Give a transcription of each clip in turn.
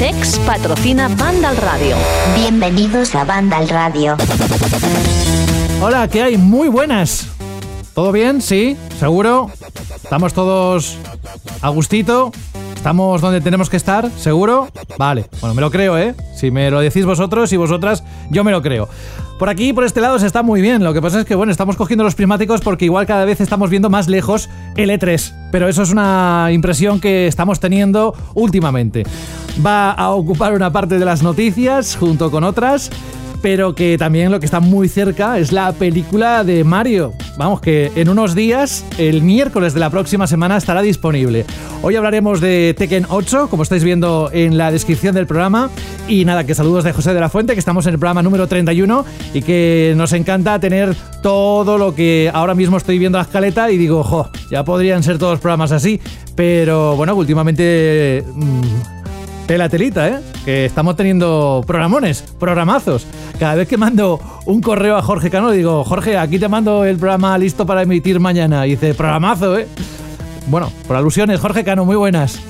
CEX patrocina Banda al Radio. Bienvenidos a Banda al Radio. Hola, ¿qué hay? Muy buenas. ¿Todo bien? ¿Sí? ¿Seguro? ¿Estamos todos a gustito? ¿Estamos donde tenemos que estar? ¿Seguro? Vale, bueno, me lo creo, ¿eh? Si me lo decís vosotros y vosotras, yo me lo creo. Por aquí, por este lado, se está muy bien. Lo que pasa es que, bueno, estamos cogiendo los prismáticos porque igual cada vez estamos viendo más lejos el E3. Pero eso es una impresión que estamos teniendo últimamente. Va a ocupar una parte de las noticias junto con otras pero que también lo que está muy cerca es la película de Mario. Vamos, que en unos días, el miércoles de la próxima semana, estará disponible. Hoy hablaremos de Tekken 8, como estáis viendo en la descripción del programa. Y nada, que saludos de José de la Fuente, que estamos en el programa número 31 y que nos encanta tener todo lo que ahora mismo estoy viendo la escaleta y digo, jo, ya podrían ser todos programas así, pero bueno, últimamente... Mmm, la telita, ¿eh? Que estamos teniendo programones, programazos. Cada vez que mando un correo a Jorge Cano, digo, Jorge, aquí te mando el programa listo para emitir mañana. Y dice, programazo, ¿eh? Bueno, por alusiones, Jorge Cano, muy buenas.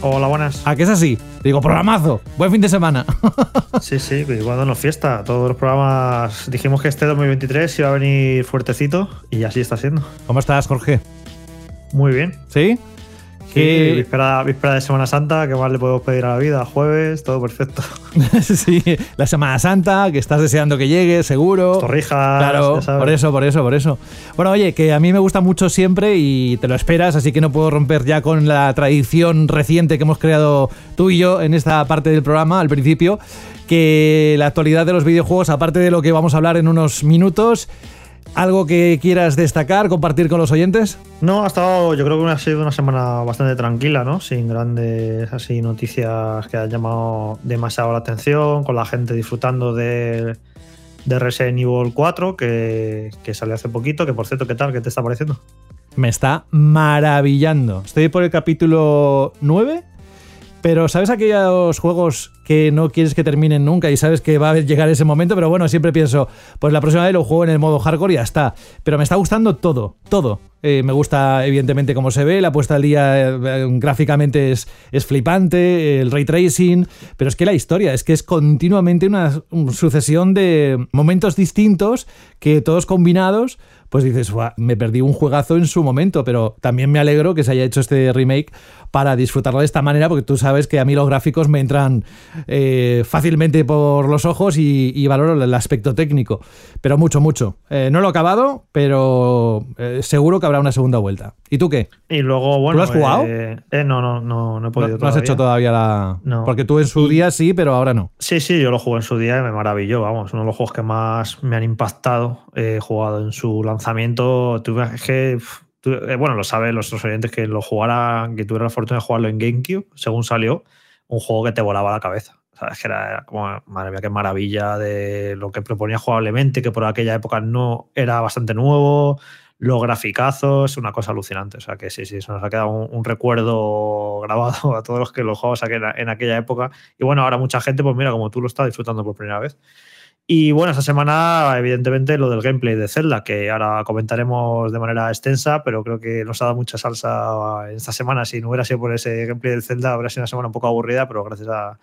Hola, buenas. ¿A qué es así? Digo, programazo. Buen fin de semana. sí, sí, cuando nos fiesta. Todos los programas dijimos que este 2023 iba a venir fuertecito y así está siendo. ¿Cómo estás, Jorge? Muy bien. ¿Sí? Sí, víspera, de Semana Santa, ¿qué más le podemos pedir a la vida? Jueves, todo perfecto. sí, la Semana Santa, que estás deseando que llegue, seguro. Torrijas. Claro, por eso, por eso, por eso. Bueno, oye, que a mí me gusta mucho siempre y te lo esperas, así que no puedo romper ya con la tradición reciente que hemos creado tú y yo en esta parte del programa al principio, que la actualidad de los videojuegos, aparte de lo que vamos a hablar en unos minutos, ¿Algo que quieras destacar, compartir con los oyentes? No, ha estado, yo creo que ha sido una semana bastante tranquila, ¿no? Sin grandes así noticias que hayan llamado demasiado la atención, con la gente disfrutando de, de Resident Evil 4, que, que salió hace poquito, que por cierto, ¿qué tal? ¿Qué te está pareciendo? Me está maravillando. Estoy por el capítulo 9 pero ¿sabes aquellos juegos que no quieres que terminen nunca y sabes que va a llegar ese momento? Pero bueno, siempre pienso, pues la próxima vez lo juego en el modo hardcore y ya está. Pero me está gustando todo, todo. Eh, me gusta evidentemente cómo se ve, la puesta al día eh, gráficamente es, es, flipante, el ray tracing, pero es que la historia es que es continuamente una sucesión de momentos distintos que todos combinados pues dices, me perdí un juegazo en su momento, pero también me alegro que se haya hecho este remake para disfrutarlo de esta manera, porque tú sabes que a mí los gráficos me entran eh, fácilmente por los ojos y, valoro el aspecto técnico. Pero mucho, mucho. Eh, no lo he acabado, pero eh, seguro que habrá una segunda vuelta. ¿Y tú qué? Y luego, bueno. lo has jugado? no, no, no, no he podido. No, has hecho todavía la. No. Porque tú en su día sí, pero ahora no. Sí, sí, yo lo jugué en su día y me maravilló. Vamos, uno de los juegos que más me han impactado. He jugado en su lanzamiento. Tuve que. Eh, bueno, lo saben los, oyentes que lo jugara, que tuviera la fortuna de jugarlo en GameCube, según salió, un juego que te volaba la cabeza. O que era, como, madre mía, qué maravilla de lo que proponía jugablemente, que por aquella época no era bastante nuevo, los graficazos, una cosa alucinante. O sea, que sí, sí, eso nos ha quedado un, recuerdo grabado a todos los que los juegos en, aquella época. Y bueno, ahora mucha gente, pues mira, como tú lo estás disfrutando por primera vez. Y bueno, esta semana, evidentemente, lo del gameplay de Zelda, que ahora comentaremos de manera extensa, pero creo que nos ha dado mucha salsa esta semana. Si no hubiera sido por ese gameplay del Zelda, habría sido una semana un poco aburrida, pero gracias a,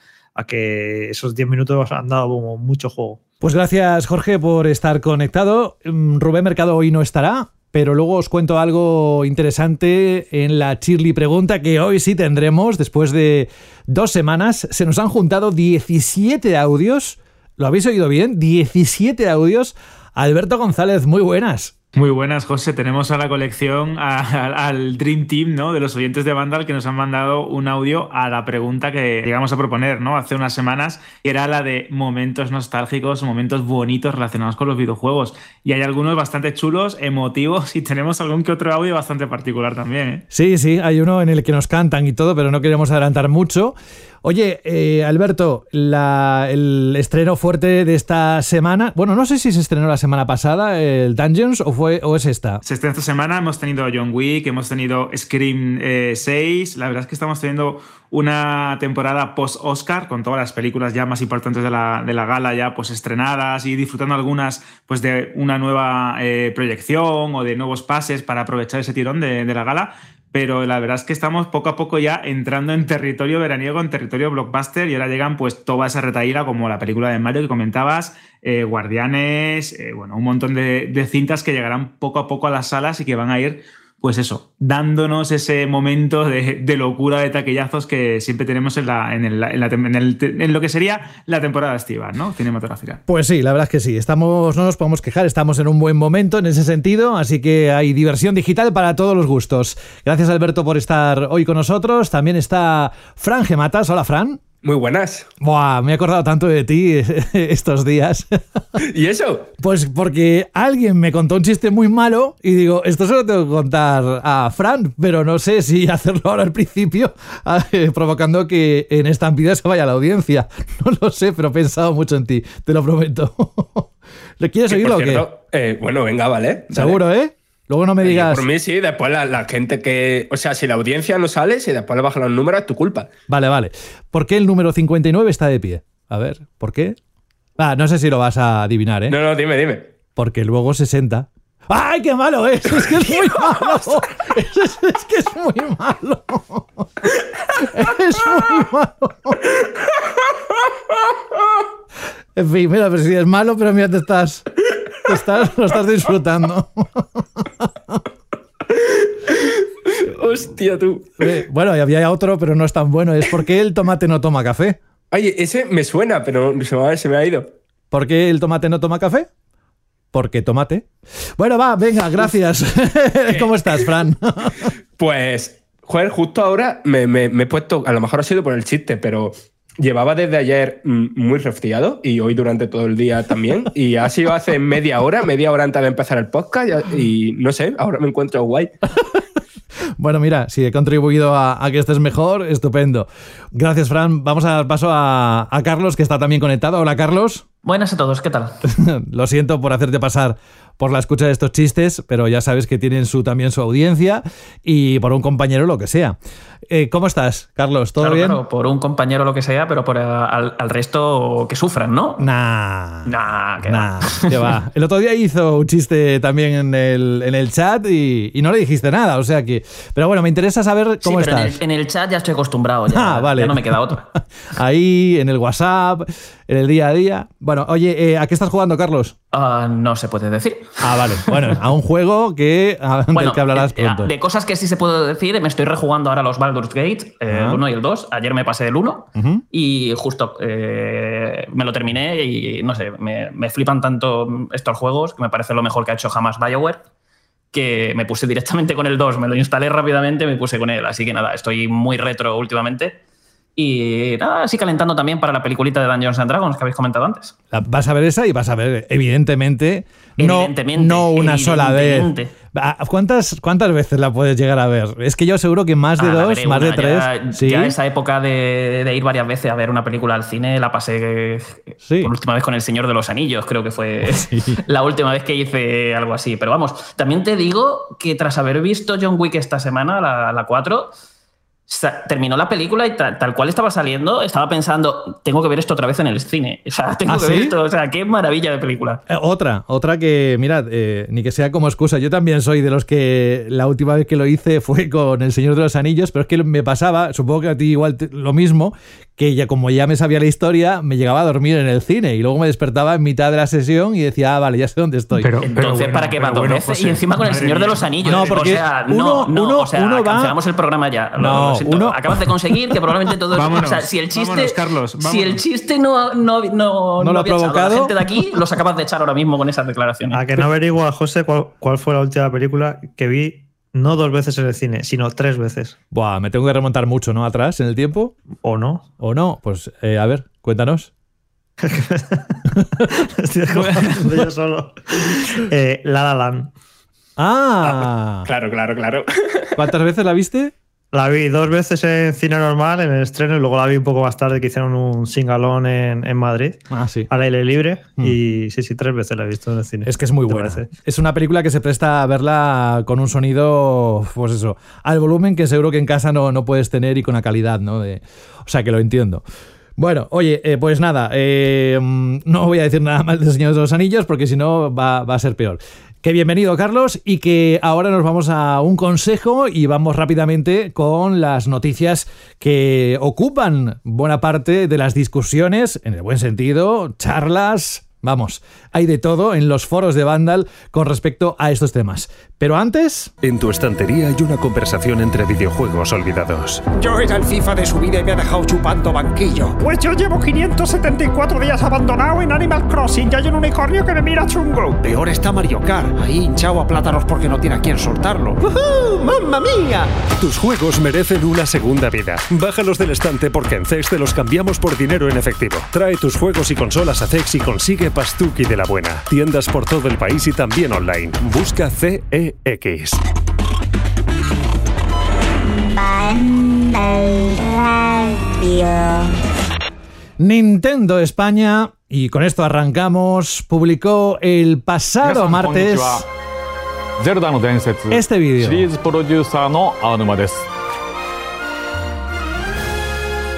que esos 10 minutos han dado mucho juego. Pues gracias, Jorge, por estar conectado. Mm, Rubén Mercado hoy no estará, pero luego os cuento algo interesante en la Chirly Pregunta que hoy sí tendremos. Después de dos semanas, se nos han juntado 17 audios ¿Lo habéis oído bien? 17 audios. Alberto González, muy buenas. Muy buenas, José. Tenemos a la colección, al Dream Team, ¿no? De los oyentes de Vandal que nos han mandado un audio a la pregunta que llegamos a proponer, ¿no? Hace unas semanas, que era la de momentos nostálgicos, momentos bonitos relacionados con los videojuegos. Y hay algunos bastante chulos, emotivos, y tenemos algún que otro audio bastante particular también, ¿eh? Sí, sí, hay uno en el que nos cantan y todo, pero no queremos adelantar mucho. Oye, eh, Alberto, el estreno fuerte de esta semana, bueno, no sé si se estrenó la semana pasada el Dungeons o, o es esta. Se esta semana, hemos tenido John Wick, hemos tenido Scream 6, eh, la verdad es que estamos teniendo una temporada post-Oscar con todas las películas ya más importantes de la, gala ya pues estrenadas y disfrutando algunas pues de una nueva eh, proyección o de nuevos pases para aprovechar ese tirón de la gala pero la verdad es que estamos poco a poco ya entrando en territorio veraniego, en territorio blockbuster, y ahora llegan pues toda esa retaíla como la película de Mario que comentabas, eh, Guardianes, eh, bueno, un montón de, cintas que llegarán poco a poco a las salas y que van a ir pues eso, dándonos ese momento de, locura de taquillazos que siempre tenemos en, en, el, en, lo que sería la temporada estiva, ¿no? Cinematográfica. Pues sí, la verdad es que sí. Estamos, no nos podemos quejar, estamos en un buen momento en ese sentido, así que hay diversión digital para todos los gustos. Gracias, Alberto, por estar hoy con nosotros. También está Fran Gematas. Hola, Fran. Muy buenas. Buah, me he acordado tanto de ti estos días. ¿Y eso? Pues porque alguien me contó un chiste muy malo y digo, esto se lo tengo que contar a Fran, pero no sé si hacerlo ahora al principio, eh, provocando que en estampida se vaya la audiencia. No lo sé, pero he pensado mucho en ti, te lo prometo. ¿Le quieres oírlo o qué? Eh, bueno, venga, vale. Seguro, ¿eh? Luego no me digas. Por mí sí, después la, gente que. O sea, si la audiencia no sale, si después le bajan los números, es tu culpa. Vale, vale. ¿Por qué el número 59 está de pie? A ver, ¿por qué? Ah, no sé si lo vas a adivinar, ¿eh? No, no, dime, dime. Porque luego 60. ¡Ay, qué malo es! Es que es muy malo. Es, que es muy malo. Es muy malo. En fin, mira, pero si es malo, pero mira, te estás estás, lo estás disfrutando. Hostia, tú. Bueno, y había otro, pero no es tan bueno. Es porque el tomate no toma café. Oye, ese me suena, pero se me, ha ido. ¿Por qué el tomate no toma café? Porque tomate. Bueno, va, venga, gracias. ¿Cómo estás, Fran? pues, joder, justo ahora me, me, he puesto, a lo mejor ha sido por el chiste, pero Llevaba desde ayer mm, muy resfriado y hoy durante todo el día también. Y ha sido hace media hora, media hora antes de empezar el podcast y no sé, ahora me encuentro guay. Bueno, mira, si he contribuido a, que estés mejor, estupendo. Gracias, Fran. Vamos a dar paso a, a Carlos, que está también conectado. Hola, Carlos. Buenas a todos, ¿qué tal? Lo siento por hacerte pasar por la escucha de estos chistes, pero ya sabes que tienen su, también su audiencia y por un compañero lo que sea. Eh, ¿Cómo estás, Carlos? ¿Todo bien? Claro, por un compañero lo que sea, pero por al, resto que sufran, ¿no? Nah. Nah, que nah, va. El otro día hizo un chiste también en el, en el chat y, no le dijiste nada, o sea que... Pero bueno, me interesa saber cómo estás. En el, chat ya estoy acostumbrado, ya, ah, vale. ya no me queda otro. Ahí, en el WhatsApp, en el día a día. Bueno, oye, eh, ¿a qué estás jugando, Carlos? Ah, no se puede decir. Ah, vale. Bueno, a un juego que, del que hablarás eh, pronto. De cosas que sí se puede decir, me estoy rejugando ahora los Baldur's Gate, eh, el 1 y el 2. Ayer me pasé el 1 y justo me lo terminé y no sé, me, me, flipan tanto estos juegos que me parece lo mejor que ha hecho jamás BioWare que me puse directamente con el 2, me lo instalé rápidamente y me puse con él. Así que nada, estoy muy retro últimamente y nada, así calentando también para la peliculita de Dungeons and Dragons que habéis comentado antes. Vas a ver esa y vas a ver, evidentemente, no, no una sola vez. ¿Cuántas, ¿Cuántas veces la puedes llegar a ver? Es que yo seguro que más de ah, dos, más de tres. Ya, esa época de, ir varias veces a ver una película al cine la pasé por última vez con El Señor de los Anillos, creo que fue la última vez que hice algo así. Pero vamos, también te digo que tras haber visto John Wick esta semana, la, la 4, terminó la película y tal, cual estaba saliendo, estaba pensando, tengo que ver esto otra vez en el cine. O sea, tengo ¿Ah, que ver esto. O sea, qué maravilla de película. Eh, otra, otra que, mirad, eh, ni que sea como excusa. Yo también soy de los que la última vez que lo hice fue con El Señor de los Anillos, pero es que me pasaba, supongo que a ti igual lo mismo, que ya como ya me sabía la historia, me llegaba a dormir en el cine y luego me despertaba en mitad de la sesión y decía, ah, vale, ya sé dónde estoy. Pero, Entonces, ¿para qué va dos veces? y encima con el Señor de los Anillos. No, porque o sea, no, uno, no, o sea, uno va... cancelamos el programa ya. No, uno... Acabas de conseguir que probablemente todo vámonos, o sea, si el chiste, Carlos, si el chiste no, no, no, no lo ha provocado, la gente de aquí, los acabas de echar ahora mismo con esas declaraciones. A que no averigua, José, cuál, cuál fue la última película que vi no dos veces en el cine, sino tres veces. Buah, me tengo que remontar mucho, ¿no? Atrás en el tiempo. ¿O no? ¿O no? Pues, eh, a ver, cuéntanos. Estoy yo solo. Eh, la La Land. Ah. Claro, claro, claro. ¿Cuántas veces la viste? La vi dos veces en cine normal, en el estreno, y luego la vi un poco más tarde que hicieron un singalón en, en Madrid. Ah, sí. Al aire libre. Mm. Y sí, sí, tres veces la he visto en el cine. Es que es muy buena. Es una película que se presta a verla con un sonido, pues eso, al volumen que seguro que en casa no, no puedes tener y con la calidad, ¿no? De, o sea, que lo entiendo. Bueno, oye, eh, pues nada, eh, no voy a decir nada más de Señor de los Anillos porque si no va, va a ser peor. Que bienvenido, Carlos, y que ahora nos vamos a un consejo y vamos rápidamente con las noticias que ocupan buena parte de las discusiones, en el buen sentido, charlas, Vamos, hay de todo en los foros de Vandal con respecto a estos temas. Pero antes... En tu estantería hay una conversación entre videojuegos olvidados. Yo era el FIFA de su vida y me ha dejado chupando banquillo. Pues yo llevo 574 días abandonado en Animal Crossing y hay un unicornio que me mira chungo. Peor está Mario Kart, ahí hinchado a plátanos porque no tiene a quien soltarlo. ¡Uh, ¡Mamma mía! Tus juegos merecen una segunda vida. Bájalos del estante porque en CEX te los cambiamos por dinero en efectivo. Trae tus juegos y consolas a CEX y consigue Pastuki de la Buena. Tiendas por todo el país y también online. Busca CEX. Nintendo España, y con esto arrancamos, publicó el pasado martes este vídeo.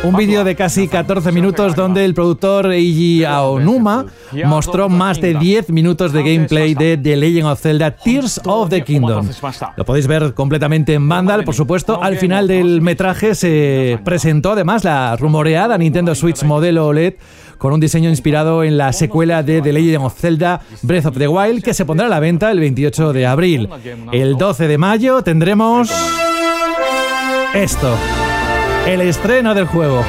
Un vídeo de casi 14 minutos donde el productor Eiji Aonuma mostró más de 10 minutos de gameplay de The Legend of Zelda Tears of the Kingdom. Lo podéis ver completamente en Vandal, por supuesto. Al final del metraje se presentó además la rumoreada Nintendo Switch modelo OLED con un diseño inspirado en la secuela de The Legend of Zelda Breath of the Wild que se pondrá a la venta el 28 de abril. El 12 de mayo tendremos esto el estreno del juego.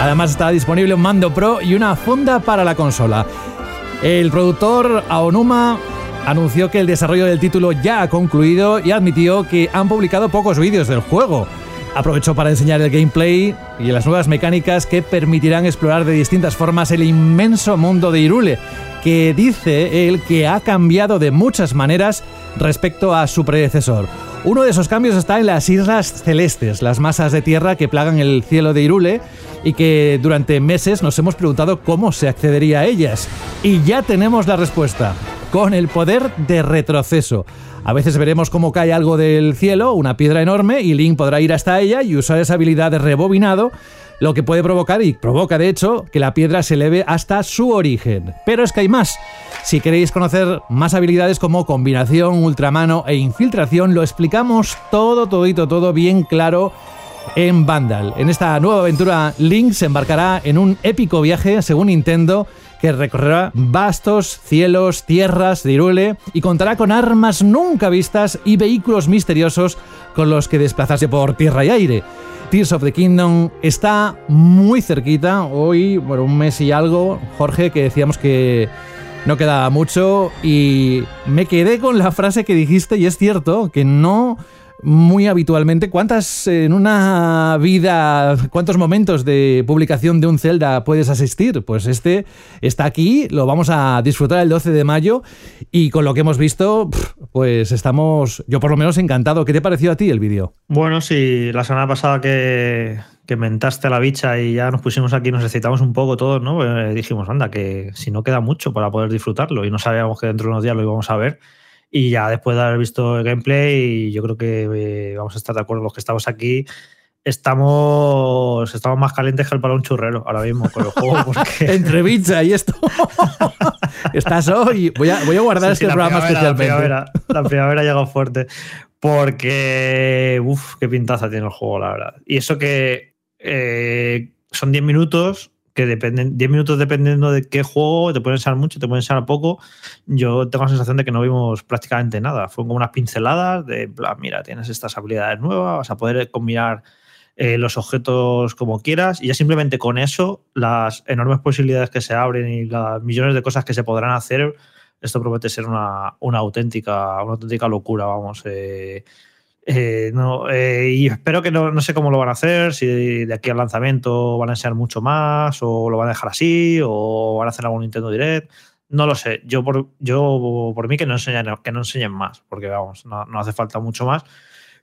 Además está disponible un mando pro y una funda para la consola. El productor Aonuma anunció que el desarrollo del título ya ha concluido y admitió que han publicado pocos vídeos del juego. Aprovechó para enseñar el gameplay y las nuevas mecánicas que permitirán explorar de distintas formas el inmenso mundo de Irule, que dice él que ha cambiado de muchas maneras respecto a su predecesor. Uno de esos cambios está en las Islas Celestes, las masas de tierra que plagan el cielo de Irule y que durante meses nos hemos preguntado cómo se accedería a ellas. Y ya tenemos la respuesta, con el poder de retroceso. A veces veremos cómo cae algo del cielo, una piedra enorme, y Link podrá ir hasta ella y usar esa habilidad de rebobinado lo que puede provocar, y provoca de hecho, que la piedra se eleve hasta su origen. Pero es que hay más. Si queréis conocer más habilidades como combinación, ultramano e infiltración, lo explicamos todo, todito, todo bien claro en Vandal. En esta nueva aventura, Link se embarcará en un épico viaje, según Nintendo, que recorrerá vastos cielos, tierras de Irule y contará con armas nunca vistas y vehículos misteriosos con los que desplazarse por tierra y aire. Tears of the Kingdom está muy cerquita. Hoy, bueno, un mes y algo, Jorge, que decíamos que no quedaba mucho y me quedé con la frase que dijiste y es cierto que no muy habitualmente. ¿Cuántas en una vida, cuántos momentos de publicación de un Zelda puedes asistir? Pues este está aquí, lo vamos a disfrutar el 12 de mayo y con lo que hemos visto, pues estamos, yo por lo menos encantado. ¿Qué te pareció a ti el vídeo? Bueno, sí, la semana pasada que, que mentaste a la bicha y ya nos pusimos aquí, nos excitamos un poco todos, ¿no? Pues dijimos, anda, que si no queda mucho para poder disfrutarlo y no sabíamos que dentro de unos días lo íbamos a ver. Y ya después de haber visto el gameplay, yo creo que eh, vamos a estar de acuerdo los que estamos aquí. Estamos, estamos más calientes que el un churrero ahora mismo con el juego. Porque... Entre pizza y esto. Estás hoy. Voy a, voy a guardar este programa especialmente. La primavera, la primavera ha llegado fuerte. Porque, uff, qué pintaza tiene el juego, la verdad. Y eso que eh, son 10 minutos que dependen, 10 minutos dependiendo de qué juego, te pueden ser mucho, te pueden ser poco. Yo tengo la sensación de que no vimos prácticamente nada. Fue como unas pinceladas de, plan, mira, tienes estas habilidades nuevas, vas a poder combinar eh, los objetos como quieras y ya simplemente con eso, las enormes posibilidades que se abren y las millones de cosas que se podrán hacer, esto promete ser una, una auténtica, una auténtica locura, vamos. Eh, eh, no, eh, y espero que no, no, sé cómo lo van a hacer, si de aquí al lanzamiento van a enseñar mucho más, o lo van a dejar así, o van a hacer algún Nintendo Direct. No lo sé. Yo por, yo por mí que no enseñen, que no enseñen más, porque vamos, no, no hace falta mucho más.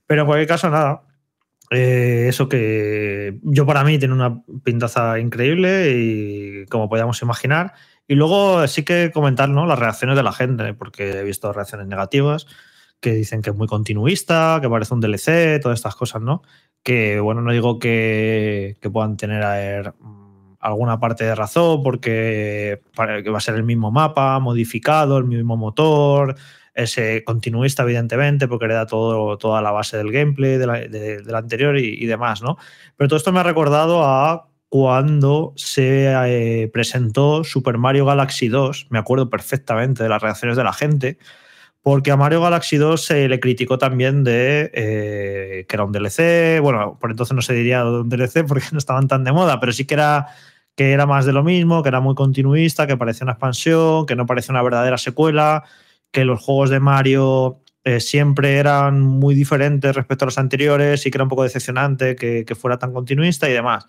Pero en cualquier caso, nada. Eh, eso que yo para mí tiene una pintaza increíble y como podíamos imaginar. Y luego sí que comentar ¿no? las reacciones de la gente, porque he visto reacciones negativas que dicen que es muy continuista, que parece un DLC, todas estas cosas, ¿no? Que, bueno, no digo que, que puedan tener mm, alguna parte de razón, porque va a ser el mismo mapa, modificado, el mismo motor, ese continuista, evidentemente, porque hereda todo, toda la base del gameplay del de, anterior y, y, demás, ¿no? Pero todo esto me ha recordado a cuando se eh, presentó Super Mario Galaxy 2, me acuerdo perfectamente de las reacciones de la gente, porque a Mario Galaxy 2 se le criticó también de eh, que era un DLC. Bueno, por entonces no se diría un DLC porque no estaban tan de moda, pero sí que era, que era más de lo mismo, que era muy continuista, que parecía una expansión, que no parecía una verdadera secuela, que los juegos de Mario eh, siempre eran muy diferentes respecto a los anteriores y que era un poco decepcionante que, que fuera tan continuista y demás.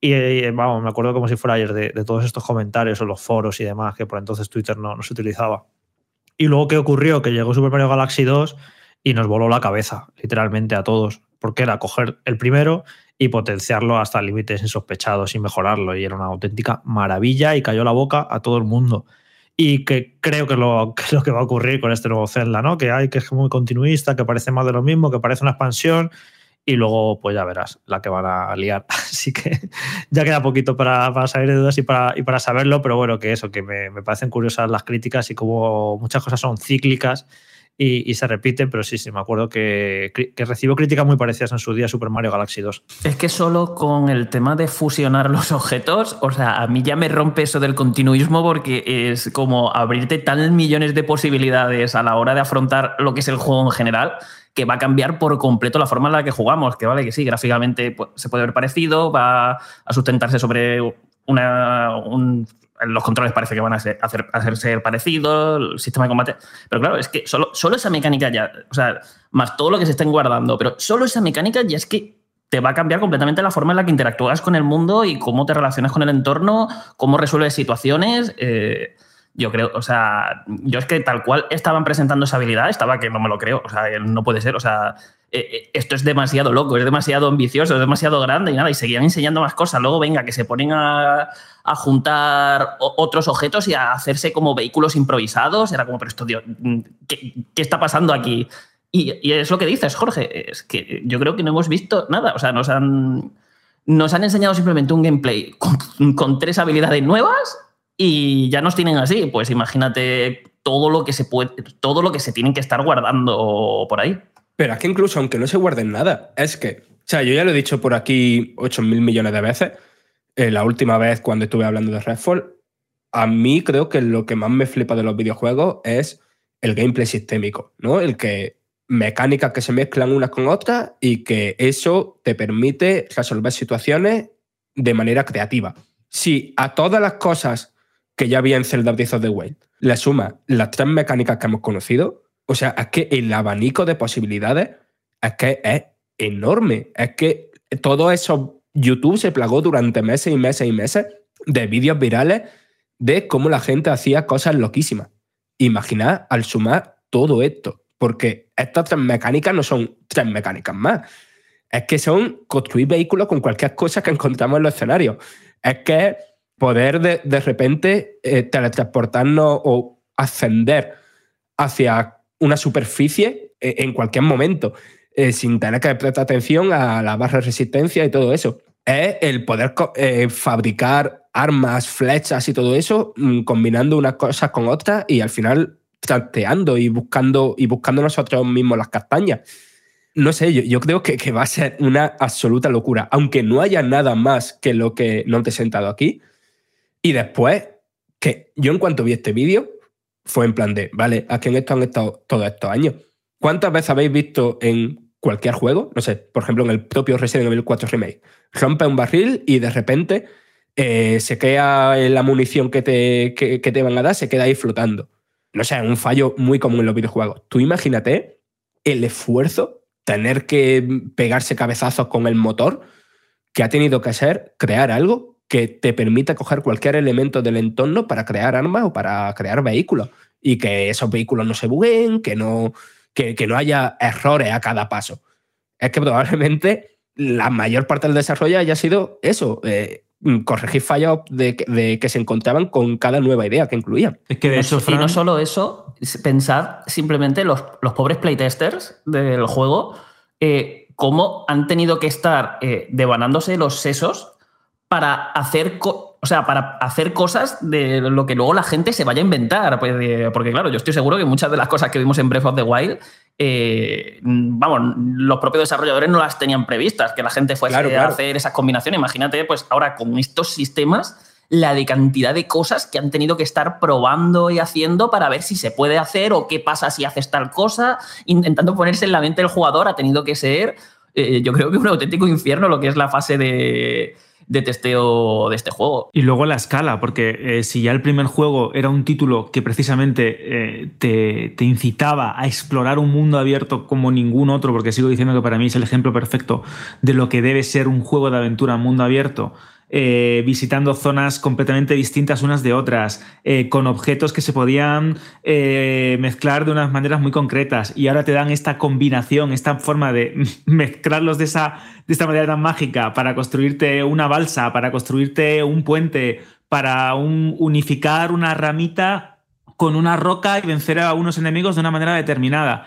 Y, y, vamos, me acuerdo como si fuera ayer de, de, todos estos comentarios o los foros y demás, que por entonces Twitter no, no se utilizaba. Y luego, ¿qué ocurrió? Que llegó Super Mario Galaxy 2 y nos voló la cabeza, literalmente a todos, porque era coger el primero y potenciarlo hasta límites insospechados y mejorarlo. Y era una auténtica maravilla y cayó la boca a todo el mundo. Y que creo que es lo que, va a ocurrir con este nuevo Zelda, ¿no? Que hay que es muy continuista, que parece más de lo mismo, que parece una expansión y luego pues ya verás la que van a liar. Así que ya queda poquito para, para salir de dudas y para, y para saberlo, pero bueno, que eso, que me, me parecen curiosas las críticas y como muchas cosas son cíclicas y, y, se repiten, pero sí, sí, me acuerdo que, que recibo críticas muy parecidas en su día Super Mario Galaxy 2. Es que solo con el tema de fusionar los objetos, o sea, a mí ya me rompe eso del continuismo porque es como abrirte tan millones de posibilidades a la hora de afrontar lo que es el juego en general que va a cambiar por completo la forma en la que jugamos, que vale que sí, gráficamente pues, se puede ver parecido, va a sustentarse sobre una, un, los controles parece que van a, ser, hacer, hacerse parecidos, el sistema de combate. Pero claro, es que solo, solo esa mecánica ya, o sea, más todo lo que se estén guardando, pero solo esa mecánica ya es que te va a cambiar completamente la forma en la que interactúas con el mundo y cómo te relacionas con el entorno, cómo resuelves situaciones. Eh, yo creo, o sea, yo es que tal cual estaban presentando esa habilidad, estaba que no me lo creo, o sea, no puede ser, o sea, eh, esto es demasiado loco, es demasiado ambicioso, es demasiado grande y nada, y seguían enseñando más cosas. Luego, venga, que se ponen a, a juntar otros objetos y a hacerse como vehículos improvisados. Era como, pero esto, Dios, ¿qué, qué está pasando aquí? Y, es lo que dices, Jorge, es que yo creo que no hemos visto nada, o sea, nos han, nos han enseñado simplemente un gameplay con tres habilidades nuevas y ya nos tienen así. Pues imagínate todo lo que se puede, todo lo que se tienen que estar guardando por ahí. Pero es que incluso aunque no se guarden nada, es que, o sea, yo ya lo he dicho por aquí 8 mil millones de veces, eh, la última vez cuando estuve hablando de Redfall, a mí creo que lo que más me flipa de los videojuegos es el gameplay sistémico, ¿no? El que mecánicas que se mezclan unas con otras y que eso te permite resolver situaciones de manera creativa. Si a todas las cosas que ya había en Zelda Breath of the Wild le suma las tres mecánicas que hemos conocido, o sea, es que el abanico de posibilidades es que es enorme. Es que todo eso, YouTube se plagó durante meses y meses y meses de vídeos virales de cómo la gente hacía cosas loquísimas. Imaginad al sumar todo esto, porque estas tres mecánicas no son tres mecánicas más. Es que son construir vehículos con cualquier cosa que encontramos en los escenarios. Es que poder de, de repente eh, teletransportarnos o ascender hacia una superficie eh, en cualquier momento, eh, sin tener que prestar atención a la barra de resistencia y todo eso. Es el poder eh, fabricar armas, flechas y todo eso, mm, combinando unas cosas con otras y al final trasteando y buscando, y buscando nosotros mismos las castañas. no sé, yo, creo que, que, va a ser una absoluta locura, aunque no haya nada más que lo que no te he sentado aquí. Y después, que yo en cuanto vi este vídeo, fue en plan de, vale, aquí en esto han estado todos estos años. ¿Cuántas veces habéis visto en cualquier juego, no sé, por ejemplo en el propio Resident Evil 4 Remake, rompe un barril y de repente eh, se queda la munición que te, que, que te van a dar, se queda ahí flotando? No sé, un fallo muy común en los videojuegos. Tú imagínate el esfuerzo tener que pegarse cabezazos con el motor, que ha tenido que hacer crear algo que te permita coger cualquier elemento del entorno para crear armas o para crear vehículos. Y que esos vehículos no se bugueen, que no, que, que no haya errores a cada paso. Es que probablemente la mayor parte del desarrollo haya sido eso, eh, corregir fallos de, de, que se encontraban con cada nueva idea que incluían. Es que de hecho, Fran... Y no solo eso, pensad simplemente los, los pobres playtesters del juego, eh, cómo han tenido que estar eh, devanándose los sesos para hacer, o sea, para hacer cosas de lo que luego la gente se vaya a inventar. Pues, porque claro, yo estoy seguro que muchas de las cosas que vimos en Breath of the Wild eh, vamos, los propios desarrolladores no las tenían previstas, que la gente fuese claro, claro. a hacer esas combinaciones. Imagínate, pues ahora con estos sistemas, la de cantidad de cosas que han tenido que estar probando y haciendo para ver si se puede hacer o qué pasa si haces tal cosa, intentando ponerse en la mente del jugador, ha tenido que ser, eh, yo creo que un auténtico infierno lo que es la fase de, de testeo de este juego. Y luego la escala, porque eh, si ya el primer juego era un título que precisamente eh, te, te, incitaba a explorar un mundo abierto como ningún otro, porque sigo diciendo que para mí es el ejemplo perfecto de lo que debe ser un juego de aventura mundo abierto, eh, visitando zonas completamente distintas unas de otras, eh, con objetos que se podían eh, mezclar de unas maneras muy concretas. Y ahora te dan esta combinación, esta forma de mezclarlos de, esa, de esta manera tan mágica para construirte una balsa, para construirte un puente, para un, unificar una ramita con una roca y vencer a unos enemigos de una manera determinada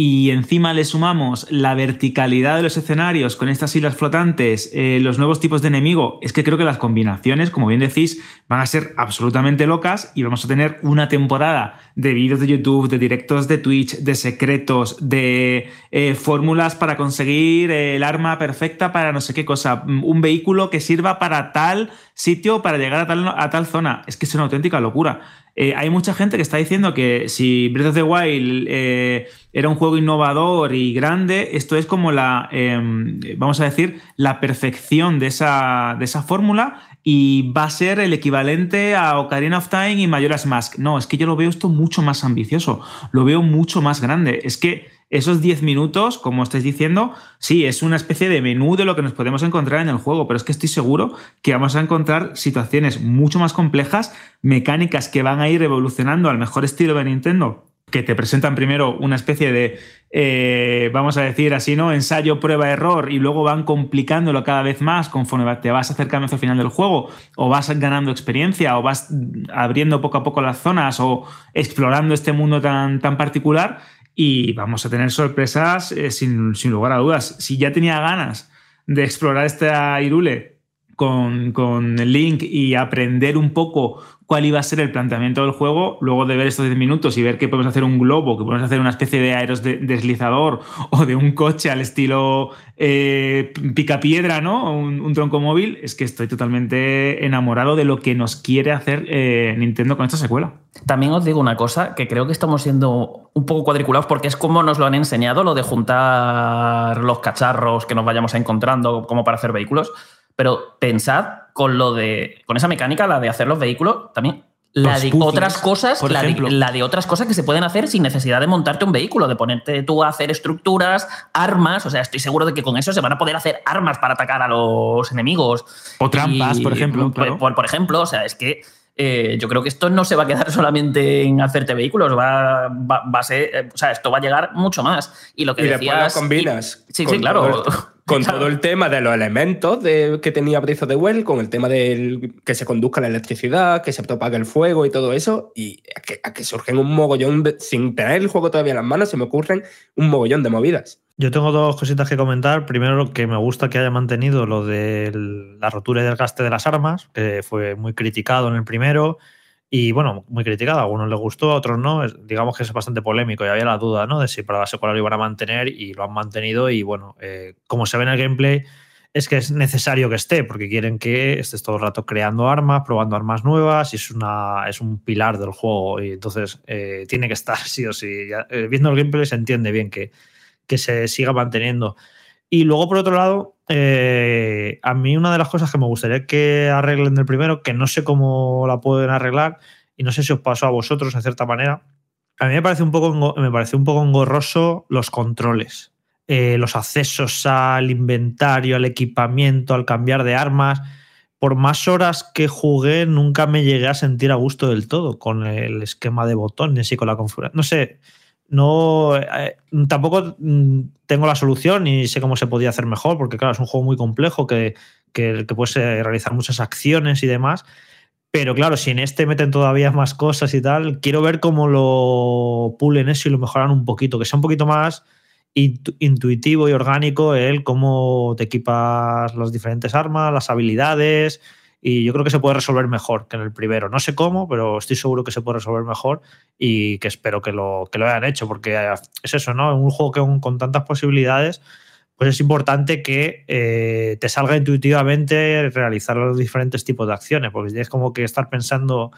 y encima le sumamos la verticalidad de los escenarios con estas islas flotantes, eh, los nuevos tipos de enemigo, es que creo que las combinaciones, como bien decís, van a ser absolutamente locas y vamos a tener una temporada de vídeos de YouTube, de directos de Twitch, de secretos, de eh, fórmulas para conseguir el arma perfecta para no sé qué cosa, un vehículo que sirva para tal sitio, para llegar a tal, a tal zona. Es que es una auténtica locura. Eh, hay mucha gente que está diciendo que si Breath of the Wild eh, era un juego innovador y grande, esto es como la, eh, vamos a decir, la perfección de esa, de esa fórmula y va a ser el equivalente a Ocarina of Time y Majora's Mask. No, es que yo lo veo esto mucho más ambicioso, lo veo mucho más grande. Es que esos 10 minutos, como estáis diciendo, sí, es una especie de menú de lo que nos podemos encontrar en el juego, pero es que estoy seguro que vamos a encontrar situaciones mucho más complejas, mecánicas que van a ir evolucionando al mejor estilo de Nintendo, que te presentan primero una especie de, eh, vamos a decir así, ¿no? Ensayo, prueba, error, y luego van complicándolo cada vez más conforme te vas acercando hacia el final del juego, o vas ganando experiencia, o vas abriendo poco a poco las zonas, o explorando este mundo tan, tan particular y vamos a tener sorpresas eh, sin, sin, lugar a dudas. Si ya tenía ganas de explorar esta Irule con, con Link y aprender un poco cuál iba a ser el planteamiento del juego, luego de ver estos 10 minutos y ver que podemos hacer un globo, que podemos hacer una especie de aeros de deslizador o de un coche al estilo eh, picapiedra, ¿no? Un, un, tronco móvil, es que estoy totalmente enamorado de lo que nos quiere hacer eh, Nintendo con esta secuela. También os digo una cosa, que creo que estamos siendo un poco cuadriculados porque es como nos lo han enseñado, lo de juntar los cacharros que nos vayamos encontrando como para hacer vehículos. Pero pensad con lo de. con esa mecánica, la de hacer los vehículos, también. La los de puzzles, otras cosas, la de, la de, otras cosas que se pueden hacer sin necesidad de montarte un vehículo, de ponerte tú a hacer estructuras, armas. O sea, estoy seguro de que con eso se van a poder hacer armas para atacar a los enemigos. O trampas, y, por ejemplo. Claro. Por, por, ejemplo, o sea, es que eh, yo creo que esto no se va a quedar solamente en hacerte vehículos, va, va, va a ser, eh, o sea, esto va a llegar mucho más. Y lo que y decías. Lo combinas. Y, sí, sí, claro. Con claro. todo el tema de los elementos de, que tenía Breath of the Wild, con el tema de que se conduzca la electricidad, que se propague el fuego y todo eso, y a que, a que surgen un mogollón, de, sin tener el juego todavía en las manos, se me ocurren un mogollón de movidas. Yo tengo dos cositas que comentar. Primero, que me gusta que haya mantenido lo de la rotura y desgaste de las armas, que fue muy criticado en el primero. y bueno, muy criticada. A algunos les gustó, a otros no. digamos que es bastante polémico y había la duda ¿no? de si para la secuela lo iban a mantener y lo han mantenido. Y bueno, eh, como se ve en el gameplay, es que es necesario que esté, porque quieren que estés todo el rato creando armas, probando armas nuevas, y es, una, es un pilar del juego. Y entonces eh, tiene que estar sí o sí. Eh, viendo el gameplay se entiende bien que, que se siga manteniendo. Y luego, por otro lado, eh, a mí una de las cosas que me gustaría que arreglen del primero, que no sé cómo la pueden arreglar, y no sé si os pasó a vosotros en cierta manera, a mí me parece un poco, me parece un poco engorroso los controles. Eh, los accesos al inventario, al equipamiento, al cambiar de armas. Por más horas que jugué, nunca me llegué a sentir a gusto del todo con el esquema de botones y con la configuración. No sé, no, eh, tampoco mm, tengo la solución y sé cómo se podía hacer mejor, porque claro, es un juego muy complejo que, que, que puedes realizar muchas acciones y demás. Pero claro, si en este meten todavía más cosas y tal, quiero ver cómo lo pulen eso y lo mejoran un poquito, que sea un poquito más intuitivo y orgánico el cómo te equipas las diferentes armas, las habilidades, y yo creo que se puede resolver mejor que en el primero. No sé cómo, pero estoy seguro que se puede resolver mejor y que espero que lo, que lo hayan hecho, porque es eso, ¿no? En un juego que con, tantas posibilidades, pues es importante que eh, te salga intuitivamente realizar los diferentes tipos de acciones, porque tienes como que estar pensando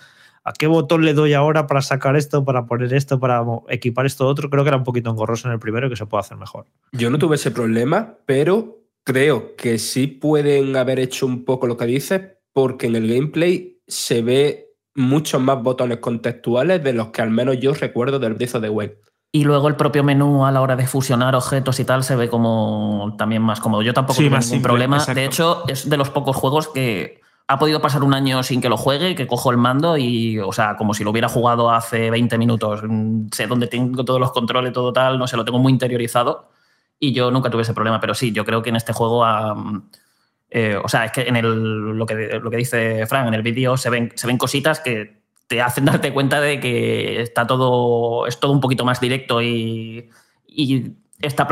a qué botón le doy ahora para sacar esto, para poner esto, para equipar esto otro. Creo que era un poquito engorroso en el primero y que se puede hacer mejor. Yo no tuve ese problema, pero creo que sí pueden haber hecho un poco lo que dices, porque en el gameplay se ve muchos más botones contextuales de los que al menos yo recuerdo del Breath of the Wild. Y luego el propio menú a la hora de fusionar objetos y tal se ve como también más cómodo. Yo tampoco tengo ningún problema. De hecho, es de los pocos juegos que ha podido pasar un año sin que lo juegue, que cojo el mando y, o sea, como si lo hubiera jugado hace 20 minutos. Mm, sé dónde tengo todos los controles, todo tal, no sé, lo tengo muy interiorizado y yo nunca tuve ese problema. Pero sí, yo creo que en este juego eh, o sea, es que en el, lo, que, lo que dice Frank, en el vídeo se ven, se ven cositas que te hacen darte cuenta de que está todo, es todo un poquito más directo y, y está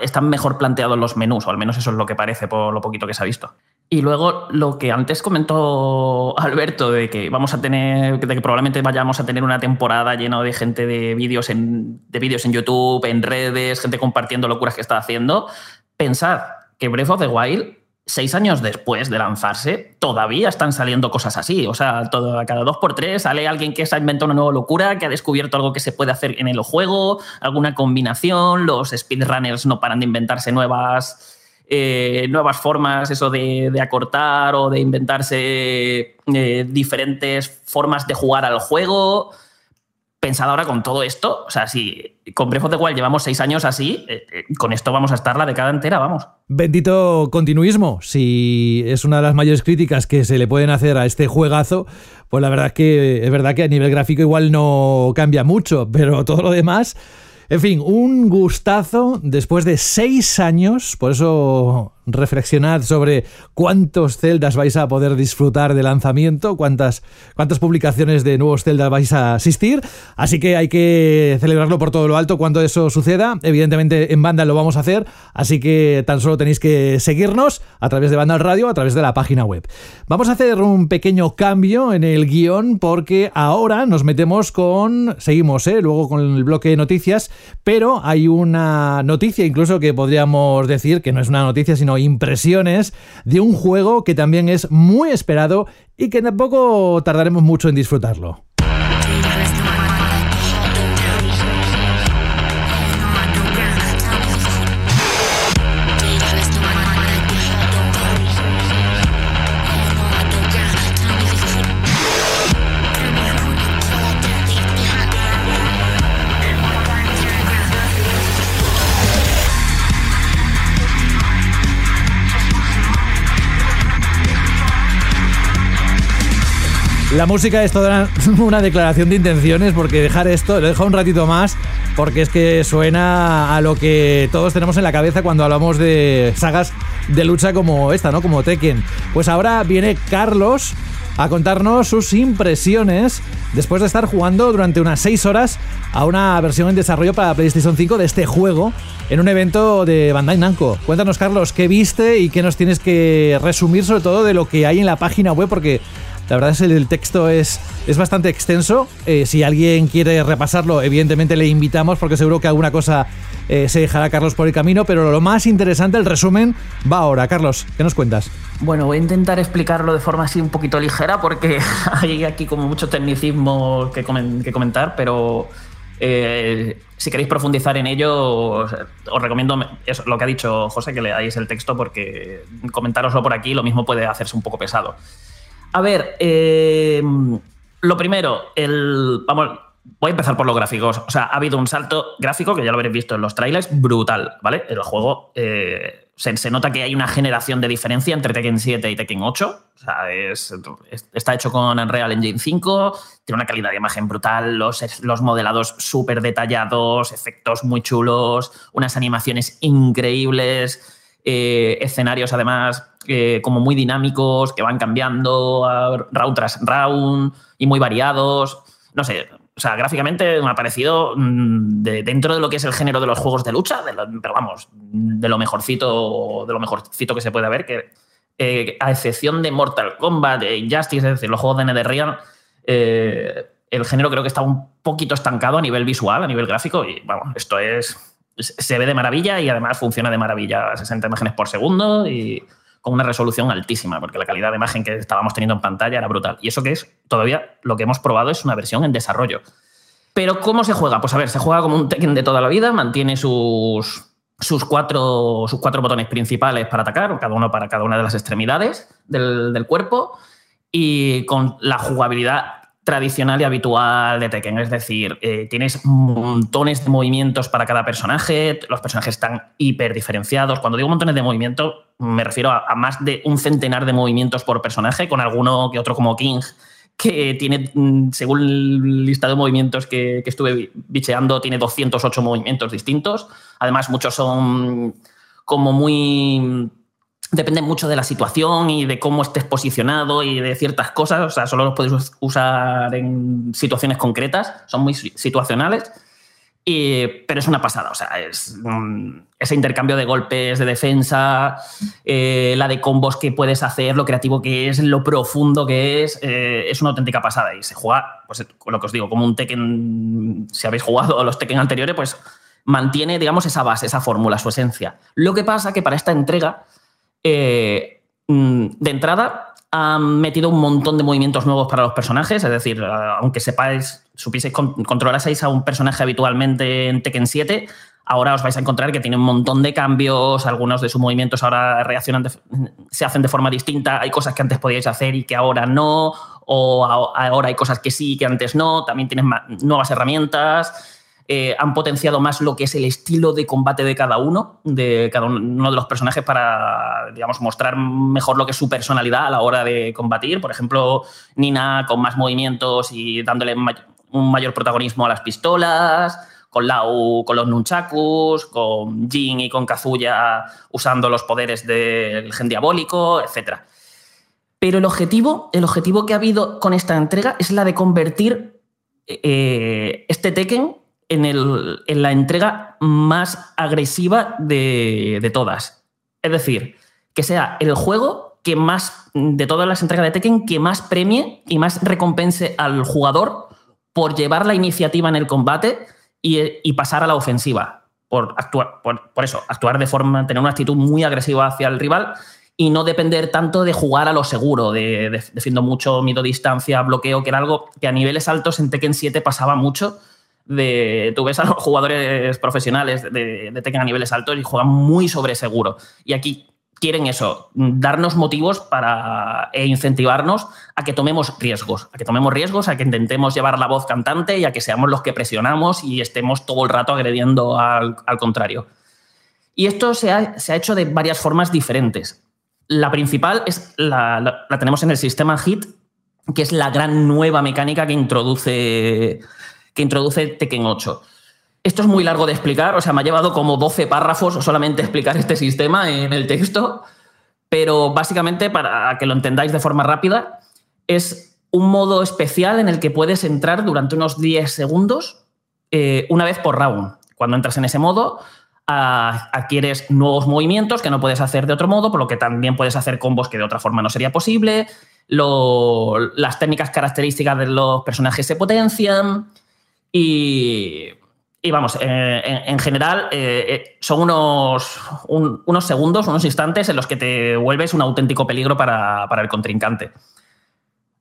están mejor planteados los menús, o al menos eso es lo que parece por lo poquito que se ha visto. Y luego lo que antes comentó Alberto de que vamos a tener, de que probablemente vayamos a tener una temporada llena de gente de vídeos en, de vídeos en YouTube, en redes, gente compartiendo locuras que está haciendo. Pensad que Breath of the Wild seis años después de lanzarse, todavía están saliendo cosas así. O sea, todo, cada dos por tres sale alguien que se ha inventado una nueva locura, que ha descubierto algo que se puede hacer en el juego, alguna combinación. Los speedrunners no paran de inventarse nuevas, eh, nuevas formas, eso de, acortar o de inventarse eh, diferentes formas de jugar al juego pensad ahora con todo esto, o sea, si con Breath of the Wild llevamos seis años así, eh, eh, con esto vamos a estar la década entera, vamos. Bendito continuismo. Si es una de las mayores críticas que se le pueden hacer a este juegazo, pues la verdad es que es verdad que a nivel gráfico igual no cambia mucho, pero todo lo demás en fin, un gustazo después de seis años, por eso reflexionad sobre cuántos celdas vais a poder disfrutar de lanzamiento, cuántas, cuántas publicaciones de nuevos celdas vais a asistir, así que hay que celebrarlo por todo lo alto cuando eso suceda, evidentemente en banda lo vamos a hacer, así que tan solo tenéis que seguirnos a través de Banda Radio, a través de la página web. Vamos a hacer un pequeño cambio en el guion porque ahora nos metemos con, seguimos, ¿eh? luego con el bloque de noticias, pero hay una noticia incluso que podríamos decir que no es una noticia, sino impresiones de un juego que también es muy esperado y que tampoco tardaremos mucho en disfrutarlo. La música es toda una declaración de intenciones porque dejar esto, lo he dejado un ratito más porque es que suena a lo que todos tenemos en la cabeza cuando hablamos de sagas de lucha como esta, ¿no? Como Tekken. Pues ahora viene Carlos a contarnos sus impresiones después de estar jugando durante unas 6 horas a una versión en desarrollo para PlayStation 5 de este juego en un evento de Bandai Namco. Cuéntanos, Carlos, qué viste y qué nos tienes que resumir sobre todo de lo que hay en la página web porque La verdad es que el texto es, es bastante extenso. Eh, si alguien quiere repasarlo, evidentemente le invitamos porque seguro que alguna cosa eh, se dejará Carlos por el camino, pero lo más interesante, el resumen, va ahora. Carlos, ¿qué nos cuentas? Bueno, voy a intentar explicarlo de forma así un poquito ligera porque hay aquí como mucho tecnicismo que, que comentar, pero eh, si queréis profundizar en ello, os, recomiendo lo que ha dicho José, que leáis el texto porque comentároslo por aquí lo mismo puede hacerse un poco pesado. A ver, eh, lo primero, el, vamos, voy a empezar por los gráficos. O sea, ha habido un salto gráfico, que ya lo habréis visto en los trailers, brutal, ¿vale? El juego eh, se, nota que hay una generación de diferencia entre Tekken 7 y Tekken 8. O sea, está hecho con Unreal Engine 5, tiene una calidad de imagen brutal, los, los modelados súper detallados, efectos muy chulos, unas animaciones increíbles, eh, escenarios además eh, como muy dinámicos, que van cambiando round tras round y muy variados. No sé, o sea, gráficamente me ha parecido mm, dentro de lo que es el género de los juegos de lucha, pero vamos, de lo mejorcito, de lo mejorcito que se puede ver, que eh, a excepción de Mortal Kombat, Injustice, es decir, los juegos de NetherRealm, el género creo que está un poquito estancado a nivel visual, a nivel gráfico, y vamos, esto es. Se ve de maravilla y además funciona de maravilla, 60 imágenes por segundo y con una resolución altísima, porque la calidad de imagen que estábamos teniendo en pantalla era brutal. Y eso que es, todavía lo que hemos probado es una versión en desarrollo. Pero ¿cómo se juega? Pues a ver, se juega como un Tekken de toda la vida, mantiene sus, sus, cuatro, sus cuatro botones principales para atacar, cada uno para cada una de las extremidades del cuerpo, y con la jugabilidad tradicional y habitual de Tekken. Es decir, eh, tienes montones de movimientos para cada personaje, los personajes están hiper diferenciados. Cuando digo montones de movimientos, me refiero a, más de un centenar de movimientos por personaje, con alguno que otro como King, que tiene, mm, según el listado de movimientos que, que estuve bicheando, tiene 208 movimientos distintos. Además, muchos son como muy depende mucho de la situación y de cómo estés posicionado y de ciertas cosas. O sea, solo los puedes usar en situaciones concretas, son muy situacionales. pero es una pasada, o sea, es ese intercambio de golpes, de defensa, eh, la de combos que puedes hacer, lo creativo que es, lo profundo que es, eh, es una auténtica pasada. Y se juega, pues lo que os digo, como un Tekken, si habéis jugado los Tekken anteriores, pues mantiene, digamos, esa base, esa fórmula, su esencia. Lo que pasa que para esta entrega eh, mm, de entrada, han metido un montón de movimientos nuevos para los personajes, es decir, aunque sepáis, supieseis, controlaseis a un personaje habitualmente en Tekken 7, ahora os vais a encontrar que tiene un montón de cambios, algunos de sus movimientos ahora reaccionan, se hacen de forma distinta, hay cosas que antes podíais hacer y que ahora no, o ahora hay cosas que sí, que antes no, también tienes nuevas herramientas. Eh, han potenciado más lo que es el estilo de combate de cada uno, de cada uno de los personajes para, digamos, mostrar mejor lo que es su personalidad a la hora de combatir. Por ejemplo, Nina con más movimientos y dándole un mayor protagonismo a las pistolas, con Lau con los nunchakus, con Jin y con Kazuya usando los poderes del gen diabólico, etc. Pero el objetivo, el objetivo que ha habido con esta entrega es la de convertir eh, este Tekken en, la entrega más agresiva de, todas. Es decir, que sea el juego que más, de todas las entregas de Tekken, que más premie y más recompense al jugador por llevar la iniciativa en el combate y, pasar a la ofensiva. Por, actuar, eso, actuar de forma, tener una actitud muy agresiva hacia el rival y no depender tanto de jugar a lo seguro, de, defiendo mucho, mido distancia, bloqueo, que era algo que a niveles altos en Tekken 7 pasaba mucho de, tú ves a los jugadores profesionales de, de a niveles altos y juegan muy sobre seguro. Y aquí quieren eso, darnos motivos para, e incentivarnos a que tomemos riesgos, a que tomemos riesgos, a que intentemos llevar la voz cantante y a que seamos los que presionamos y estemos todo el rato agrediendo al, contrario. Y esto se ha, hecho de varias formas diferentes. La principal es la, la tenemos en el sistema HIT, que es la gran nueva mecánica que introduce que introduce Tekken 8. Esto es muy largo de explicar, o sea, me ha llevado como 12 párrafos solamente explicar este sistema en el texto, pero básicamente, para que lo entendáis de forma rápida, es un modo especial en el que puedes entrar durante unos 10 segundos eh, una vez por round. Cuando entras en ese modo, adquieres nuevos movimientos que no puedes hacer de otro modo, por lo que también puedes hacer combos que de otra forma no sería posible. las técnicas características de los personajes se potencian y, vamos, eh, en, general eh, eh, son unos, unos segundos, unos instantes en los que te vuelves un auténtico peligro para, para el contrincante.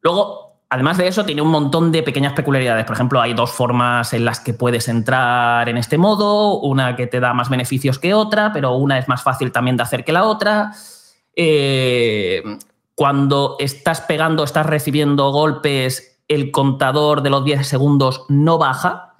Luego, Además de eso, tiene un montón de pequeñas peculiaridades. Por ejemplo, hay dos formas en las que puedes entrar en este modo, una que te da más beneficios que otra, pero una es más fácil también de hacer que la otra. Cuando estás pegando, estás recibiendo golpes, el contador de los 10 segundos no baja.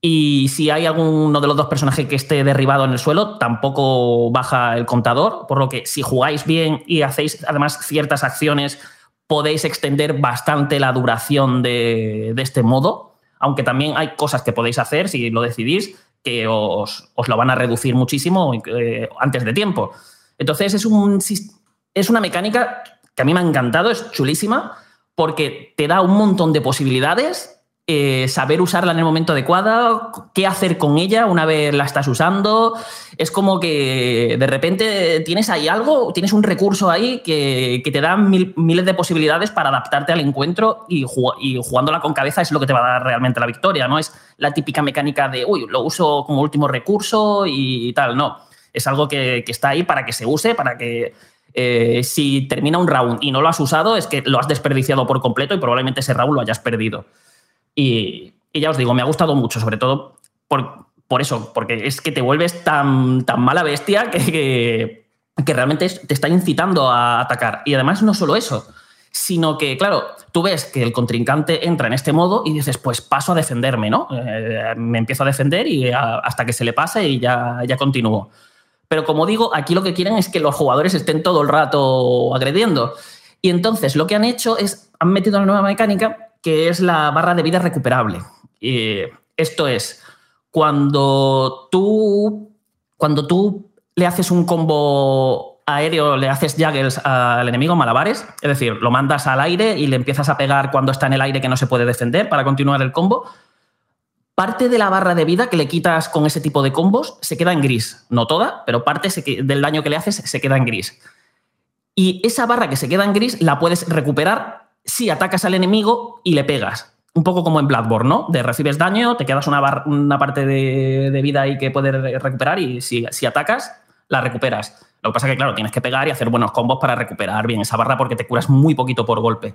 Y si hay alguno de los dos personajes que esté derribado en el suelo, tampoco baja el contador. Por lo que si jugáis bien y hacéis además ciertas acciones podéis extender bastante la duración de, este modo, aunque también hay cosas que podéis hacer si lo decidís que os, lo van a reducir muchísimo eh, antes de tiempo. Entonces es, un, es una mecánica que a mí me ha encantado, es chulísima, porque te da un montón de posibilidades eh, saber usarla en el momento adecuado, qué hacer con ella una vez la estás usando. Es como que de repente tienes ahí algo, tienes un recurso ahí que, te da miles de posibilidades para adaptarte al encuentro y, jugándola con cabeza es lo que te va a dar realmente la victoria. No es la típica mecánica de, uy, lo uso como último recurso y tal. No, es algo que, está ahí para que se use, para que eh, si termina un round y no lo has usado, es que lo has desperdiciado por completo y probablemente ese round lo hayas perdido. Y, ya os digo, me ha gustado mucho, sobre todo por, por eso, porque es que te vuelves tan, tan mala bestia que, que, realmente te está incitando a atacar. Y además no solo eso, sino que, claro, tú ves que el contrincante entra en este modo y dices, pues paso a defenderme, ¿no? Eh, me empiezo a defender y hasta que se le pase y ya, ya continúo. Pero como digo, aquí lo que quieren es que los jugadores estén todo el rato agrediendo. Y entonces lo que han hecho es, han metido una nueva mecánica que es la barra de vida recuperable. esto es, cuando tú, cuando tú le haces un combo aéreo, le haces juggles al enemigo, malabares, es decir, lo mandas al aire y le empiezas a pegar cuando está en el aire que no se puede defender para continuar el combo, parte de la barra de vida que le quitas con ese tipo de combos se queda en gris. No toda, pero parte del daño que le haces se queda en gris. Y esa barra que se queda en gris la puedes recuperar si atacas al enemigo y le pegas. Un poco como en Bloodborne, ¿no? De recibes daño, te quedas una, una parte de, vida ahí que puedes recuperar y si, si atacas, la recuperas. Lo que pasa es que, claro, tienes que pegar y hacer buenos combos para recuperar bien esa barra porque te curas muy poquito por golpe.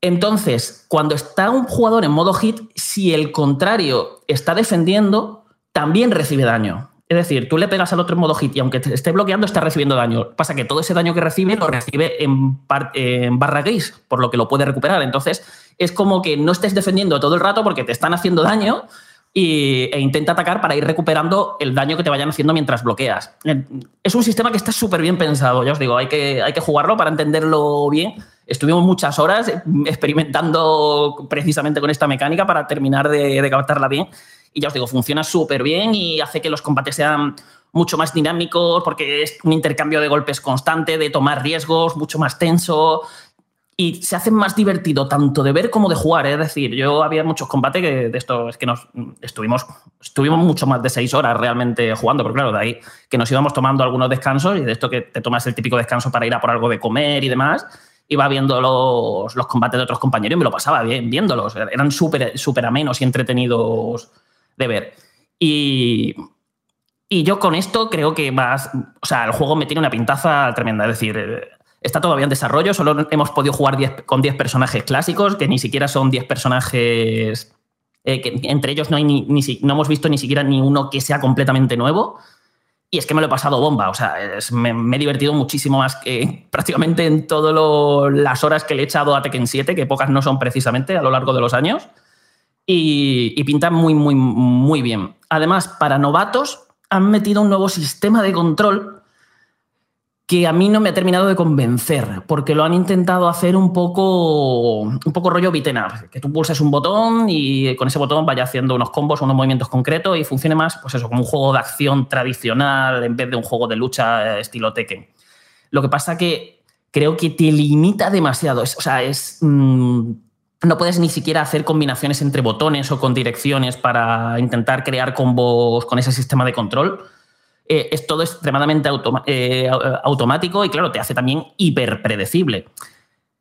Entonces, cuando está un jugador en modo hit, si el contrario está defendiendo, también recibe daño. Es decir, tú le pegas al otro en modo hit y aunque te esté bloqueando, está recibiendo daño. Pasa que todo ese daño que recibe lo recibe en, barra gris, por lo que lo puede recuperar. Entonces, es como que no estés defendiendo todo el rato porque te están haciendo daño y, e intenta atacar para ir recuperando el daño que te vayan haciendo mientras bloqueas. Es un sistema que está súper bien pensado, ya os digo, hay que, hay que jugarlo para entenderlo bien. Estuvimos muchas horas experimentando precisamente con esta mecánica para terminar de, de captarla bien y ya os digo, funciona súper bien y hace que los combates sean mucho más dinámicos porque es un intercambio de golpes constante, de tomar riesgos, mucho más tenso y se hace más divertido tanto de ver como de jugar. Es decir, yo había muchos combates que de esto es que nos estuvimos, estuvimos mucho más de seis horas realmente jugando, pero claro, de ahí que nos íbamos tomando algunos descansos y de esto que te tomas el típico descanso para ir a por algo de comer y demás. Iba viendo los, los combates de otros compañeros y me lo pasaba bien viéndolos. Eran súper súper amenos y entretenidos de ver. Y, y yo con esto creo que más. O sea, el juego me tiene una pintaza tremenda. Es decir, eh, está todavía en desarrollo. Solo hemos podido jugar con 10 personajes clásicos, que ni siquiera son 10 personajes. Eh, entre ellos no, hay ni, no hemos visto ni siquiera ni uno que sea completamente nuevo. Y es que me lo he pasado bomba. O sea, me, he divertido muchísimo más que prácticamente en todas las horas que le he echado a Tekken 7, que pocas no son precisamente a lo largo de los años y, pinta muy, muy, muy bien. Además, para novatos han metido un nuevo sistema de control que a mí no me ha terminado de convencer, porque lo han intentado hacer un poco, un poco rollo beaten que tú pulses un botón y con ese botón vaya haciendo unos combos, unos movimientos concretos y funcione más, pues eso, como un juego de acción tradicional en vez de un juego de lucha eh, estilo Tekken. Lo que pasa que creo que te limita demasiado, o sea, es... Mm, no puedes ni siquiera hacer combinaciones entre botones o con direcciones para intentar crear combos con ese sistema de control. Eh, es todo extremadamente eh, automático y, claro, te hace también hiper predecible.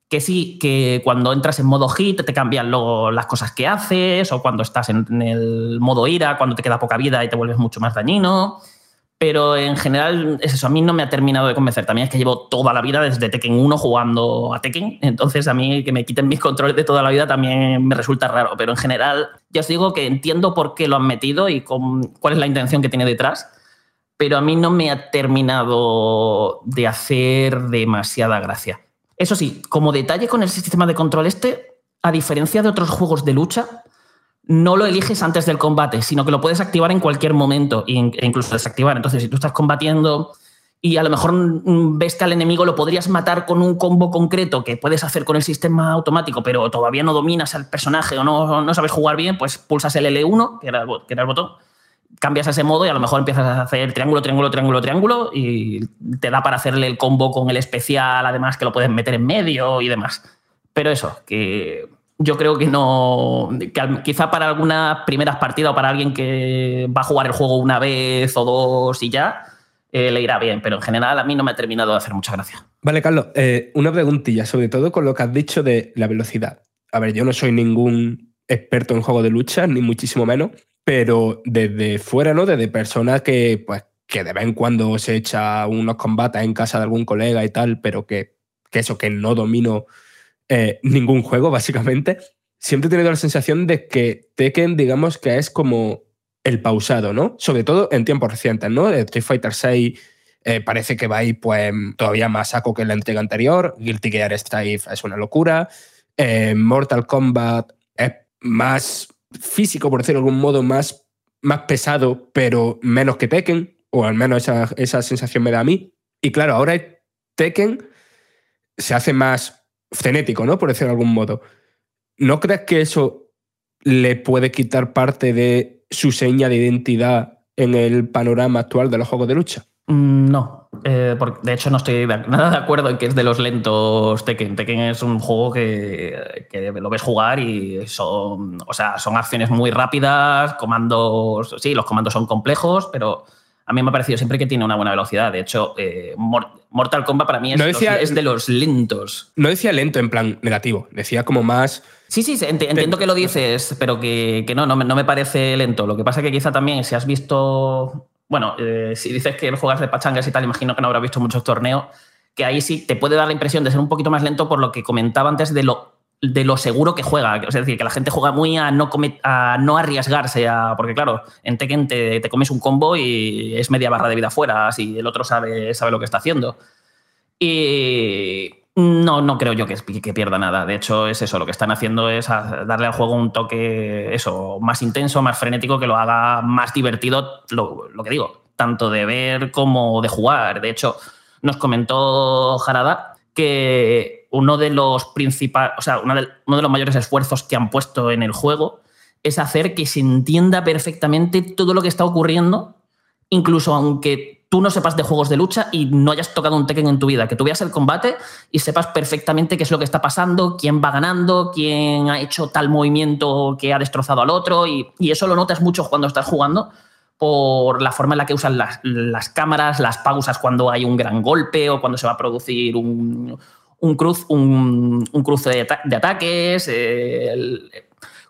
que sí, que cuando entras en modo hit te cambian luego las cosas que haces, o cuando estás en, el modo ira, cuando te queda poca vida y te vuelves mucho más dañino. Pero en general, es eso, a mí no me ha terminado de convencer. También es que llevo toda la vida desde Tekken 1 jugando a Tekken. Entonces, a mí que me quiten mis controles de toda la vida también me resulta raro. Pero en general, ya os digo que entiendo por qué lo han metido y con, cuál es la intención que tiene detrás. Pero a mí no me ha terminado de hacer demasiada gracia. Eso sí, como detalle con el sistema de control este, a diferencia de otros juegos de lucha, no lo eliges antes del combate, sino que lo puedes activar en cualquier momento e incluso desactivar. Entonces, si tú estás combatiendo y a lo mejor ves que al enemigo lo podrías matar con un combo concreto que puedes hacer con el sistema automático, pero todavía no dominas al personaje o no, no sabes jugar bien, pues pulsas el L1, que que era el botón, cambias a ese modo y a lo mejor empiezas a hacer triángulo, triángulo, triángulo, triángulo y te da para hacerle el combo con el especial, además que lo puedes meter en medio y demás. Pero eso, que yo creo que no. Quizá para algunas primeras partidas o para alguien que va a jugar el juego una vez o dos y ya, eh, le irá bien. Pero en general a mí no me ha terminado de hacer mucha gracia. Vale, Carlos, eh, una preguntilla, sobre todo con lo que has dicho de la velocidad. A ver, yo no soy ningún experto en juego de lucha, ni muchísimo menos, pero desde fuera, ¿no? Desde personas que, pues, que de vez en cuando se echa unos combates en casa de algún colega y tal, pero que, que eso, que no domino eh, ningún juego, básicamente, siempre he tenido la sensación de que Tekken, digamos que es como el pausado, ¿no? Sobre todo en tiempos recientes, ¿no? Street Fighter VI eh, parece que va ahí pues todavía más saco que la entrega anterior. Guilty Gear Strive es una locura. Eh, Mortal Kombat es más físico, por decirlo de algún modo, más, más pesado, pero menos que Tekken, o al menos esa, esa sensación me da a mí. Y claro, ahora Tekken se hace más frenético, ¿no? Por decirlo de algún modo. ¿No crees que eso le puede quitar parte de su seña de identidad en el panorama actual de los juegos de lucha? Mm, no, eh, de hecho no estoy nada de acuerdo en que es de los lentos Tekken. Tekken es un juego que, que, lo ves jugar y son, o sea, son acciones muy rápidas, comandos, sí, los comandos son complejos, pero a mí me ha parecido siempre que tiene una buena velocidad. De hecho, eh, Mortal Kombat para mí es, de los lentos. No decía lento en plan negativo, decía como más... Sí, sí, entiendo que lo dices, pero que, no, no, me parece lento. Lo que pasa es que quizá también si has visto... Bueno, eh, si dices que juegas de pachangas y tal, imagino que no habrás visto muchos torneos, que ahí sí te puede dar la impresión de ser un poquito más lento por lo que comentaba antes de lo de lo seguro que juega. Es decir, que la gente juega muy a no, a no arriesgarse, porque claro, en Tekken te, te, comes un combo y es media barra de vida fuera, si el otro sabe, sabe lo que está haciendo. Y no, no creo yo que, pierda nada. De hecho, es eso, lo que están haciendo es darle al juego un toque eso, más intenso, más frenético, que lo haga más divertido, lo, que digo, tanto de ver como de jugar. De hecho, nos comentó Jarada que uno de los principales, o sea, uno de los mayores esfuerzos que han puesto en el juego es hacer que se entienda perfectamente todo lo que está ocurriendo, incluso aunque tú no sepas de juegos de lucha y no hayas tocado un Tekken en tu vida, que tú veas el combate y sepas perfectamente qué es lo que está pasando, quién va ganando, quién ha hecho tal movimiento que ha destrozado al otro, y, eso lo notas mucho cuando estás jugando por la forma en la que usan las, cámaras, las pausas cuando hay un gran golpe o cuando se va a producir un, un, un, cruce de, ataques,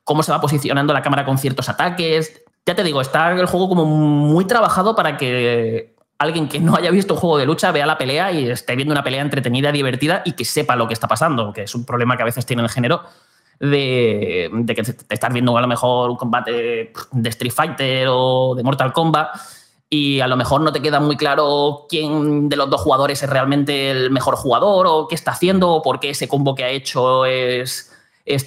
cómo se va posicionando la cámara con ciertos ataques. Ya te digo, está el juego como muy trabajado para que alguien que no haya visto un juego de lucha vea la pelea y esté viendo una pelea entretenida, divertida y que sepa lo que está pasando, que es un problema que a veces tiene el género. De, de que te estás viendo a lo mejor un combate de Street Fighter o de Mortal Kombat y a lo mejor no te queda muy claro quién de los dos jugadores es realmente el mejor jugador o qué está haciendo o por qué ese combo que ha hecho es,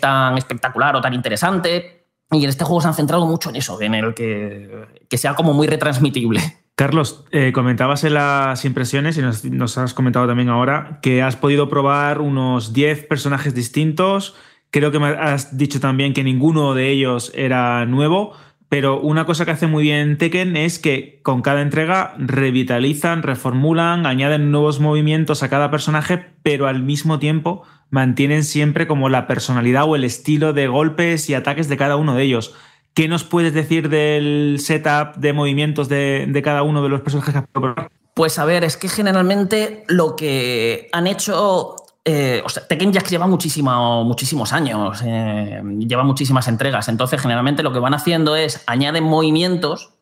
tan espectacular o tan interesante. Y en este juego se han centrado mucho en eso, en el que, que sea como muy retransmitible. Carlos, eh, comentabas en las impresiones y nos, nos, has comentado también ahora que has podido probar unos 10 personajes distintos. Creo que me has dicho también que ninguno de ellos era nuevo. Pero una cosa que hace muy bien Tekken es que con cada entrega revitalizan, reformulan, añaden nuevos movimientos a cada personaje, pero al mismo tiempo mantienen siempre como la personalidad o el estilo de golpes y ataques de cada uno de ellos. ¿Qué nos puedes decir del setup de movimientos de, cada uno de los personajes que has Pues a ver, es que generalmente lo que han hecho eh, o sea, Tekken ya lleva muchísimo, muchísimos años, eh, lleva muchísimas entregas. Entonces, generalmente lo que van haciendo es añaden movimientos,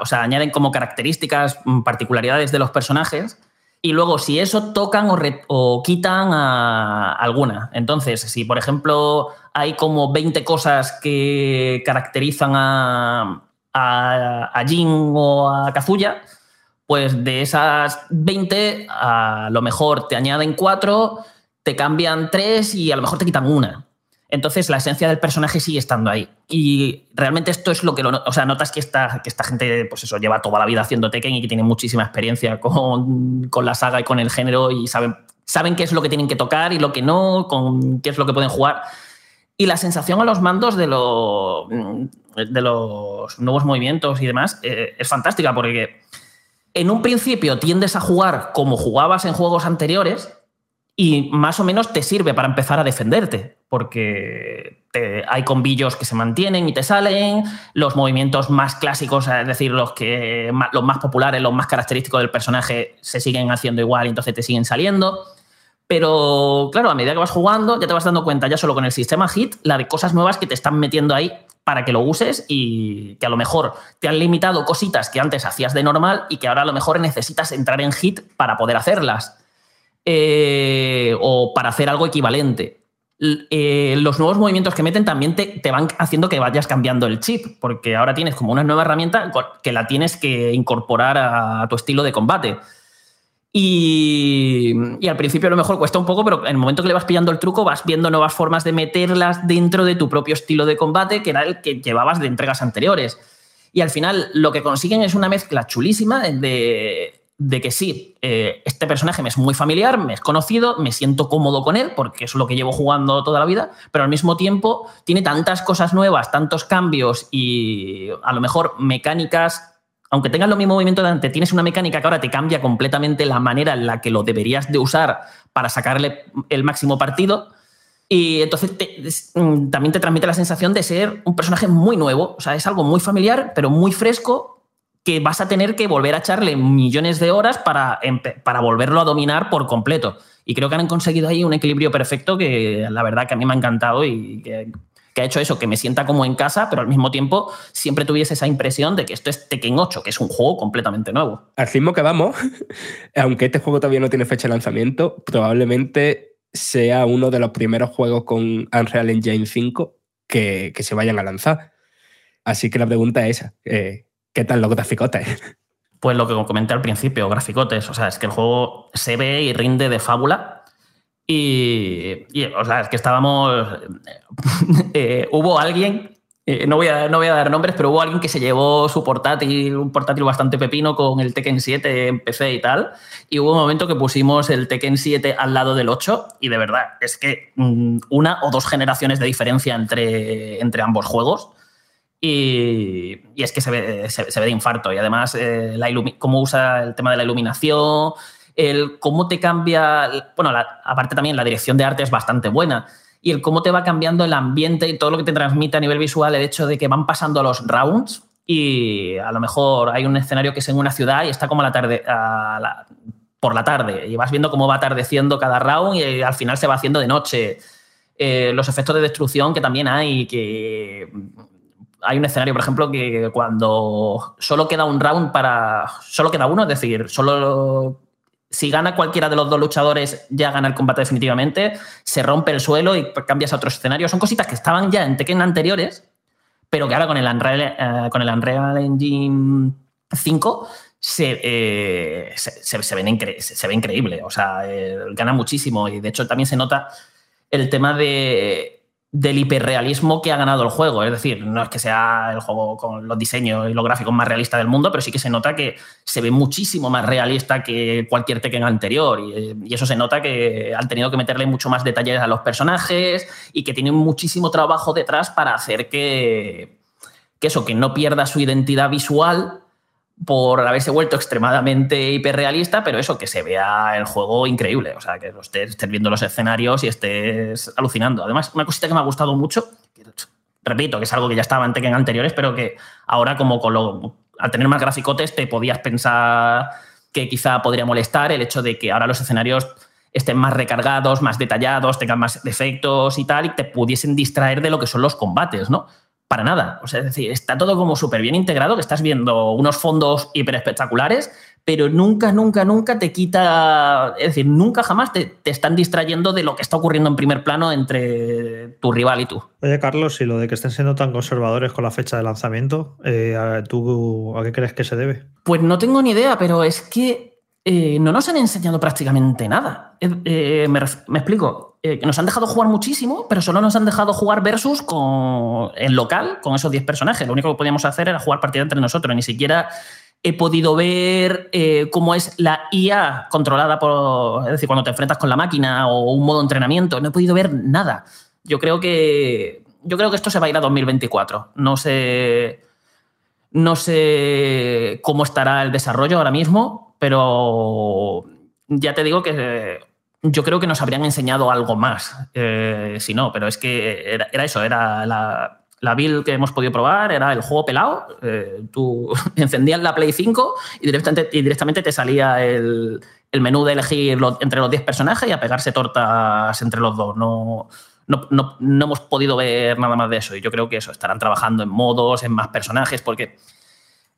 o sea, añaden como características, mm, particularidades de los personajes. Y luego, si eso tocan o, o quitan a alguna. Entonces, si por ejemplo hay como 20 cosas que caracterizan a, a, a Jin o a Kazuya, pues de esas 20, a lo mejor te añaden 4, te cambian 3 y a lo mejor te quitan una. Entonces la esencia del personaje sigue estando ahí. Y realmente esto es lo que lo, o sea, notas que esta, que esta gente, pues eso, lleva toda la vida haciendo Tekken y que tiene muchísima experiencia con, con la saga y con el género y saben, saben qué es lo que tienen que tocar y lo que no, con qué es lo que pueden jugar. Y la sensación a los mandos de, lo, de los nuevos movimientos y demás eh, es fantástica porque en un principio tiendes a jugar como jugabas en juegos anteriores y más o menos te sirve para empezar a defenderte, porque hay combillos que se mantienen y te salen, los movimientos más clásicos, es decir, los, que, los más populares, los más característicos del personaje, se siguen haciendo igual y entonces te siguen saliendo. Pero claro, a medida que vas jugando, ya te vas dando cuenta, ya solo con el sistema hit, la de cosas nuevas que te están metiendo ahí para que lo uses y que a lo mejor te han limitado cositas que antes hacías de normal y que ahora a lo mejor necesitas entrar en hit para poder hacerlas. Eh, o para hacer algo equivalente. Eh, los nuevos movimientos que meten también te, te, van haciendo que vayas cambiando el chip, porque ahora tienes como una nueva herramienta que la tienes que incorporar a tu estilo de combate. Y, y, al principio a lo mejor cuesta un poco, pero en el momento que le vas pillando el truco vas viendo nuevas formas de meterlas dentro de tu propio estilo de combate, que era el que llevabas de entregas anteriores. Y al final lo que consiguen es una mezcla chulísima de, de que sí, eh, este personaje me es muy familiar, me es conocido, me siento cómodo con él, porque es lo que llevo jugando toda la vida, pero al mismo tiempo tiene tantas cosas nuevas, tantos cambios y a lo mejor mecánicas aunque tengas lo mismo movimiento de antes, tienes una mecánica que ahora te cambia completamente la manera en la que lo deberías de usar para sacarle el máximo partido. Y entonces mm, también te transmite la sensación de ser un personaje muy nuevo. O sea, es algo muy familiar, pero muy fresco, que vas a tener que volver a echarle millones de horas para, para volverlo a dominar por completo. Y creo que han conseguido ahí un equilibrio perfecto que la verdad que a mí me ha encantado y que que ha hecho eso, que me sienta como en casa, pero al mismo tiempo siempre tuviese esa impresión de que esto es Tekken 8, que es un juego completamente nuevo. Al ritmo que vamos, aunque este juego todavía no tiene fecha de lanzamiento, probablemente sea uno de los primeros juegos con Unreal Engine 5 que, se vayan a lanzar. Así que la pregunta es esa, eh, ¿qué tal los graficotes? Pues lo que comenté al principio, graficotes. O sea, es que el juego se ve y rinde de fábula y, o sea, es que estábamos. Eh, hubo alguien, eh, no, voy a, no voy a dar nombres, pero hubo alguien que se llevó su portátil, un portátil bastante pepino con el Tekken 7 en PC y tal. Y hubo un momento que pusimos el Tekken 7 al lado del 8, y de verdad, es que mm, una o dos generaciones de diferencia entre, entre ambos juegos. Y, es que se ve, se, ve, de infarto. Y además, eh, la cómo usa el tema de la iluminación el cómo te cambia, bueno, aparte también la dirección de arte es bastante buena, y el cómo te va cambiando el ambiente y todo lo que te transmite a nivel visual, el hecho de que van pasando los rounds y a lo mejor hay un escenario que es en una ciudad y está como la tarde, por la tarde y vas viendo cómo va atardeciendo cada round y al final se va haciendo de noche. Eh, los efectos de destrucción que también hay, que hay un escenario, por ejemplo, que cuando solo queda un round para. Solo queda uno, es decir, solo si gana cualquiera de los dos luchadores, ya gana el combate definitivamente, se rompe el suelo y cambias a otro escenario. Son cositas que estaban ya en Tekken anteriores, pero que ahora con el Unreal, eh, con el Unreal Engine 5 eh, se, se, ve increíble. O sea, eh, gana muchísimo y de hecho también se nota el tema de del hiperrealismo que ha ganado el juego. Es decir, no es que sea el juego con los diseños y los gráficos más realistas del mundo, pero sí que se nota que se ve muchísimo más realista que cualquier Tekken anterior. Y, eso se nota que han tenido que meterle mucho más detalles a los personajes y que tienen muchísimo trabajo detrás para hacer que eso, que no pierda su identidad visual por haberse vuelto extremadamente hiperrealista, pero eso, que se vea el juego increíble, o sea, que estés, estés viendo los escenarios y estés alucinando. Además, una cosita que me ha gustado mucho, repito, que es algo que ya estaba en anteriores, pero que ahora como con al tener más graficotes te podías pensar que quizá podría molestar el hecho de que ahora los escenarios estén más recargados, más detallados, tengan más defectos y tal, y te pudiesen distraer de lo que son los combates, ¿no? Para nada. O sea, es decir, está todo como súper bien integrado, que estás viendo unos fondos hiper espectaculares, pero nunca, nunca, nunca te quita, es decir, nunca jamás te, te, están distrayendo de lo que está ocurriendo en primer plano entre tu rival y tú. Oye, Carlos, y lo de que estén siendo tan conservadores con la fecha de lanzamiento, eh, ¿tú a qué crees que se debe? Pues no tengo ni idea, pero es que eh, no nos han enseñado prácticamente nada. Eh, me, me, explico. Eh, nos han dejado jugar muchísimo, pero solo nos han dejado jugar versus con, en local con esos 10 personajes. Lo único que podíamos hacer era jugar partida entre nosotros. Ni siquiera he podido ver eh, cómo es la IA controlada por, es decir, cuando te enfrentas con la máquina o un modo entrenamiento. No he podido ver nada. Yo creo que, yo creo que esto se va a ir a 2024. No sé, no sé cómo estará el desarrollo ahora mismo, pero ya te digo que yo creo que nos habrían enseñado algo más, eh, si no, pero es que era, eso, era la, la build que hemos podido probar era el juego pelado. Eh, tú encendías la Play 5 y directamente, y directamente te salía el, el, menú de elegir entre los 10 personajes y a pegarse tortas entre los dos. No, no, no, no, hemos podido ver nada más de eso. Y yo creo que eso, estarán trabajando en modos, en más personajes, porque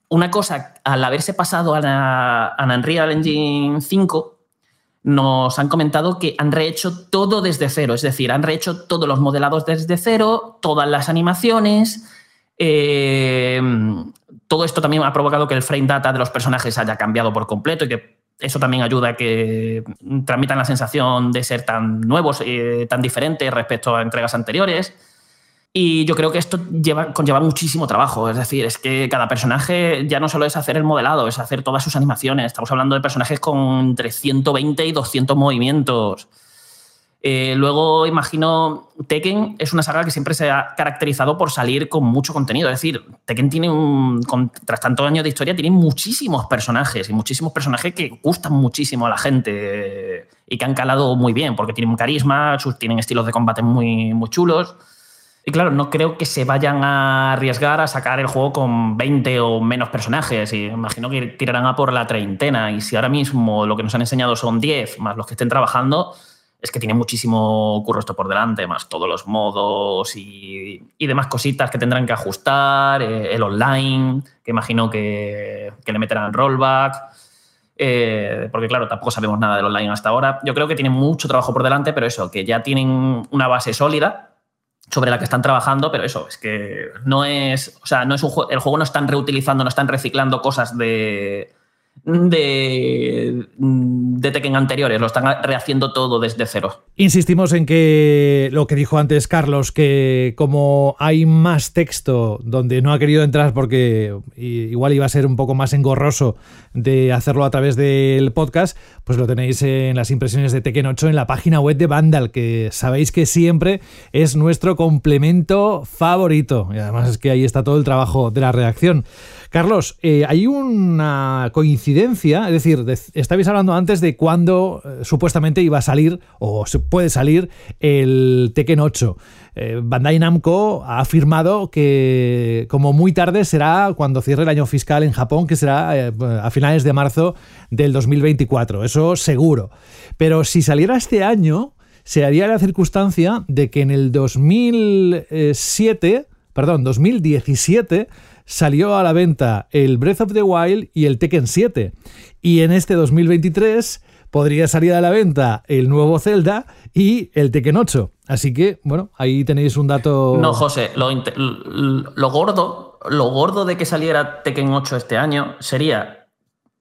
una cosa, al haberse pasado a la, a Unreal Engine 5, nos han comentado que han rehecho todo desde cero, es decir, han rehecho todos los modelados desde cero, todas las animaciones. Eh, todo esto también ha provocado que el frame data de los personajes haya cambiado por completo y que eso también ayuda a que transmitan la sensación de ser tan nuevos, eh, tan diferentes respecto a entregas anteriores. Y yo creo que esto lleva, conlleva muchísimo trabajo. Es decir, es que cada personaje ya no solo es hacer el modelado, es hacer todas sus animaciones. Estamos hablando de personajes con entre 120 y 200 movimientos. Eh, luego, imagino, Tekken es una saga que siempre se ha caracterizado por salir con mucho contenido. Es decir, Tekken tiene un. Con, tras tantos años de historia, tiene muchísimos personajes y muchísimos personajes que gustan muchísimo a la gente y que han calado muy bien porque tienen carisma, tienen estilos de combate muy, muy chulos. Y claro, no creo que se vayan a arriesgar a sacar el juego con 20 o menos personajes. Y imagino que tirarán a por la treintena. Y si ahora mismo lo que nos han enseñado son 10, más los que estén trabajando, es que tiene muchísimo curro esto por delante, más todos los modos y, y demás cositas que tendrán que ajustar, eh, el online, que imagino que, le meterán rollback. Eh, porque claro, tampoco sabemos nada del online hasta ahora. Yo creo que tienen mucho trabajo por delante, pero eso, que ya tienen una base sólida sobre la que están trabajando, pero eso, es que no es, o sea, no es un juego, el juego no están reutilizando, no están reciclando cosas de, de, de Tekken anteriores, lo están rehaciendo todo desde cero. Insistimos en que lo que dijo antes Carlos, que como hay más texto donde no ha querido entrar porque igual iba a ser un poco más engorroso de hacerlo a través del podcast, pues lo tenéis en las impresiones de Tekken 8 en la página web de Vandal, que sabéis que siempre es nuestro complemento favorito. Y además es que ahí está todo el trabajo de la redacción. Carlos, eh, hay una coincidencia, es decir, de, estabais hablando antes de cuándo eh, supuestamente iba a salir o se puede salir el Tekken 8. Eh, Bandai Namco ha afirmado que como muy tarde será cuando cierre el año fiscal en Japón, que será eh, a finales de marzo del 2024, eso seguro. Pero si saliera este año, se haría la circunstancia de que en el 2007, perdón, 2017 salió a la venta el Breath of the Wild y el Tekken 7. Y en este 2023 podría salir a la venta el nuevo Zelda y el Tekken 8. Así que, bueno, ahí tenéis un dato. No, José, lo, gordo, lo gordo de que saliera Tekken 8 este año sería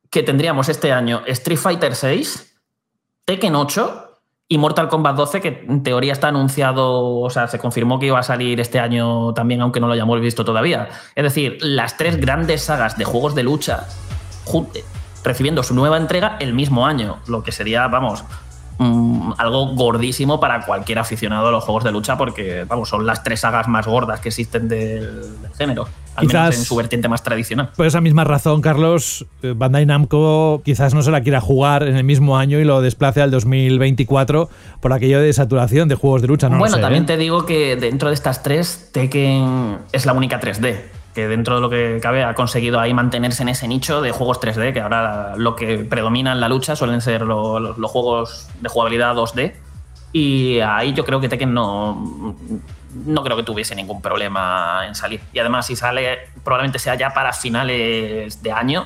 que tendríamos este año Street Fighter 6, Tekken 8 y Mortal Kombat 12, que en teoría está anunciado, o sea, se confirmó que iba a salir este año también, aunque no lo hayamos visto todavía. Es decir, las tres grandes sagas de juegos de lucha recibiendo su nueva entrega el mismo año, lo que sería, vamos, mmm, algo gordísimo para cualquier aficionado a los juegos de lucha, porque, vamos, son las tres sagas más gordas que existen del, del género. Al Quizás- menos en su vertiente más tradicional. Por esa misma razón, Carlos, eh, Bandai Namco quizás no se la quiera jugar en el mismo año y lo desplace al 2024 por aquello de saturación de juegos de lucha. No bueno, sé, también ¿eh? te digo que dentro de estas tres, Tekken es la única 3D. Que dentro de lo que cabe ha conseguido ahí mantenerse en ese nicho de juegos 3D, que ahora lo que predomina en la lucha suelen ser lo- lo- los juegos de jugabilidad 2D. Y ahí yo creo que Tekken no, no creo que tuviese ningún problema en salir. Y además, si sale, probablemente sea ya para finales de año.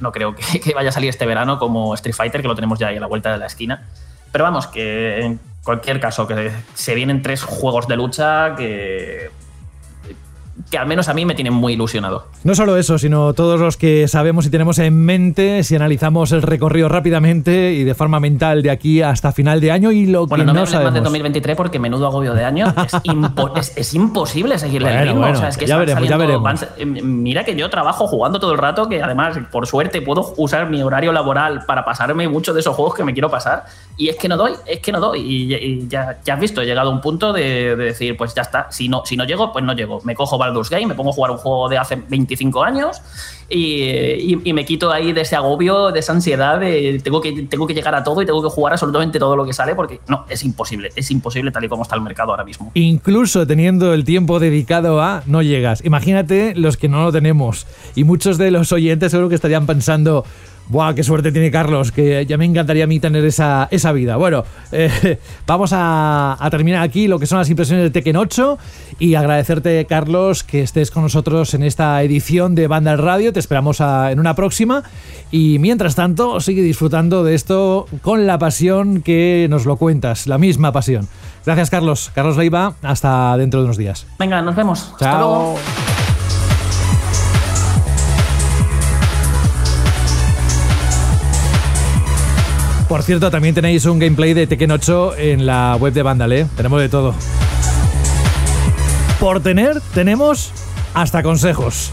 No creo que, que vaya a salir este verano como Street Fighter, que lo tenemos ya ahí a la vuelta de la esquina. Pero vamos, que en cualquier caso, que se vienen tres juegos de lucha que, que al menos a mí me tienen muy ilusionado. No solo eso, sino todos los que sabemos y tenemos en mente si analizamos el recorrido rápidamente y de forma mental de aquí hasta final de año y lo Bueno, que no, no, me hables más de sabemos. 2023 porque menudo agobio de año. Es, impo- es- es imposible seguirle el Bueno, ritmo. bueno, o sea, es que ya veremos, ya saliendo- veremos. van- eh, mira que yo trabajo jugando todo el rato, que además, por suerte, puedo usar mi horario laboral para pasarme muchos de esos juegos que me quiero pasar. Y es que no doy, es que no doy. Y, ya, ya has visto, he llegado a un punto de, de decir, pues ya está. Si no, si no llego, pues no llego. Me cojo Baldur's Gate, me pongo a jugar un juego de hace 25 años y, y- y me quito ahí de ese agobio, de esa ansiedad de tengo que, tengo que llegar a todo y tengo que jugar absolutamente todo lo que sale porque no, es imposible, es imposible tal y como está el mercado ahora mismo. Incluso teniendo el tiempo dedicado a no llegas. Imagínate los que no lo tenemos. Y muchos de los oyentes seguro que estarían pensando, ¡buah, qué suerte tiene Carlos! Que ya me encantaría a mí tener esa, esa vida. Bueno, eh, vamos a, a terminar aquí lo que son las impresiones de Tekken 8 y agradecerte, Carlos, que estés con nosotros en esta edición de Banda Radio. Te esperamos a- en una próxima. Y mientras tanto, sigue disfrutando de esto con la pasión que nos lo cuentas, la misma pasión. Gracias, Carlos. Carlos Leiva, hasta dentro de unos días. Venga, nos vemos. Hasta Chao. luego. Por cierto, también tenéis un gameplay de Tekken 8 en la web de Vandal. Tenemos de todo. Por tener, tenemos hasta consejos.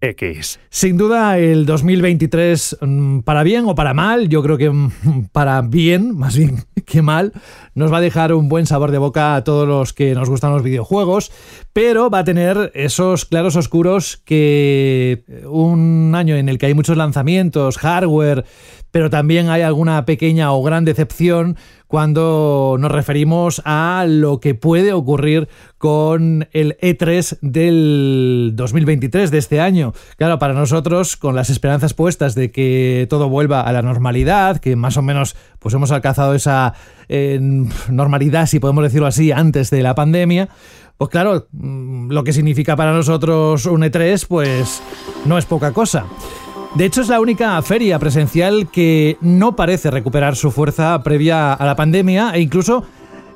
CEX. Sin duda, el 2023, mm, para bien o para mal, yo creo que mm, para bien, más bien que mal, nos va a dejar un buen sabor de boca a todos los que nos gustan los videojuegos, pero va a tener esos claros oscuros que un año en el que hay muchos lanzamientos, hardware, pero también hay alguna pequeña o gran decepción cuando nos referimos a lo que puede ocurrir con el E3 del 2023 de este año. Claro, para nosotros, con las esperanzas puestas de que todo vuelva a la normalidad, que más o menos pues hemos alcanzado esa eh, normalidad, si podemos decirlo así, antes de la pandemia, pues claro, mm, lo que significa para nosotros un E3, pues no es poca cosa. De hecho, es la única feria presencial que no parece recuperar su fuerza previa a la pandemia e incluso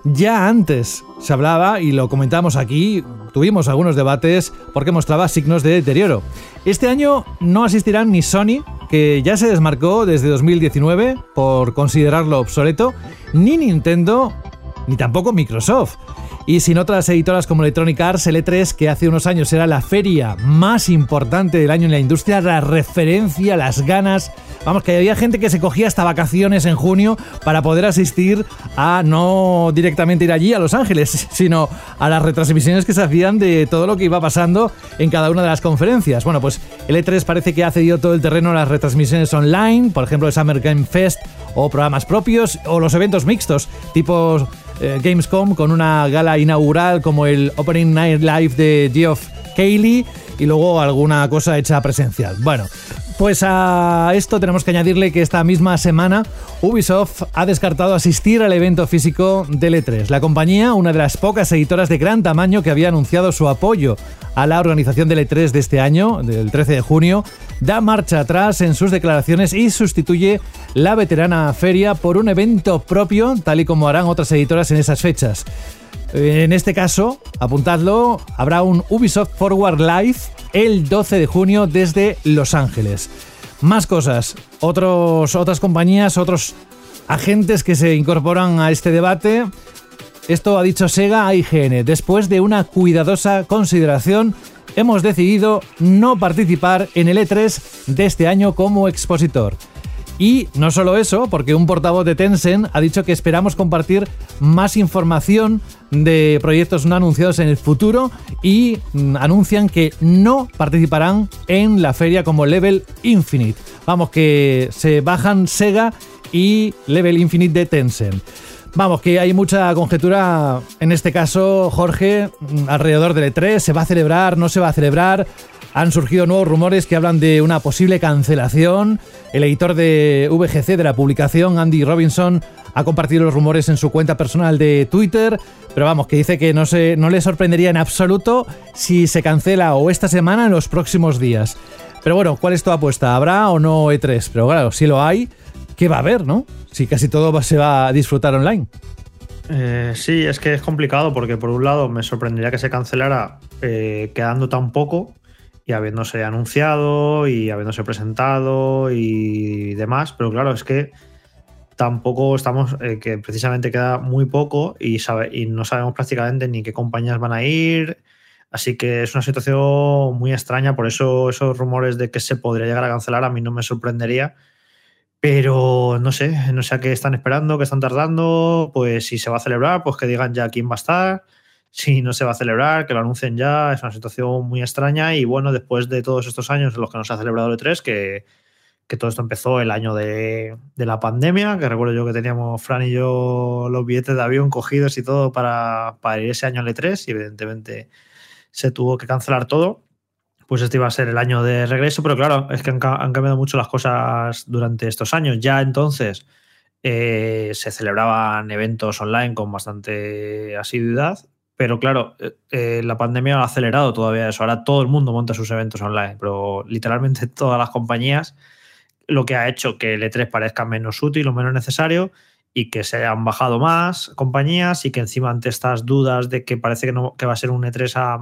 ya antes se hablaba y lo comentamos aquí, tuvimos algunos debates porque mostraba signos de deterioro. Este año no asistirán ni Sony, que ya se desmarcó desde 2019 por considerarlo obsoleto, ni Nintendo, ni tampoco Microsoft. Y sin otras editoras como Electronic Arts, el E3, que hace unos años era la feria más importante del año en la industria, la referencia, las ganas. Vamos, que había gente que se cogía hasta vacaciones en junio para poder asistir a no directamente ir allí a Los Ángeles, sino a las retransmisiones que se hacían de todo lo que iba pasando en cada una de las conferencias. Bueno, pues el E3 parece que ha cedido todo el terreno a las retransmisiones online, por ejemplo, el Summer Game Fest o programas propios, o los eventos mixtos, tipo eh, Gamescom con una gala inaugural como el Opening Night Live de Geoff Keighley y luego alguna cosa hecha presencial. Bueno, pues a esto tenemos que añadirle que esta misma semana Ubisoft ha descartado asistir al evento físico del E3. La compañía, una de las pocas editoras de gran tamaño que había anunciado su apoyo a la organización del E3 de este año, del 13 de junio, da marcha atrás en sus declaraciones y sustituye la veterana feria por un evento propio, tal y como harán otras editoras en esas fechas. En este caso, apuntadlo, habrá un Ubisoft Forward Live el 12 de junio desde Los Ángeles. Más cosas, otros, otras compañías, otros agentes que se incorporan a este debate. Esto ha dicho Sega a IGN, después de una cuidadosa consideración hemos decidido no participar en el E3 de este año como expositor. Y no solo eso, porque un portavoz de Tencent ha dicho que esperamos compartir más información de proyectos no anunciados en el futuro y mm, anuncian que no participarán en la feria como Level Infinite. Vamos, que se bajan Sega y Level Infinite de Tencent. Vamos, que hay mucha conjetura, en este caso, Jorge, mm, alrededor del E3. ¿Se va a celebrar? ¿No se va a celebrar? Han surgido nuevos rumores que hablan de una posible cancelación. El editor de VGC de la publicación, Andy Robinson, ha compartido los rumores en su cuenta personal de Twitter, pero vamos, que dice que no, se, no le sorprendería en absoluto si se cancela o esta semana o en los próximos días. Pero bueno, ¿cuál es tu apuesta? ¿Habrá o no E3? Pero claro, si lo hay, ¿qué va a haber, no? Si casi todo se va a disfrutar online. Eh, sí, es que es complicado porque por un lado me sorprendería que se cancelara eh, quedando tan poco y habiéndose anunciado y habiéndose presentado y demás, pero claro, es que tampoco estamos, eh, que precisamente queda muy poco y, y no sabemos prácticamente ni qué compañías van a ir, así que es una situación muy extraña, por eso esos rumores de que se podría llegar a cancelar a mí no me sorprendería. Pero no sé, no sé a qué están esperando, qué están tardando. Pues si se va a celebrar, pues que digan ya quién va a estar si no se va a celebrar, que lo anuncien ya, es una situación muy extraña y bueno, después de todos estos años en los que no se ha celebrado el E3, que, que todo esto empezó el año de, de, la pandemia, que recuerdo yo que teníamos Fran y yo los billetes de avión cogidos y todo para, para ir ese año al E3 y evidentemente se tuvo que cancelar todo. Pues este iba a ser el año de regreso, pero claro, es que han, cambiado mucho las cosas durante estos años. Ya entonces eh, se celebraban eventos online con bastante asiduidad pero claro, eh, eh, la pandemia ha acelerado todavía eso. Ahora todo el mundo monta sus eventos online, pero literalmente todas las compañías, lo que ha hecho que el E3 parezca menos útil o menos necesario y que se han bajado más compañías y que encima ante estas dudas de que parece que, no, que va a ser un E3 a,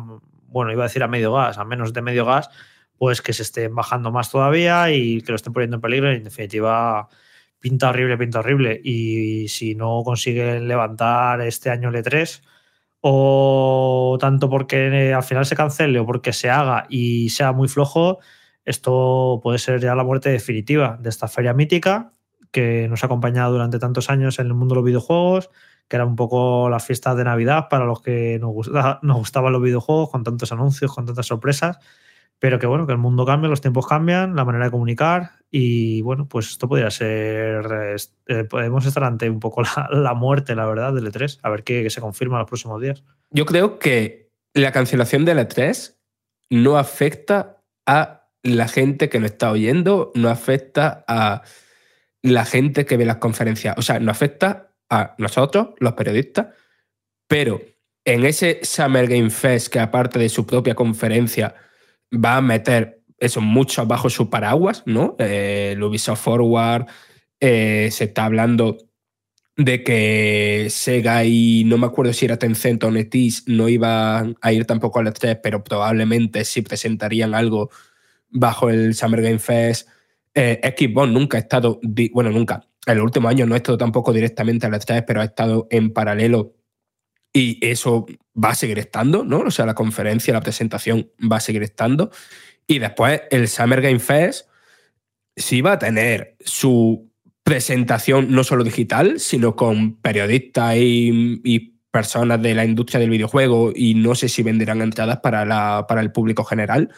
bueno, iba a decir a medio gas, a menos de medio gas, pues que se estén bajando más todavía y que lo estén poniendo en peligro. En definitiva, pinta horrible, pinta horrible. Y si no consiguen levantar este año el E3, o tanto porque eh, al final se cancele o porque se haga y sea muy flojo, esto puede ser ya la muerte definitiva de esta feria mítica que nos ha acompañado durante tantos años en el mundo de los videojuegos, que era un poco la fiesta de Navidad para los que nos, nos gustaban los videojuegos, con tantos anuncios, con tantas sorpresas, pero que bueno, que el mundo cambia, los tiempos cambian, la manera de comunicar y bueno, pues esto podría ser, eh, podemos estar ante un poco la, muerte, la verdad, del E3, a ver qué, se confirma los próximos días. Yo creo que la cancelación del E3 no afecta a la gente que nos está oyendo, no afecta a la gente que ve las conferencias, o sea, no afecta a nosotros, los periodistas, pero en ese Summer Game Fest que aparte de su propia conferencia, va a meter eso mucho bajo su paraguas, ¿no? Eh, Ubisoft Forward, eh, se está hablando de que Sega y no me acuerdo si era Tencent o Netis no iban a ir tampoco a las 3, pero probablemente sí presentarían algo bajo el Summer Game Fest. Eh, Xbox nunca ha estado, bueno, nunca, en los últimos años no ha estado tampoco directamente a las 3, pero ha estado en paralelo y eso va a seguir estando, ¿no? O sea, la conferencia, la presentación va a seguir estando. Y después el Summer Game Fest sí va a tener su presentación no solo digital, sino con periodistas y, personas de la industria del videojuego y no sé si venderán entradas para, la, para el público general.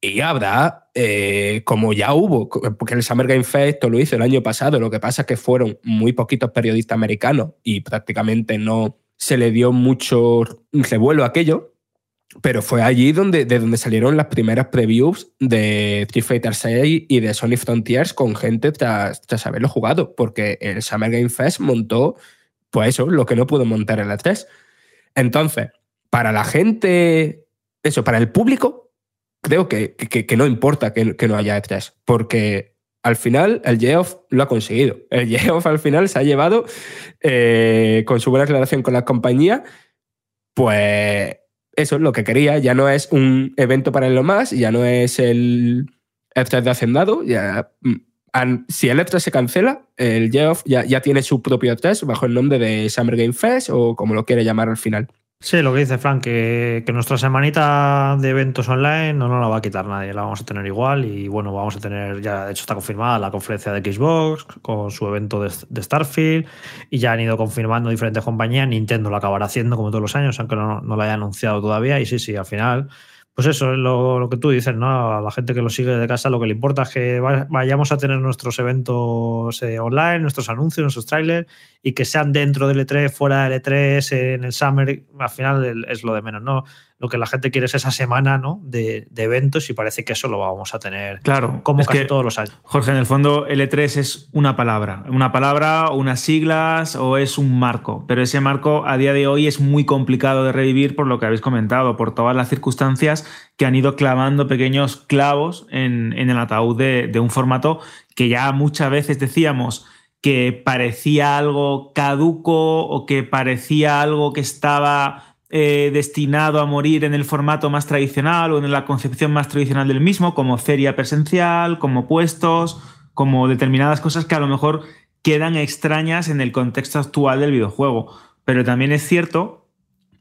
Y habrá, eh, como ya hubo, porque el Summer Game Fest lo hizo el año pasado, lo que pasa es que fueron muy poquitos periodistas americanos y prácticamente no, se le dio mucho revuelo a aquello, pero fue allí donde, de donde salieron las primeras previews de Street Fighter 6 y de Sonic Frontiers con gente tras, tras haberlo jugado, porque el Summer Game Fest montó, pues eso, lo que no pudo montar en la 3. Entonces, para la gente, eso, para el público, creo que, que, no importa que, no haya E3, porque al final el Geoff lo ha conseguido. El Geoff al final se ha llevado, eh, con su buena relación con la compañía, pues eso es lo que quería. Ya no es un evento para lo más, ya no es el F3 de Hacendado. Ya, mm, si el F3 se cancela, el Geoff ya, ya tiene su propio F3 bajo el nombre de Summer Game Fest o como lo quiere llamar al final. Sí, lo que dice Frank, que, nuestra semanita de eventos online no nos la va a quitar nadie, la vamos a tener igual y bueno, vamos a tener, ya de hecho está confirmada la conferencia de Xbox con su evento de, de Starfield y ya han ido confirmando diferentes compañías, Nintendo lo acabará haciendo como todos los años, aunque no, no lo haya anunciado todavía y sí, sí, al final pues eso es lo, lo, que tú dices, ¿no? A la gente que lo sigue de casa lo que le importa es que vayamos a tener nuestros eventos eh, online, nuestros anuncios, nuestros trailers y que sean dentro del E3, fuera del E3, en el Summer, al final es lo de menos, ¿no? Lo que la gente quiere es esa semana ¿no? de, de eventos y parece que eso lo vamos a tener claro, como casi todos los años. Jorge, en el fondo el E3 es una palabra, una palabra, unas siglas o es un marco, pero ese marco a día de hoy es muy complicado de revivir por lo que habéis comentado, por todas las circunstancias que han ido clavando pequeños clavos en, en el ataúd de, de un formato que ya muchas veces decíamos que parecía algo caduco o que parecía algo que estaba eh, destinado a morir en el formato más tradicional o en la concepción más tradicional del mismo, como feria presencial, como puestos, como determinadas cosas que a lo mejor quedan extrañas en el contexto actual del videojuego. Pero también es cierto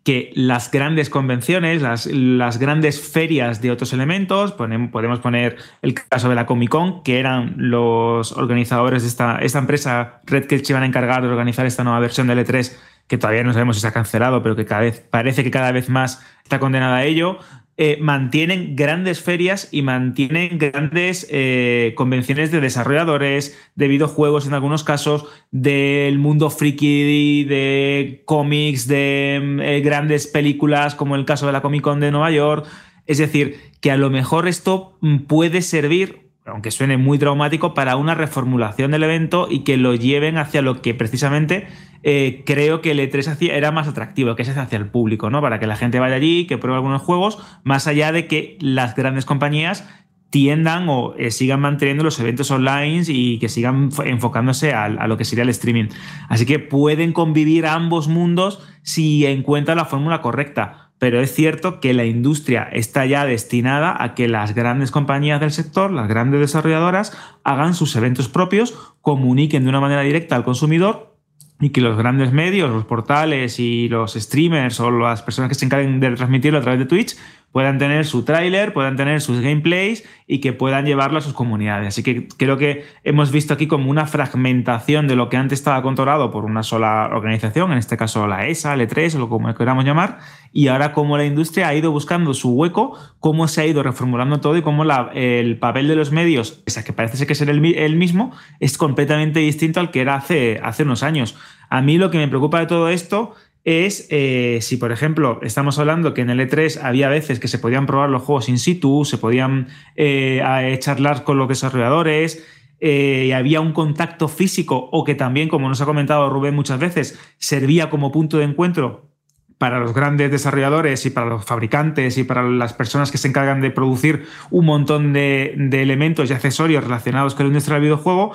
que las grandes convenciones, las, las, grandes ferias de otros elementos, podemos poner el caso de la Comic Con, que eran los organizadores de esta, esta empresa Red que se iban a encargar de organizar esta nueva versión del E3, que todavía no sabemos si se ha cancelado, pero que cada vez parece que cada vez más está condenada a ello. Eh, mantienen grandes ferias y mantienen grandes eh, convenciones de desarrolladores, de videojuegos en algunos casos, del mundo friki, de cómics, de eh, grandes películas, como el caso de la Comic Con de Nueva York. Es decir, que a lo mejor esto mm, puede servir aunque suene muy traumático, para una reformulación del evento y que lo lleven hacia lo que precisamente eh, creo que el E3 era más atractivo, que es hacia el público, ¿no? Para que la gente vaya allí, que pruebe algunos juegos, más allá de que las grandes compañías tiendan o eh, sigan manteniendo los eventos online y que sigan enfocándose a, a, lo que sería el streaming. Así que pueden convivir ambos mundos si encuentran la fórmula correcta. Pero es cierto que la industria está ya destinada a que las grandes compañías del sector, las grandes desarrolladoras, hagan sus eventos propios, comuniquen de una manera directa al consumidor y que los grandes medios, los portales y los streamers o las personas que se encarguen de transmitirlo a través de Twitch puedan tener su tráiler, puedan tener sus gameplays y que puedan llevarlo a sus comunidades. Así que creo que hemos visto aquí como una fragmentación de lo que antes estaba controlado por una sola organización, en este caso la ESA, el E3 o lo como queramos llamar, y ahora como la industria ha ido buscando su hueco, cómo se ha ido reformulando todo y cómo la, el papel de los medios, que parece ser que es el, mismo, es completamente distinto al que era hace unos años. A mí lo que me preocupa de todo esto es eh, si, por ejemplo, estamos hablando que en el E3 había veces que se podían probar los juegos in situ, se podían eh, charlar con los desarrolladores, eh, había un contacto físico o que también, como nos ha comentado Rubén muchas veces, servía como punto de encuentro para los grandes desarrolladores y para los fabricantes y para las personas que se encargan de producir un montón de, elementos y accesorios relacionados con la industria del videojuego,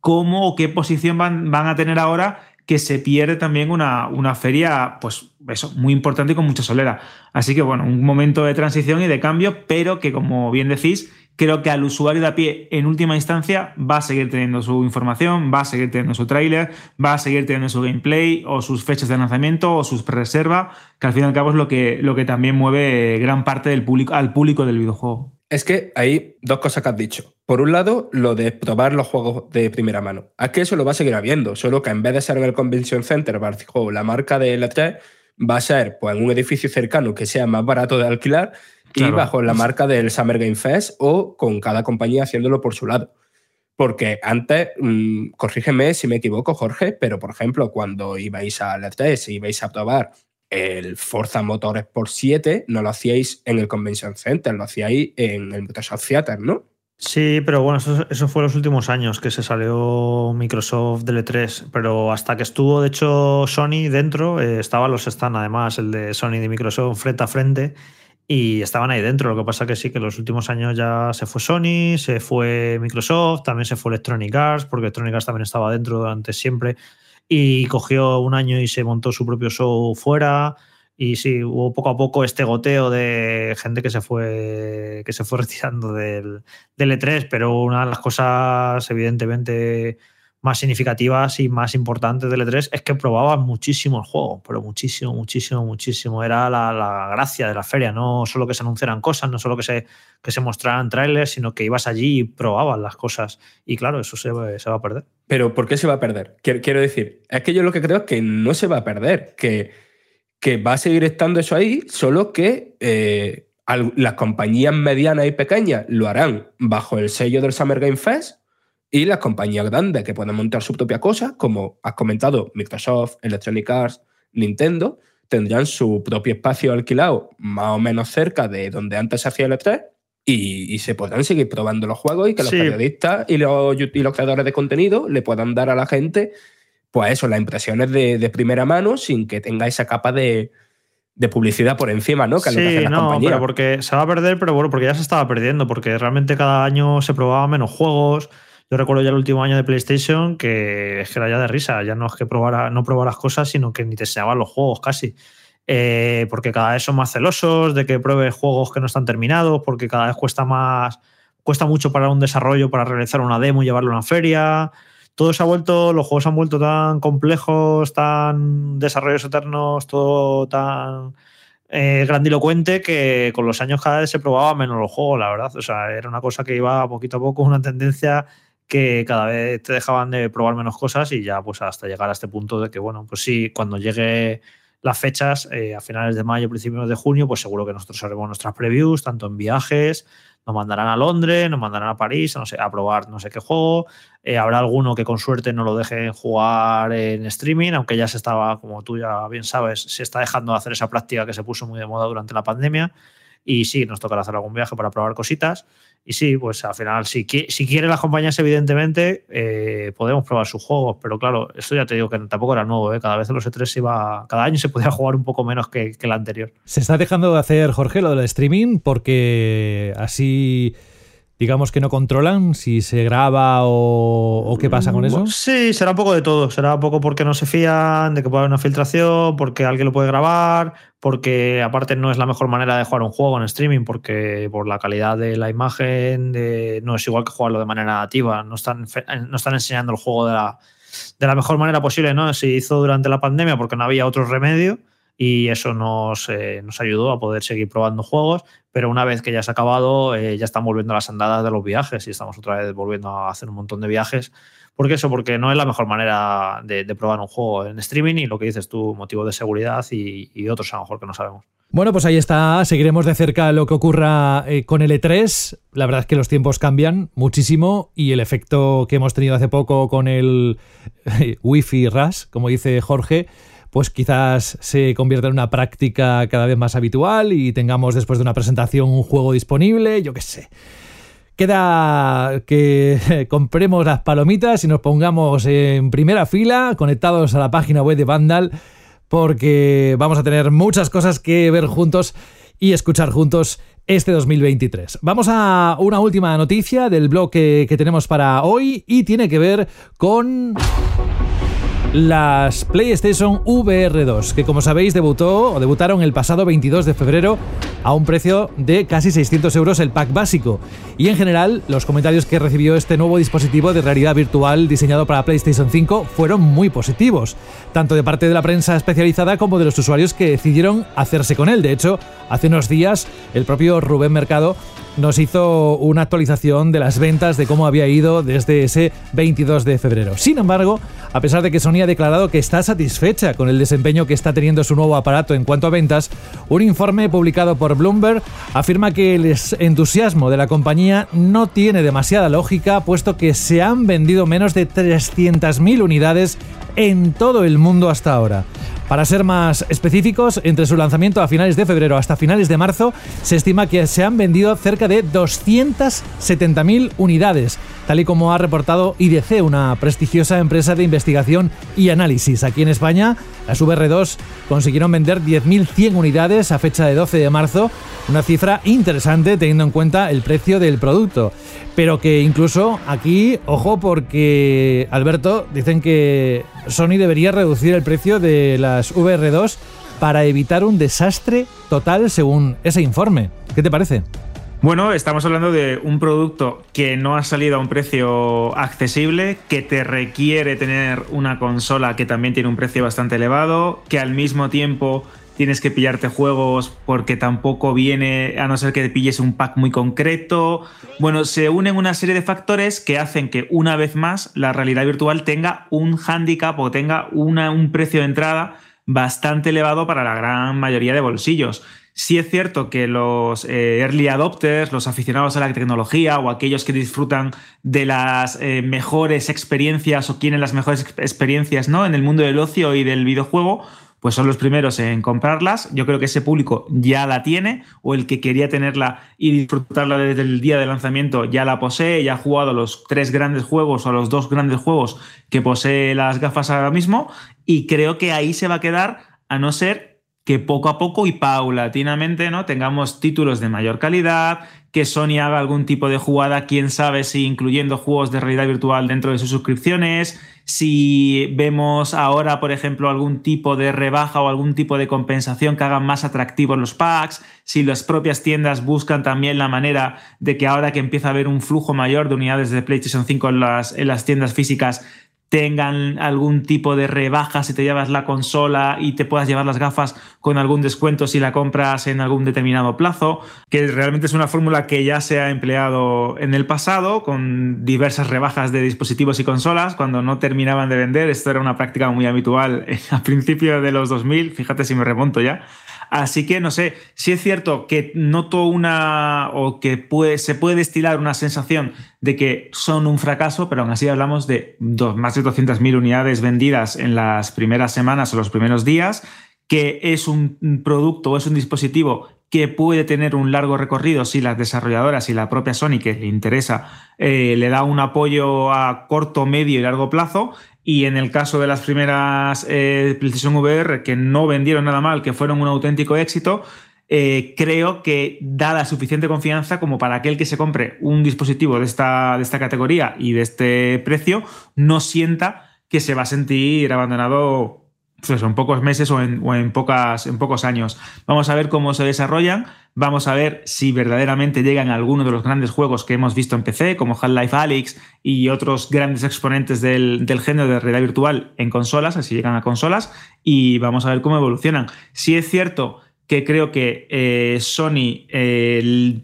cómo o qué posición van a tener ahora que se pierde también una, una feria, pues eso, muy importante y con mucha solera. Así que bueno, un momento de transición y de cambio, pero que como bien decís, creo que al usuario de a pie en última instancia va a seguir teniendo su información, va a seguir teniendo su tráiler, va a seguir teniendo su gameplay o sus fechas de lanzamiento o sus pre-reserva, que al fin y al cabo es lo que, lo que también mueve gran parte del público, al público del videojuego. Es que hay dos cosas que has dicho. Por un lado, lo de probar los juegos de primera mano. Es que eso lo va a seguir habiendo, solo que en vez de ser en el Convention Center, la marca de L3 va a ser pues, en un edificio cercano que sea más barato de alquilar y bajo la marca del Summer Game Fest o con cada compañía haciéndolo por su lado. Porque antes, mmm, corrígeme si me equivoco, Jorge, pero por ejemplo, cuando ibais a L3 y ibais a probar el Forza Motorsport 7 no lo hacíais en el Convention Center, lo hacíais en el Microsoft Theater, ¿no? Sí, pero bueno, eso, eso, fue los últimos años que se salió Microsoft del E3, pero hasta que estuvo, de hecho, Sony dentro, eh, estaban los están además, el de Sony de Microsoft frente a frente, y estaban ahí dentro. Lo que pasa que sí, que los últimos años ya se fue Sony, se fue Microsoft, también se fue Electronic Arts, porque Electronic Arts también estaba dentro durante siempre y cogió un año y se montó su propio show fuera. Y sí, hubo poco a poco este goteo de gente que se fue, que se fue retirando del, del E3, pero una de las cosas, evidentemente, más significativas y más importantes del E3 es que probabas muchísimo el juego, pero muchísimo, muchísimo, muchísimo. Era la, la, gracia de la feria, no solo que se anunciaran cosas, no solo que se, que se mostraran trailers, sino que ibas allí y probabas las cosas. Y claro, eso se, se va a perder. Pero ¿por qué se va a perder? Quiero, decir, es que yo lo que creo es que no se va a perder, que, que va a seguir estando eso ahí, solo que eh, las compañías medianas y pequeñas lo harán bajo el sello del Summer Game Fest y las compañías grandes que pueden montar su propia cosa, como has comentado, Microsoft, Electronic Arts, Nintendo, tendrán su propio espacio alquilado más o menos cerca de donde antes se hacía el E3 y, y, se podrán seguir probando los juegos y que los sí. periodistas y los, y los, creadores de contenido le puedan dar a la gente, pues eso, las impresiones de, de primera mano sin que tenga esa capa de, de publicidad por encima, ¿no? Que sí, que no, pero porque se va a perder, pero bueno, porque ya se estaba perdiendo, porque realmente cada año se probaban menos juegos. Yo recuerdo ya el último año de PlayStation que es que era ya de risa, ya no es que probara, no probaras cosas, sino que ni te enseñaban los juegos casi. Eh, porque cada vez son más celosos de que pruebes juegos que no están terminados, porque cada vez cuesta más, cuesta mucho para un desarrollo, para realizar una demo y llevarlo a una feria. Todo se ha vuelto, los juegos se han vuelto tan complejos, tan desarrollos eternos, todo tan eh, grandilocuente que con los años cada vez se probaba menos los juegos, la verdad. O sea, era una cosa que iba poquito a poco, una tendencia que cada vez te dejaban de probar menos cosas y ya pues hasta llegar a este punto de que, bueno, pues sí, cuando llegue las fechas, eh, a finales de mayo, principios de junio, pues seguro que nosotros haremos nuestras previews, tanto en viajes, nos mandarán a Londres, nos mandarán a París, no sé, a probar no sé qué juego. Eh, habrá alguno que con suerte no lo dejen jugar en streaming, aunque ya se estaba, como tú ya bien sabes, se está dejando de hacer esa práctica que se puso muy de moda durante la pandemia. Y sí, nos tocará hacer algún viaje para probar cositas. Y sí, pues al final, si, si quieren las compañías, evidentemente, eh, podemos probar sus juegos. Pero claro, esto ya te digo que tampoco era nuevo. ¿eh? Cada vez en los E3 se iba. Cada año se podía jugar un poco menos que, que el anterior. Se está dejando de hacer, Jorge, lo del streaming, porque así digamos que no controlan si se graba o, o, qué pasa con eso? Sí, será un poco de todo. Será un poco porque no se fían de que puede haber una filtración, porque alguien lo puede grabar, porque aparte no es la mejor manera de jugar un juego en streaming, porque por la calidad de la imagen de, no es igual que jugarlo de manera nativa. No están, no están enseñando el juego de la, de la mejor manera posible, ¿no? Se hizo durante la pandemia porque no había otro remedio y eso nos, eh, nos ayudó a poder seguir probando juegos, pero una vez que ya se ha acabado, eh, ya están volviendo a las andadas de los viajes y estamos otra vez volviendo a hacer un montón de viajes. ¿Por qué eso? Porque no es la mejor manera de, probar un juego en streaming y lo que dices tú, motivo de seguridad y, y, otros a lo mejor que no sabemos. Bueno, pues ahí está. Seguiremos de cerca lo que ocurra eh, con el E3. La verdad es que los tiempos cambian muchísimo y el efecto que hemos tenido hace poco con el Wi-Fi RAS, como dice Jorge, pues quizás se convierta en una práctica cada vez más habitual y tengamos después de una presentación un juego disponible, yo qué sé. Queda que compremos las palomitas y nos pongamos en primera fila, conectados a la página web de Vandal, porque vamos a tener muchas cosas que ver juntos y escuchar juntos este 2023. Vamos a una última noticia del blog que, que tenemos para hoy y tiene que ver con las PlayStation VR 2, que como sabéis debutó o debutaron el pasado 22 de febrero a un precio de casi 600 euros el pack básico. Y en general, los comentarios que recibió este nuevo dispositivo de realidad virtual diseñado para PlayStation 5 fueron muy positivos, tanto de parte de la prensa especializada como de los usuarios que decidieron hacerse con él. De hecho, hace unos días el propio Rubén Mercado nos hizo una actualización de las ventas de cómo había ido desde ese 22 de febrero. Sin embargo, a pesar de que Sony ha declarado que está satisfecha con el desempeño que está teniendo su nuevo aparato en cuanto a ventas, un informe publicado por Bloomberg afirma que el entusiasmo de la compañía no tiene demasiada lógica, puesto que se han vendido menos de 300.000 unidades en todo el mundo hasta ahora. Para ser más específicos, entre su lanzamiento a finales de febrero hasta finales de marzo, se estima que se han vendido cerca de 270.000 unidades, tal y como ha reportado IDC, una prestigiosa empresa de investigación y análisis. Aquí en España, las VR2 consiguieron vender 10.100 unidades a fecha de 12 de marzo, una cifra interesante teniendo en cuenta el precio del producto. Pero que incluso aquí, ojo, porque Alberto, dicen que Sony debería reducir el precio de las VR2 para evitar un desastre total según ese informe. ¿Qué te parece? Bueno, estamos hablando de un producto que no ha salido a un precio accesible, que te requiere tener una consola que también tiene un precio bastante elevado, que al mismo tiempo tienes que pillarte juegos porque tampoco viene, a no ser que te pilles un pack muy concreto. Bueno, se unen una serie de factores que hacen que una vez más la realidad virtual tenga un handicap o tenga un precio de entrada bastante elevado para la gran mayoría de bolsillos. Sí es cierto que los eh, early adopters, los aficionados a la tecnología o aquellos que disfrutan de las eh, mejores experiencias o quieren las mejores experiencias ¿no? en el mundo del ocio y del videojuego, pues son los primeros en comprarlas. Yo creo que ese público ya la tiene o el que quería tenerla y disfrutarla desde el día de lanzamiento ya la posee, ya ha jugado los tres grandes juegos o los dos grandes juegos que posee las gafas ahora mismo y creo que ahí se va a quedar a no ser que poco a poco y paulatinamente ¿no? tengamos títulos de mayor calidad, que Sony haga algún tipo de jugada, quién sabe si incluyendo juegos de realidad virtual dentro de sus suscripciones, si vemos ahora, por ejemplo, algún tipo de rebaja o algún tipo de compensación que hagan más atractivos los packs, si las propias tiendas buscan también la manera de que ahora que empieza a haber un flujo mayor de unidades de PlayStation 5 en las, en las tiendas físicas, tengan algún tipo de rebaja si te llevas la consola y te puedas llevar las gafas con algún descuento si la compras en algún determinado plazo, que realmente es una fórmula que ya se ha empleado en el pasado con diversas rebajas de dispositivos y consolas cuando no terminaban de vender. Esto era una práctica muy habitual a principios de los 2000, fíjate si me remonto ya. Así que no sé, si es cierto que noto una o que puede, se puede destilar una sensación de que son un fracaso, pero aún así hablamos de más de 200.000 unidades vendidas en las primeras semanas o los primeros días, que es un producto o es un dispositivo que puede tener un largo recorrido si las desarrolladoras y la propia Sony que le interesa eh, le da un apoyo a corto, medio y largo plazo y en el caso de las primeras eh, PlayStation VR, que no vendieron nada mal, que fueron un auténtico éxito, eh, creo que da la suficiente confianza como para aquel que se compre un dispositivo de esta, de esta categoría y de este precio, no sienta que se va a sentir abandonado pues en pocos meses o, en, en, pocas, en pocos años. Vamos a ver cómo se desarrollan, vamos a ver si verdaderamente llegan a alguno de los grandes juegos que hemos visto en PC, como Half-Life Alyx y otros grandes exponentes del, género de realidad virtual en consolas, así llegan a consolas, y vamos a ver cómo evolucionan. Si es cierto que creo que eh, Sony,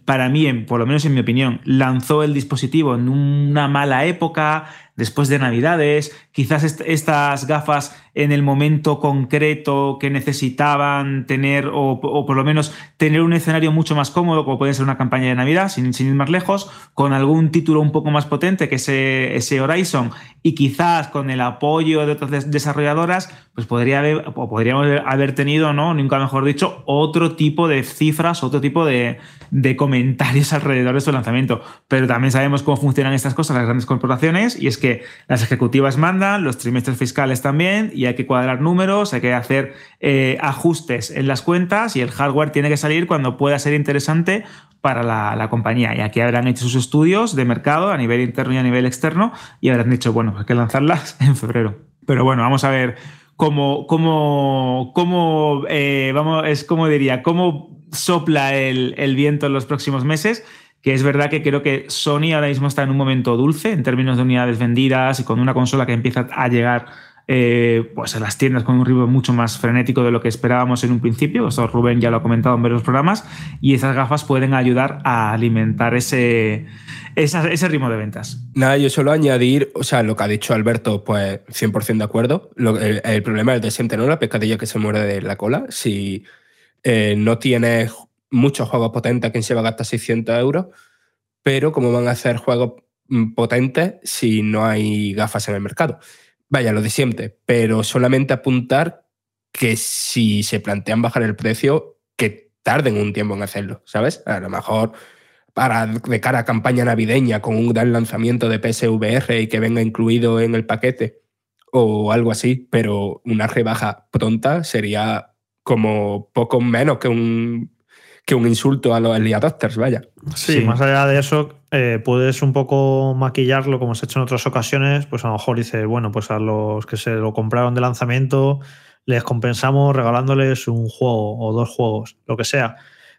para mí, por lo menos en mi opinión, lanzó el dispositivo en una mala época, después de Navidades, quizás estas gafas en el momento concreto que necesitaban tener o, por lo menos tener un escenario mucho más cómodo, como puede ser una campaña de Navidad, sin, ir más lejos, con algún título un poco más potente que ese, Horizon y quizás con el apoyo de otras desarrolladoras, pues podría haber, o podríamos haber tenido, ¿no? nunca mejor dicho, otro tipo de cifras, otro tipo de, de comentarios alrededor de su lanzamiento. Pero también sabemos cómo funcionan estas cosas las grandes corporaciones y es que las ejecutivas mandan, los trimestres fiscales también, y hay que cuadrar números, hay que hacer eh, ajustes en las cuentas y el hardware tiene que salir cuando pueda ser interesante para la, compañía. Y aquí habrán hecho sus estudios de mercado a nivel interno y a nivel externo y habrán dicho, bueno, hay que lanzarlas en febrero. Pero bueno, vamos a ver cómo, cómo, cómo eh, vamos, es como diría, cómo sopla el viento en los próximos meses que es verdad que creo que Sony ahora mismo está en un momento dulce en términos de unidades vendidas y con una consola que empieza a llegar eh, pues a las tiendas con un ritmo mucho más frenético de lo que esperábamos en un principio. Eso Rubén ya lo ha comentado en varios programas. Y esas gafas pueden ayudar a alimentar ese, ese ritmo de ventas. Nada, yo solo añadir, o sea, lo que ha dicho Alberto, pues 100% de acuerdo. el, problema es de siempre, ¿no? La pescadilla que se muere de la cola. Si eh, no tienes muchos juegos potentes, ¿quién se va a gastar 600 euros? Pero ¿cómo van a hacer juegos mm, potentes si no hay gafas en el mercado? Vaya, lo de siempre, pero solamente apuntar que si se plantean bajar el precio, que tarden un tiempo en hacerlo, ¿sabes? A lo mejor para de cara a campaña navideña con un gran lanzamiento de PSVR y que venga incluido en el paquete o algo así, pero una rebaja pronta sería como poco menos que un que un insulto a los early adopters, vaya. Sí, más allá de eso, eh, puedes un poco maquillarlo como se ha hecho en otras ocasiones, pues a lo mejor dice, bueno, pues a los que se lo compraron de lanzamiento les compensamos regalándoles un juego o dos juegos, lo que sea.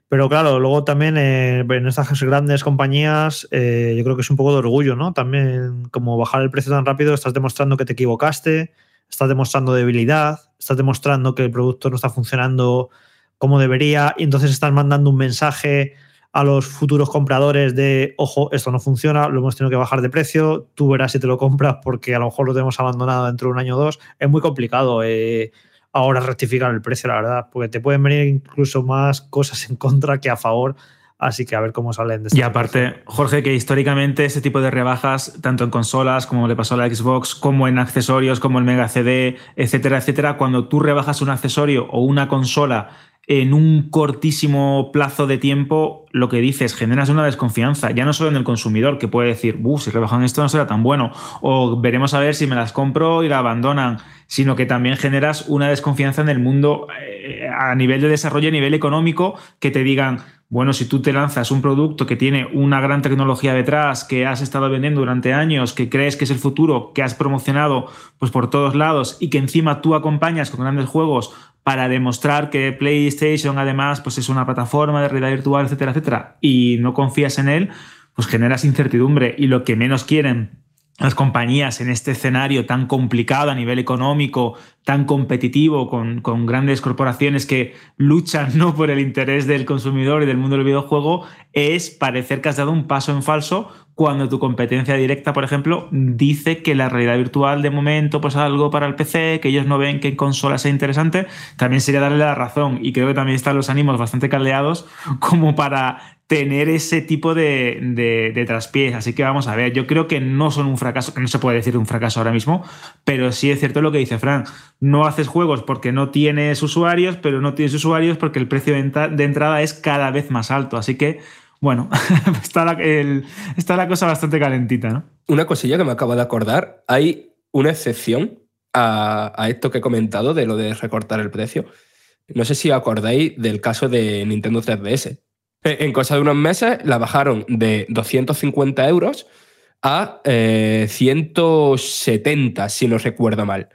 Pero claro, luego también eh, en estas grandes compañías eh, yo creo que es un poco de orgullo, ¿no? También como bajar el precio tan rápido, estás demostrando que te equivocaste, estás demostrando debilidad, estás demostrando que el producto no está funcionando como debería y entonces estás mandando un mensaje a los futuros compradores de, ojo, esto no funciona, lo hemos tenido que bajar de precio, tú verás si te lo compras porque a lo mejor lo tenemos abandonado dentro de un año o dos. Es muy complicado. Eh, ahora rectificar el precio, la verdad, porque te pueden venir incluso más cosas en contra que a favor. Así que a ver cómo salen de Y aparte, Jorge, que históricamente este tipo de rebajas, tanto en consolas como le pasó a la Xbox, como en accesorios como el Mega CD, etcétera, etcétera, cuando tú rebajas un accesorio o una consola en un cortísimo plazo de tiempo, lo que dices, generas una desconfianza, ya no solo en el consumidor, que puede decir, si rebajan esto no será tan bueno, o veremos a ver si me las compro y la abandonan, sino que también generas una desconfianza en el mundo eh, a nivel de desarrollo, a nivel económico, que te digan, bueno, si tú te lanzas un producto que tiene una gran tecnología detrás, que has estado vendiendo durante años, que crees que es el futuro, que has promocionado pues por todos lados y que encima tú acompañas con grandes juegos para demostrar que PlayStation además pues es una plataforma de realidad virtual, etcétera, etcétera, y no confías en él, pues generas incertidumbre y lo que menos quieren las compañías en este escenario tan complicado a nivel económico, tan competitivo, con, con, grandes corporaciones que luchan ¿no? por el interés del consumidor y del mundo del videojuego, es parecer que has dado un paso en falso cuando tu competencia directa, por ejemplo, dice que la realidad virtual de momento pues algo para el PC, que ellos no ven que en consola sea interesante, también sería darle la razón y creo que también están los ánimos bastante caldeados como para tener ese tipo de, de, traspiés. Así que vamos a ver, yo creo que no son un fracaso, que no se puede decir un fracaso ahora mismo, pero sí es cierto lo que dice Frank. No haces juegos porque no tienes usuarios, pero no tienes usuarios porque el precio de entrada es cada vez más alto. Así que bueno, está, la, está la cosa bastante calentita, ¿no? Una cosilla que me acabo de acordar, hay una excepción a, esto que he comentado de lo de recortar el precio. No sé si acordáis del caso de Nintendo 3DS. Eh, en cosa de unos meses la bajaron de 250 euros a 170, eh, si no recuerdo mal.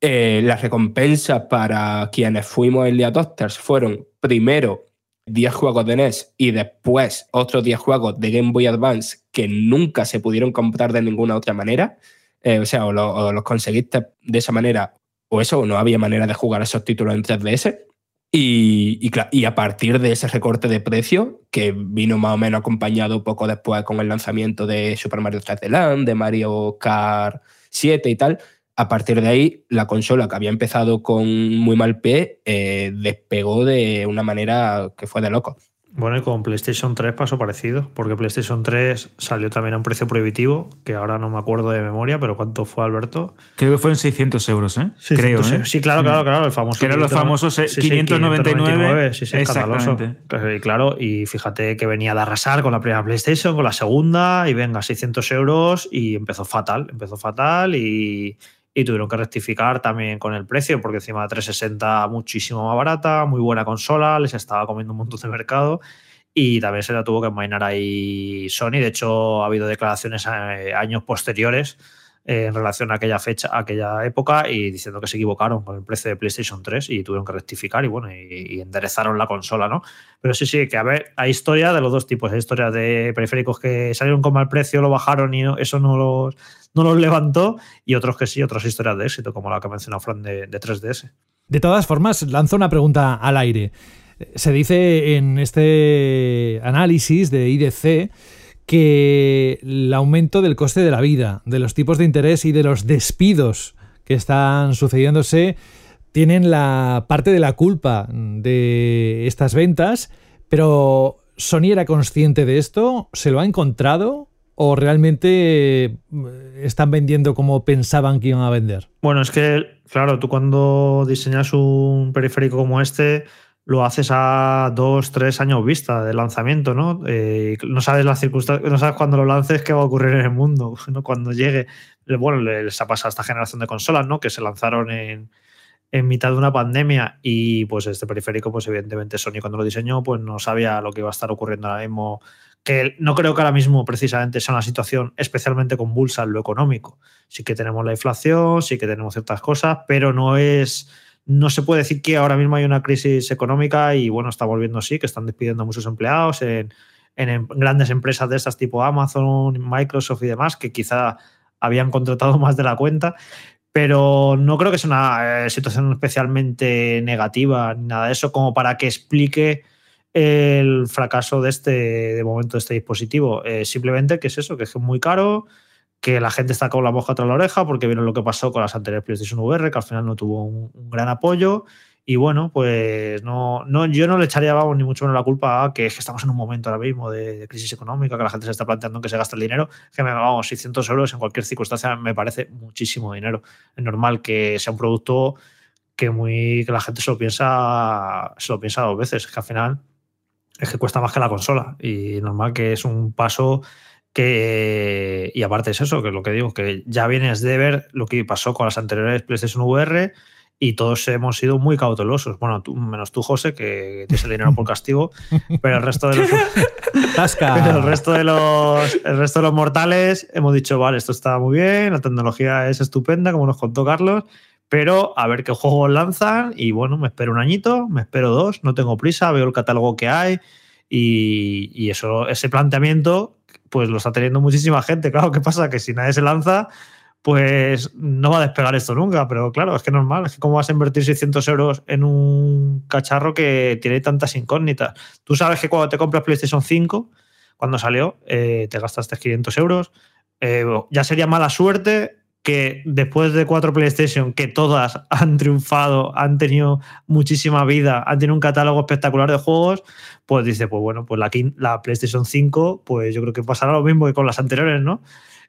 Eh, las recompensas para quienes fuimos el adopters fueron primero 10 juegos de NES y después otros 10 juegos de Game Boy Advance que nunca se pudieron comprar de ninguna otra manera, eh, o sea, o, los conseguiste de esa manera, o eso, no había manera de jugar esos títulos en 3DS. Y, y, y, a partir de ese recorte de precio, que vino más o menos acompañado poco después con el lanzamiento de Super Mario 3D Land, de Mario Kart 7 y tal, a partir de ahí, la consola que había empezado con muy mal pie eh, despegó de una manera que fue de loco. Bueno, y con PlayStation 3 pasó parecido, porque PlayStation 3 salió también a un precio prohibitivo, que ahora no me acuerdo de memoria, pero ¿cuánto fue, Alberto? Creo que fueron 600 euros, ¿eh? Creo, ¿eh? Sí, claro, claro, claro, el famoso. Que eran los famosos 599. Sí, sí, Exactamente. Y claro, y fíjate que venía de arrasar con la primera PlayStation, con la segunda, y venga, 600 euros, y empezó fatal, empezó fatal, y y tuvieron que rectificar también con el precio, porque encima de 360 muchísimo más barata, muy buena consola, les estaba comiendo un montón de mercado y también se la tuvo que mainar ahí Sony. De hecho, ha habido declaraciones eh, años posteriores en relación a aquella fecha, a aquella época y diciendo que se equivocaron con el precio de PlayStation 3 y tuvieron que rectificar y bueno, y, enderezaron la consola, ¿no? Pero sí, sí, que a ver, hay historia de los dos tipos, hay historia de periféricos que salieron con mal precio, lo bajaron y eso no los no los levantó, y otros que sí, otras historias de éxito, como la que mencionó Fran de, de 3DS. De todas formas, lanzo una pregunta al aire. Se dice en este análisis de IDC que el aumento del coste de la vida, de los tipos de interés y de los despidos que están sucediéndose tienen la parte de la culpa de estas ventas, pero Sony era consciente de esto, se lo ha encontrado o realmente eh, están vendiendo como pensaban que iban a vender? Bueno, es que, claro, tú cuando diseñas un periférico como este, lo haces a dos, tres años vista de lanzamiento, ¿no? Eh, no sabes las circunstancias, no sabes cuándo lo lances qué va a ocurrir en el mundo, ¿no? Cuando llegue. Bueno, les ha pasado a esta generación de consolas, ¿no? Que se lanzaron en, en mitad de una pandemia y pues este periférico, pues evidentemente Sony cuando lo diseñó, pues no sabía lo que iba a estar ocurriendo ahora mismo que no creo que ahora mismo precisamente sea una situación especialmente convulsa en lo económico. Sí que tenemos la inflación, sí que tenemos ciertas cosas, pero no es no se puede decir que ahora mismo hay una crisis económica y bueno, está volviendo así, que están despidiendo a muchos empleados en, en grandes empresas de estas tipo Amazon, Microsoft y demás, que quizá habían contratado más de la cuenta. Pero no creo que sea una eh, situación especialmente negativa ni nada de eso, como para que explique el fracaso de este, de momento, de este dispositivo. Eh, simplemente que es eso, que es muy caro, que la gente está con la boca tras la oreja porque vieron lo que pasó con las anteriores PlayStation VR, que al final no tuvo un, gran apoyo. Y bueno, pues no, no, yo no le echaría vamos, ni mucho menos la culpa a que, es que estamos en un momento ahora mismo de, crisis económica, que la gente se está planteando que se gasta el dinero, que me vamos, 600 euros en cualquier circunstancia me parece muchísimo dinero. Es normal que sea un producto que, muy, que la gente se lo piensa, se lo piensa dos veces, que al final es que cuesta más que la consola y normal que es un paso que y aparte es eso, que es lo que digo, que ya vienes de ver lo que pasó con las anteriores PlayStation VR y todos hemos sido muy cautelosos. Bueno, tú, menos tú, José, que tienes el dinero por castigo, pero el resto de los el resto de los el resto de los mortales hemos dicho, vale, esto está muy bien, la tecnología es estupenda, como nos contó Carlos, pero a ver qué juegos lanzan y bueno, me espero un añito, me espero dos, no tengo prisa, veo el catálogo que hay y, eso, ese planteamiento pues lo está teniendo muchísima gente. Claro, ¿qué pasa? Que si nadie se lanza, pues no va a despegar esto nunca, pero claro, es que normal, es que cómo vas a invertir 600 euros en un cacharro que tiene tantas incógnitas. Tú sabes que cuando te compras PlayStation 5, cuando salió, eh, te gastaste 500 euros, eh, ya sería mala suerte que después de cuatro PlayStation, que todas han triunfado, han tenido muchísima vida, han tenido un catálogo espectacular de juegos, pues dice, pues bueno, pues la, la PlayStation 5, pues yo creo que pasará lo mismo que con las anteriores, ¿no?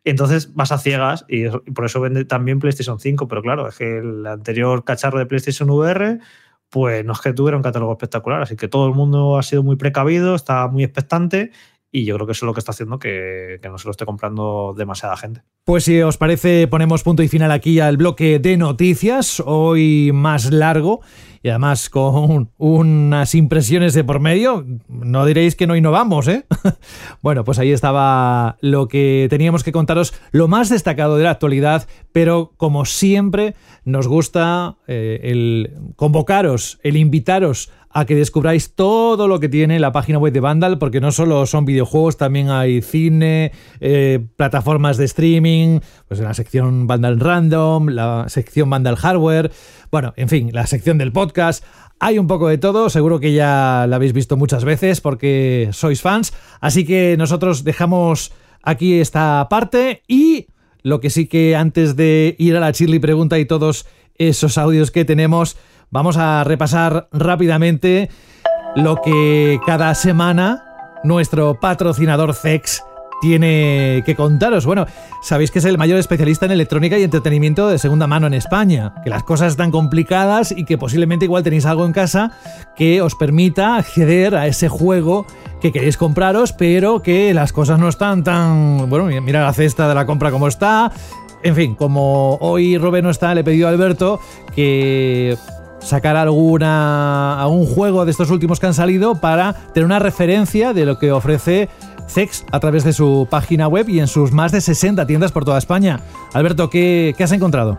entonces vas a ciegas y, por eso vende también PlayStation 5, pero claro, es que el anterior cacharro de PlayStation VR, pues no es que tuviera un catálogo espectacular, así que todo el mundo ha sido muy precavido, está muy expectante y yo creo que eso es lo que está haciendo que, no se lo esté comprando demasiada gente. Pues si os parece, ponemos punto y final aquí al bloque de noticias, hoy más largo y además con unas impresiones de por medio. No diréis que no innovamos, ¿eh? bueno, pues ahí estaba lo que teníamos que contaros, lo más destacado de la actualidad, pero como siempre nos gusta eh, el convocaros, el invitaros a que descubráis todo lo que tiene la página web de Vandal, porque no solo son videojuegos, también hay cine, eh, plataformas de streaming, pues en la sección Vandal Random, la sección Vandal Hardware, bueno, en fin, la sección del podcast. Hay un poco de todo, seguro que ya la habéis visto muchas veces porque sois fans, así que nosotros dejamos aquí esta parte y lo que sí que antes de ir a la Chirly pregunta y todos esos audios que tenemos, Vamos a repasar rápidamente lo que cada semana nuestro patrocinador CEX tiene que contaros. Bueno, sabéis que es el mayor especialista en electrónica y entretenimiento de segunda mano en España, que las cosas están complicadas y que posiblemente igual tenéis algo en casa que os permita acceder a ese juego que queréis compraros, pero que las cosas no están tan... Bueno, mira la cesta de la compra como está. En fin, como hoy Robert no está, le he pedido a Alberto que sacar alguna algún juego de estos últimos que han salido para tener una referencia de lo que ofrece Zex a través de su página web y en sus más de 60 tiendas por toda España. Alberto, ¿qué, has encontrado?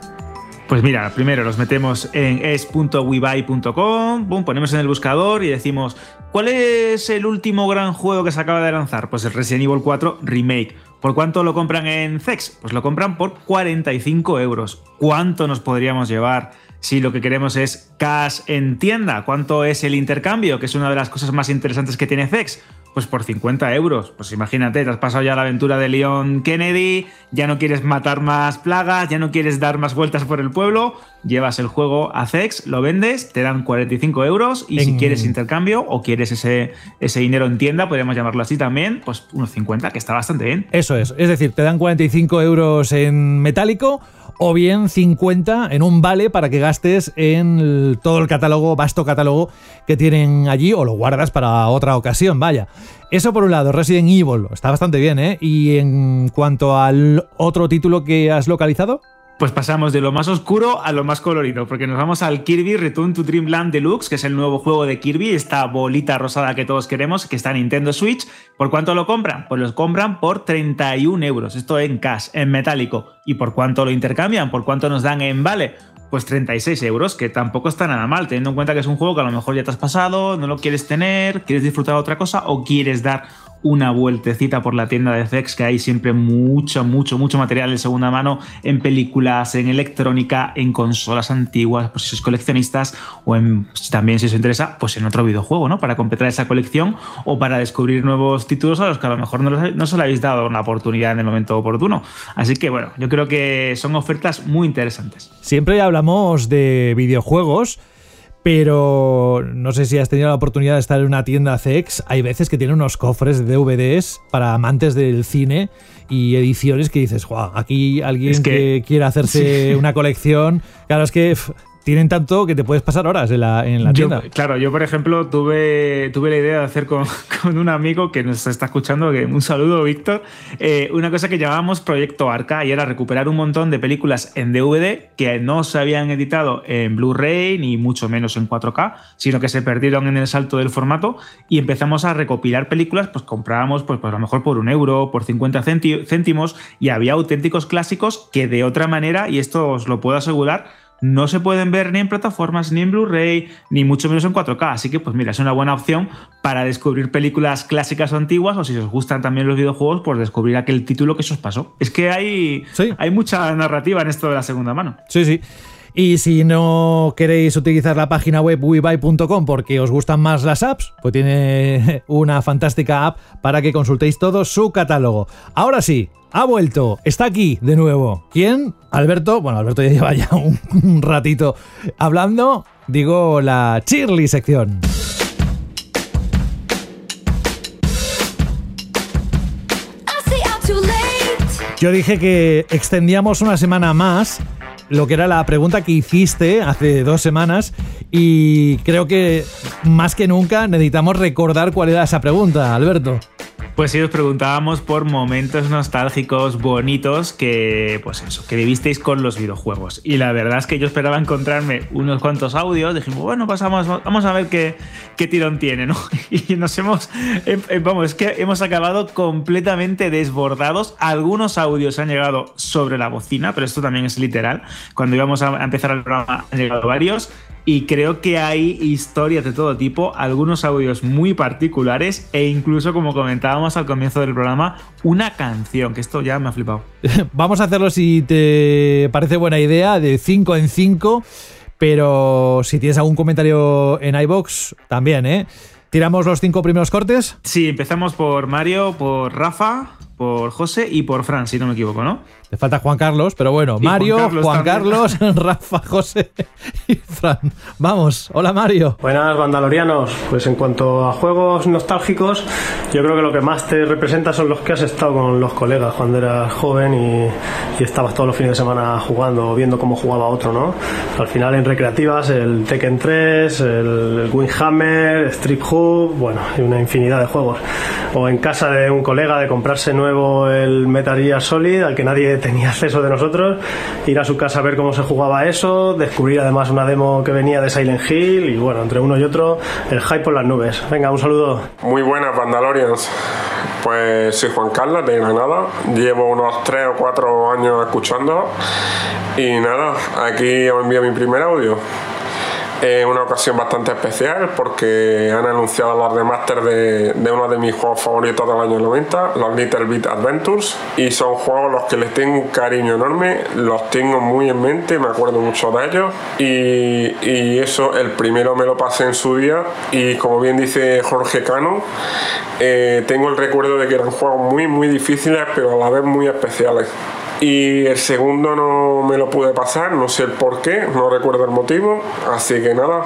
Pues mira, primero los metemos en es.webuy.com, ponemos en el buscador y decimos, ¿cuál es el último gran juego que se acaba de lanzar? Pues el Resident Evil 4 Remake. ¿Por cuánto lo compran en Zex? Pues lo compran por 45 euros. ¿Cuánto nos podríamos llevar si lo que queremos es cash en tienda, ¿cuánto es el intercambio? Que es una de las cosas más interesantes que tiene Zex. Pues por 50 euros. Pues imagínate, te has pasado ya la aventura de Leon Kennedy, ya no quieres matar más plagas, ya no quieres dar más vueltas por el pueblo, llevas el juego a Zex, lo vendes, te dan 45 euros y si quieres intercambio o quieres ese, ese dinero en tienda, podríamos llamarlo así también, pues unos 50, que está bastante bien. Eso es, es decir, te dan 45 euros en metálico o bien 50 en un vale para que gastes en todo el catálogo, vasto catálogo que tienen allí o lo guardas para otra ocasión, vaya. Eso por un lado, Resident Evil, está bastante bien, ¿eh? Y en cuanto al otro título que has localizado. Pues pasamos de lo más oscuro a lo más colorido, porque nos vamos al Kirby Return to Dreamland Deluxe, que es el nuevo juego de Kirby, esta bolita rosada que todos queremos, que está en Nintendo Switch. ¿Por cuánto lo compran? Pues lo compran por 31 euros, esto en cash, en metálico. ¿Y por cuánto lo intercambian? ¿Por cuánto nos dan en vale? pues 36 euros, que tampoco está nada mal, teniendo en cuenta que es un juego que a lo mejor ya te has pasado, no lo quieres tener, quieres disfrutar de otra cosa o quieres dar una vueltecita por la tienda de FX, que hay siempre mucho, mucho, mucho material de segunda mano en películas, en electrónica, en consolas antiguas, pues si sois coleccionistas, o en, también si os interesa, pues en otro videojuego, ¿no? Para completar esa colección o para descubrir nuevos títulos a los que a lo mejor no, no se le habéis dado una oportunidad en el momento oportuno. Así que bueno, yo creo que son ofertas muy interesantes. Siempre hablamos de videojuegos pero no sé si has tenido la oportunidad de estar en una tienda CX. Hay veces que tiene unos cofres de DVDs para amantes del cine y ediciones que dices, wow, aquí alguien que, quiere hacerse una colección. Claro, es que tienen tanto que te puedes pasar horas en la, en la tienda. claro, yo por ejemplo tuve, tuve la idea de hacer con, con, un amigo que nos está escuchando, que un saludo Víctor, eh, una cosa que llamábamos Proyecto Arca y era recuperar un montón de películas en DVD que no se habían editado en Blu-ray ni mucho menos en 4K, sino que se perdieron en el salto del formato y empezamos a recopilar películas, pues comprábamos pues, pues a lo mejor por un euro, por 50 céntimos y había auténticos clásicos que de otra manera, y esto os lo puedo asegurar, no se pueden ver ni en plataformas, ni en Blu-ray, ni mucho menos en 4K. Así que, pues mira, es una buena opción para descubrir películas clásicas o antiguas, o si os gustan también los videojuegos, pues descubrir aquel título que se os pasó. Es que hay, hay mucha narrativa en esto de la segunda mano. Sí, sí. Y si no queréis utilizar la página web webuy.com porque os gustan más las apps, pues tiene una fantástica app para que consultéis todo su catálogo. Ahora sí, ha vuelto, está aquí de nuevo. ¿Quién? Alberto. Bueno, Alberto ya lleva ya un, ratito hablando. Digo, la Chirly sección. Yo dije que extendíamos una semana más lo que era la pregunta que hiciste hace dos semanas y creo que más que nunca necesitamos recordar cuál era esa pregunta, Alberto. Pues sí, os preguntábamos por momentos nostálgicos bonitos que, pues eso, que vivisteis con los videojuegos. Y la verdad es que yo esperaba encontrarme unos cuantos audios. Dijimos, bueno, pasamos, vamos a ver qué, qué tirón tiene, ¿no? Y nos hemos, em, em, vamos, es que hemos acabado completamente desbordados. Algunos audios han llegado sobre la bocina, pero esto también es literal. Cuando íbamos a empezar el programa han llegado varios y creo que hay historias de todo tipo, algunos audios muy particulares e incluso, como comentábamos al comienzo del programa, una canción, que esto ya me ha flipado. Vamos a hacerlo si te parece buena idea, de 5 en 5, pero si tienes algún comentario en iBox, también, ¿eh? ¿Tiramos los cinco primeros cortes? Sí, empezamos por Mario, por Rafa, por José y por Fran, si no me equivoco, ¿no? Le falta Juan Carlos, pero bueno, Mario, Juan Carlos, Rafa, José y Fran. Vamos, hola Mario. Buenas, Vandalorianos. Pues en cuanto a juegos nostálgicos, yo creo que lo que más te representa son los que has estado con los colegas cuando eras joven y, estabas todos los fines de semana jugando o viendo cómo jugaba otro, ¿no? Al final en recreativas, el Tekken 3, el Windhammer, Strip Hub, bueno, y una infinidad de juegos. O en casa de un colega de comprarse nuevo el Metal Gear Solid, al que nadie tenía acceso de nosotros, ir a su casa a ver cómo se jugaba eso, descubrir además una demo que venía de Silent Hill y bueno, entre uno y otro, el hype por las nubes. Venga, un saludo. Muy buenas, Vandalorians. Pues soy Juan Carlos de Granada, llevo unos 3 o 4 años escuchando y nada, aquí os envío mi primer audio. Es una ocasión bastante especial porque han anunciado los remaster de, de uno de mis juegos favoritos del año 90, los Little Bit Adventures, y son juegos los que les tengo un cariño enorme, los tengo muy en mente, me acuerdo mucho de ellos, y, y eso, el primero me lo pasé en su día, y como bien dice Jorge Cano, eh, tengo el recuerdo de que eran juegos muy, muy difíciles, pero a la vez muy especiales y el segundo no me lo pude pasar, no sé el por qué, no recuerdo el motivo, así que nada,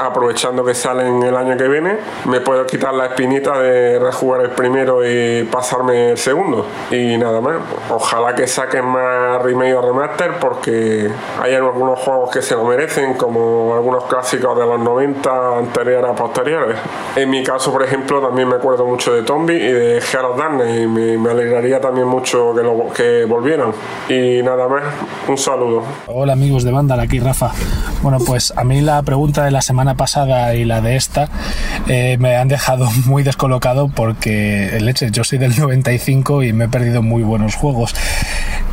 aprovechando que salen el año que viene, me puedo quitar la espinita de rejugar el primero y pasarme el segundo. Y nada más, ojalá que saquen más remake o remaster porque hay algunos juegos que se lo merecen, como algunos clásicos de los 90 anteriores a posteriores. En mi caso, por ejemplo, también me acuerdo mucho de Tombi y de Heart of y me, alegraría también mucho que, lo, que volvieran. Y nada más, un saludo. Hola amigos de banda, aquí Rafa. Bueno, pues a mí la pregunta de la semana pasada y la de esta eh, me han dejado muy descolocado porque, leche, yo soy del 95 y me he perdido muy buenos juegos.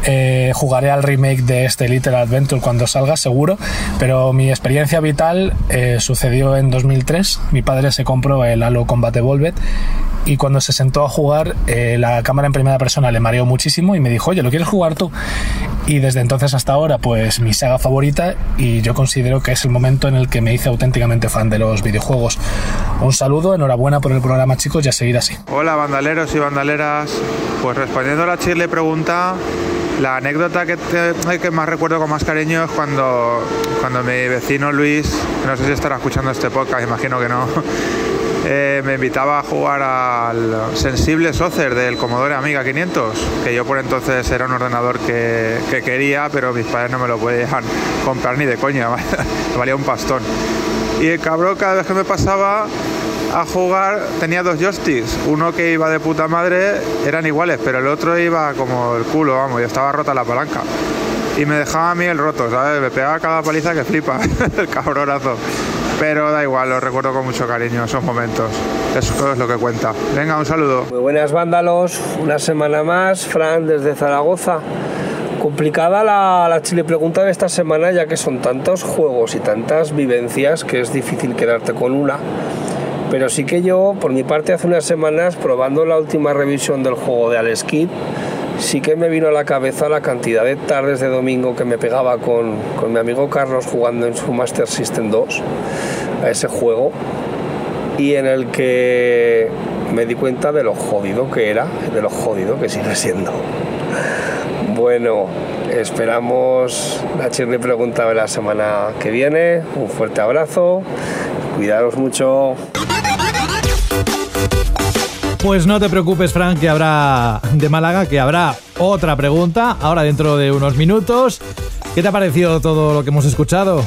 Eh, jugaré al remake de este Little Adventure cuando salga, seguro. Pero mi experiencia vital eh, sucedió en 2003. Mi padre se compró el Halo Combat Evolved y cuando se sentó a jugar, eh, la cámara en primera persona le mareó muchísimo y me dijo, oye, ¿lo quieres jugar tú? Y desde entonces hasta ahora, pues mi saga favorita y yo considero que es el momento en el que me hice auténticamente fan de los videojuegos. Un saludo, enhorabuena por el programa chicos y a seguir así. Hola bandaleros y bandaleras, pues respondiendo a la Chile pregunta, la anécdota que, te- que más recuerdo con más cariño es cuando, cuando mi vecino Luis, no sé si estará escuchando este podcast, imagino que no, eh, me invitaba a jugar al sensible Saucer del Commodore Amiga 500, que yo por entonces era un ordenador que, que quería, pero mis padres no me lo podían comprar ni de coña, valía un pastón. Y el cabrón cada vez que me pasaba a jugar tenía dos joysticks. Uno que iba de puta madre, eran iguales, pero el otro iba como el culo, vamos, y estaba rota la palanca. Y me dejaba a mí el roto, ¿sabes? Me pegaba cada paliza que flipa, el cabronazo. Pero da igual, lo recuerdo con mucho cariño esos momentos. Eso es lo que cuenta. Venga, un saludo. Muy buenas vándalos, una semana más, Fran desde Zaragoza. Complicada la, la chile pregunta de esta semana ya que son tantos juegos y tantas vivencias que es difícil quedarte con una. Pero sí que yo, por mi parte, hace unas semanas, probando la última revisión del juego de Alex Kidd, sí que me vino a la cabeza la cantidad de tardes de domingo que me pegaba con, con mi amigo Carlos jugando en su Master System 2 a ese juego y en el que me di cuenta de lo jodido que era, de lo jodido que sigue siendo. Bueno, esperamos la chirri pregunta de la semana que viene. Un fuerte abrazo, cuidaros mucho. Pues no te preocupes, Frank, que habrá de Málaga, que habrá otra pregunta ahora dentro de unos minutos. ¿Qué te ha parecido todo lo que hemos escuchado?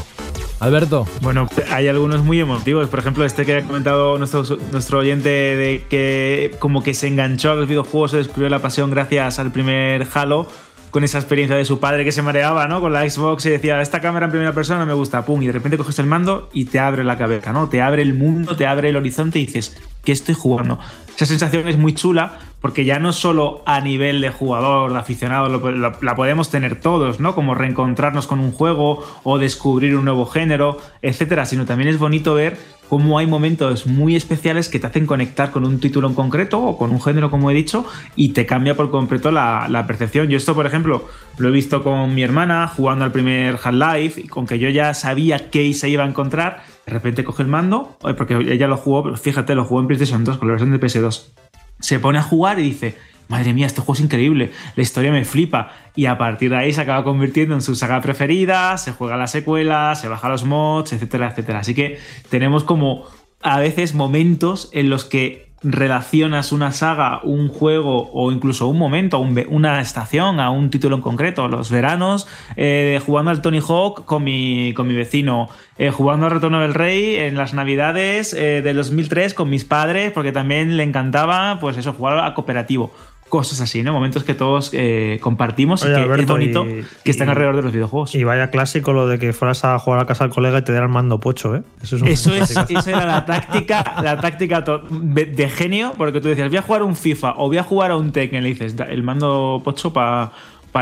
Alberto. Bueno, hay algunos muy emotivos. Por ejemplo, este que ha comentado nuestro, nuestro oyente de que como que se enganchó a los videojuegos, se descubrió la pasión gracias al primer Halo, con esa experiencia de su padre que se mareaba, ¿no? Con la Xbox y decía, esta cámara en primera persona me gusta, pum, y de repente coges el mando y te abre la cabeza, ¿no? Te abre el mundo, te abre el horizonte y dices, ¿qué estoy jugando? Esa sensación es muy chula porque ya no solo a nivel de jugador, de aficionado, la podemos tener todos, ¿no? Como reencontrarnos con un juego o descubrir un nuevo género, etcétera, sino también es bonito ver cómo hay momentos muy especiales que te hacen conectar con un título en concreto o con un género, como he dicho, y te cambia por completo la, percepción. Yo esto, por ejemplo, lo he visto con mi hermana jugando al primer Half-Life, con que yo ya sabía qué se iba a encontrar, de repente coge el mando, porque ella lo jugó, fíjate, lo jugó en PlayStation 2, con la versión de PS2 se pone a jugar y dice, madre mía, este juego es increíble, la historia me flipa. Y a partir de ahí se acaba convirtiendo en su saga preferida, se juega la secuela, se baja los mods, etcétera, etcétera. Así que tenemos como a veces momentos en los que relacionas una saga, un juego o incluso un momento, un una estación a un título en concreto. Los veranos, eh, jugando al Tony Hawk con mi, con mi vecino, eh, jugando al Retorno del Rey en las navidades eh, del 2003 con mis padres, porque también le encantaba, pues eso, jugar a cooperativo. Cosas así, ¿no? Momentos que todos eh, compartimos Oye, y que Alberto, es bonito y- que estén y- alrededor de los videojuegos. Y vaya clásico lo de que fueras a jugar a casa al colega y te dieran mando pocho, ¿eh? Eso es, un Eso, es, clásico. esa era la táctica, la táctica de, de genio, porque tú decías, voy a jugar un FIFA o voy a jugar a un Tekken, le dices, "Da- el mando pocho pa-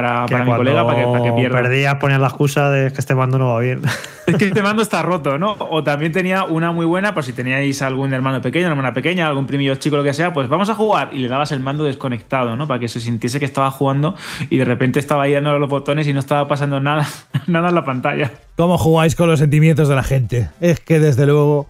para, mi colega para que, para que pierda. Perdías, ponías la excusa de que este mando no va bien. Es que este mando está roto, ¿no? O también tenía una muy buena, por si teníais algún hermano pequeño, hermana pequeña, algún primillo chico, lo que sea, pues vamos a jugar y le dabas el mando desconectado, ¿no? Para que se sintiese que estaba jugando y de repente estaba ahí dando los botones y no estaba pasando nada, nada en la pantalla. ¿Cómo jugáis con los sentimientos de la gente? Es que desde luego...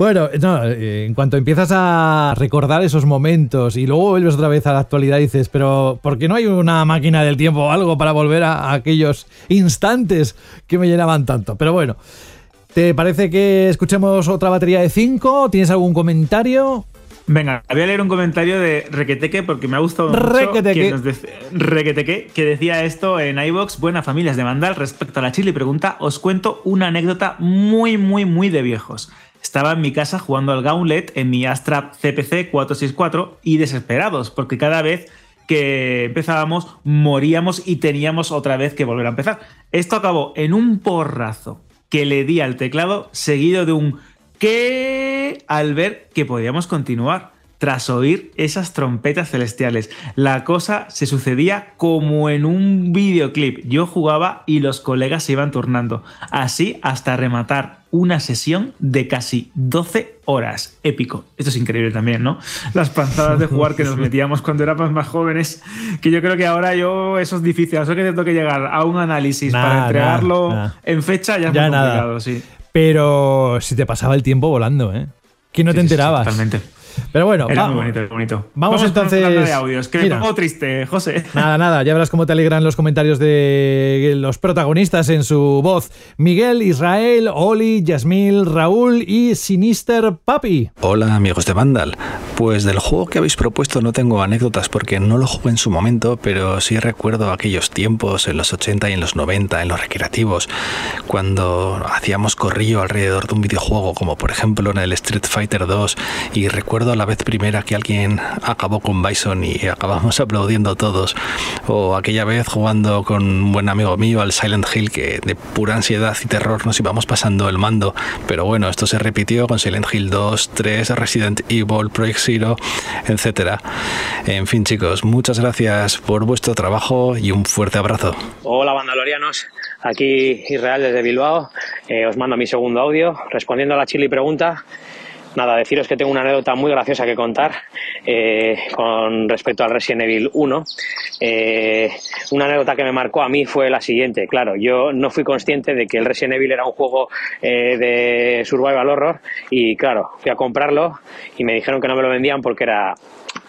Bueno, no, eh, en cuanto empiezas a recordar esos momentos y luego vuelves otra vez a la actualidad y dices, pero ¿por qué no hay una máquina del tiempo o algo para volver a, a aquellos instantes que me llenaban tanto? Pero bueno, ¿te parece que escuchemos otra batería de 5? ¿Tienes algún comentario? Venga, voy a leer un comentario de Requeteque porque me ha gustado mucho Requeteque. dec- Requeteque, que decía esto en iVox, buena familias de Mandal, respecto a la chile pregunta, os cuento una anécdota muy, muy, muy de viejos. Estaba en mi casa jugando al Gauntlet en mi Astra CPC 464 y desesperados porque cada vez que empezábamos moríamos y teníamos otra vez que volver a empezar. Esto acabó en un porrazo que le di al teclado seguido de un ¿Qué? Al ver que podíamos continuar. Tras oír esas trompetas celestiales. La cosa se sucedía como en un videoclip. Yo jugaba y los colegas se iban turnando. Así hasta rematar una sesión de casi 12 horas. Épico. Esto es increíble también, ¿no? Las panzadas de jugar que nos metíamos cuando éramos más jóvenes, que yo creo que ahora yo eso es difícil. Eso que tengo que llegar a un análisis para entregarlo en fecha ya es muy complicado, sí. Pero si te pasaba el tiempo volando, ¿eh? Que no te enterabas. totalmente. Pero bueno, Era muy bonito, bonito. Vamos, entonces. de audios, que me pongo triste, José. Nada, nada, ya verás cómo te alegran los comentarios de los protagonistas en su voz. Miguel, Israel, Oli, Yasmil, Raúl y Sinister Papi. Hola amigos de Vandal. Pues del juego que habéis propuesto no tengo anécdotas porque no lo jugué en su momento, pero sí recuerdo aquellos tiempos en los 80 y en los 90, en los recreativos, cuando hacíamos corrillo alrededor de un videojuego, como por ejemplo en el Street Fighter 2, y recuerdo la vez primera que alguien acabó con Bison y acabamos aplaudiendo todos, o aquella vez jugando con un buen amigo mío al Silent Hill que de pura ansiedad y terror nos íbamos pasando el mando, pero bueno, esto se repitió con Silent Hill 2, 3, Resident Evil, Project Zero, etcétera. En fin, chicos, muchas gracias por vuestro trabajo y un fuerte abrazo. Hola, bandalorianos. Aquí Israel desde Bilbao. Eh, os mando mi segundo audio respondiendo a la chili pregunta. Nada, deciros que tengo una anécdota muy graciosa que contar eh, con respecto al Resident Evil 1. Eh, una anécdota que me marcó a mí fue la siguiente. Claro, yo no fui consciente de que el Resident Evil era un juego eh, de survival horror y claro, fui a comprarlo y me dijeron que no me lo vendían porque era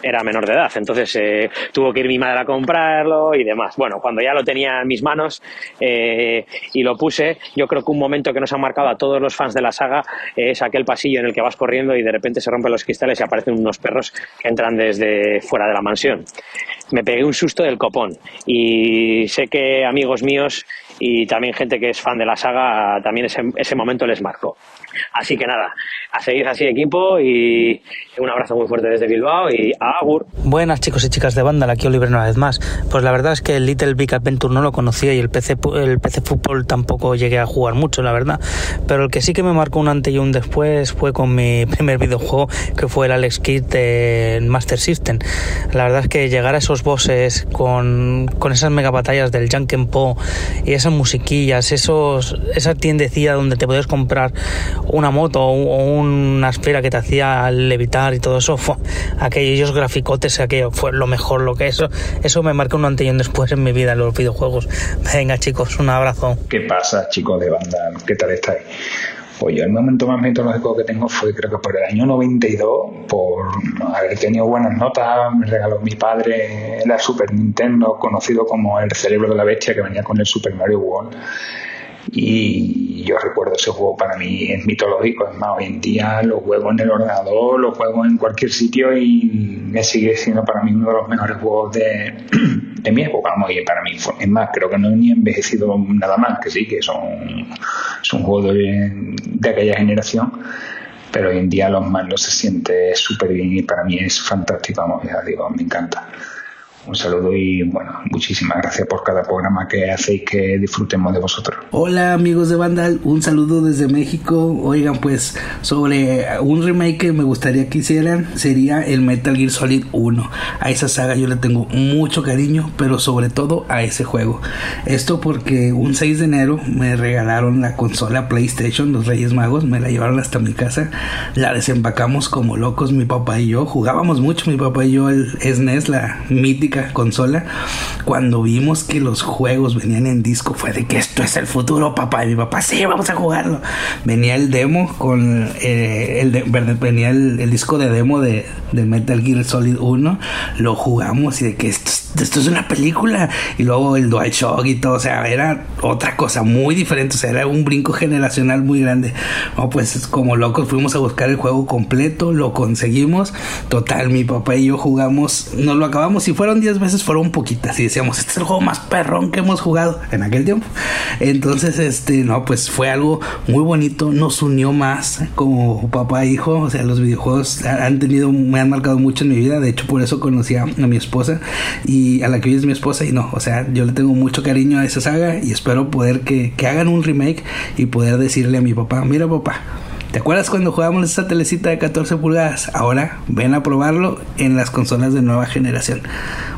era menor de edad, entonces eh, tuvo que ir mi madre a comprarlo y demás. Bueno, cuando ya lo tenía en mis manos eh, y lo puse, yo creo que un momento que nos ha marcado a todos los fans de la saga es aquel pasillo en el que vas corriendo y de repente se rompen los cristales y aparecen unos perros que entran desde fuera de la mansión. Me pegué un susto del copón y sé que amigos míos y también gente que es fan de la saga también ese, ese momento les marcó. Así que nada, a seguir así equipo y un abrazo muy fuerte desde Bilbao y a Agur. Buenas chicos y chicas de banda, aquí Oliver una vez más. Pues la verdad es que el Little Big Adventure no lo conocía y el PC, el PC Fútbol tampoco llegué a jugar mucho, la verdad. Pero el que sí que me marcó un antes y un después fue con mi primer videojuego, que fue el Alex Kidd de Master System. La verdad es que llegar a esos bosses con, con esas mega batallas del Janken Po y esas musiquillas, esos, esa tiendecilla donde te podías comprar una moto o una esfera que te hacía levitar y todo eso, fue, aquellos graficotes, aquello fue lo mejor, lo que eso, eso me marcó un antes y un después en mi vida en los videojuegos. Venga chicos, un abrazo. ¿Qué pasa chicos de banda? ¿Qué tal estáis? Pues yo el momento más mitológico que tengo fue creo que por el año 92, por haber tenido buenas notas, me regaló mi padre la Super Nintendo, conocido como el cerebro de la bestia que venía con el Super Mario World y yo recuerdo ese juego para mí es mitológico, es más, hoy en día lo juego en el ordenador, lo juego en cualquier sitio y me sigue siendo para mí uno de los mejores juegos de, de mi época, vamos, y para mí es más, creo que no he ni envejecido nada más, que sí, que son, son juegos de, de aquella generación pero hoy en día los mandos se siente súper bien y para mí es fantástico, vamos, ya digo, me encanta. Un saludo y bueno, muchísimas gracias por cada programa que hacéis que disfrutemos de vosotros. Hola amigos de Vandal, un saludo desde México. Oigan, pues sobre un remake que me gustaría que hicieran sería el Metal Gear Solid 1. A esa saga yo le tengo mucho cariño, pero sobre todo a ese juego. Esto porque un 6 de enero me regalaron la consola PlayStation, los Reyes Magos, me la llevaron hasta mi casa, la desempacamos como locos mi papá y yo, jugábamos mucho mi papá y yo el SNES, la mítica consola, cuando vimos que los juegos venían en disco, fue de que esto es el futuro, papá. Y mi papá, sí, vamos a jugarlo. Venía el demo con eh, el, venía el, disco de demo de, de, Metal Gear Solid 1. Lo jugamos y de que esto, esto es una película. Y luego el DualShock y todo, o sea, era otra cosa muy diferente. O sea, era un brinco generacional muy grande. No, pues como locos fuimos a buscar el juego completo, lo conseguimos. Total, mi papá y yo jugamos, nos lo acabamos y fueron 10 veces, fueron poquitas. Y decíamos, este es el juego más perrón que hemos jugado en aquel tiempo. Entonces, este, no, pues fue algo muy bonito, nos unió más como papá e hijo. O sea, los videojuegos han tenido, me han marcado mucho en mi vida. De hecho, por eso conocí a, mi esposa y a la que hoy es mi esposa. Y no, o sea, yo le tengo mucho cariño a esa saga y espero poder que, que hagan un remake y poder decirle a mi papá, mira papá, ¿Te acuerdas cuando jugábamos esa telecita de 14 pulgadas? Ahora ven a probarlo en las consolas de nueva generación.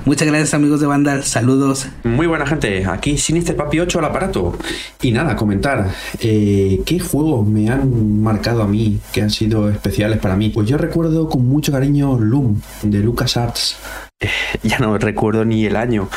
Muchas gracias amigos de Vandal, saludos. Muy buena gente, aquí Sinister Papi 8 al aparato. Y nada, comentar, eh, ¿qué juegos me han marcado a mí, que han sido especiales para mí? Pues yo recuerdo con mucho cariño Loom, de LucasArts. Eh, ya no recuerdo ni el año,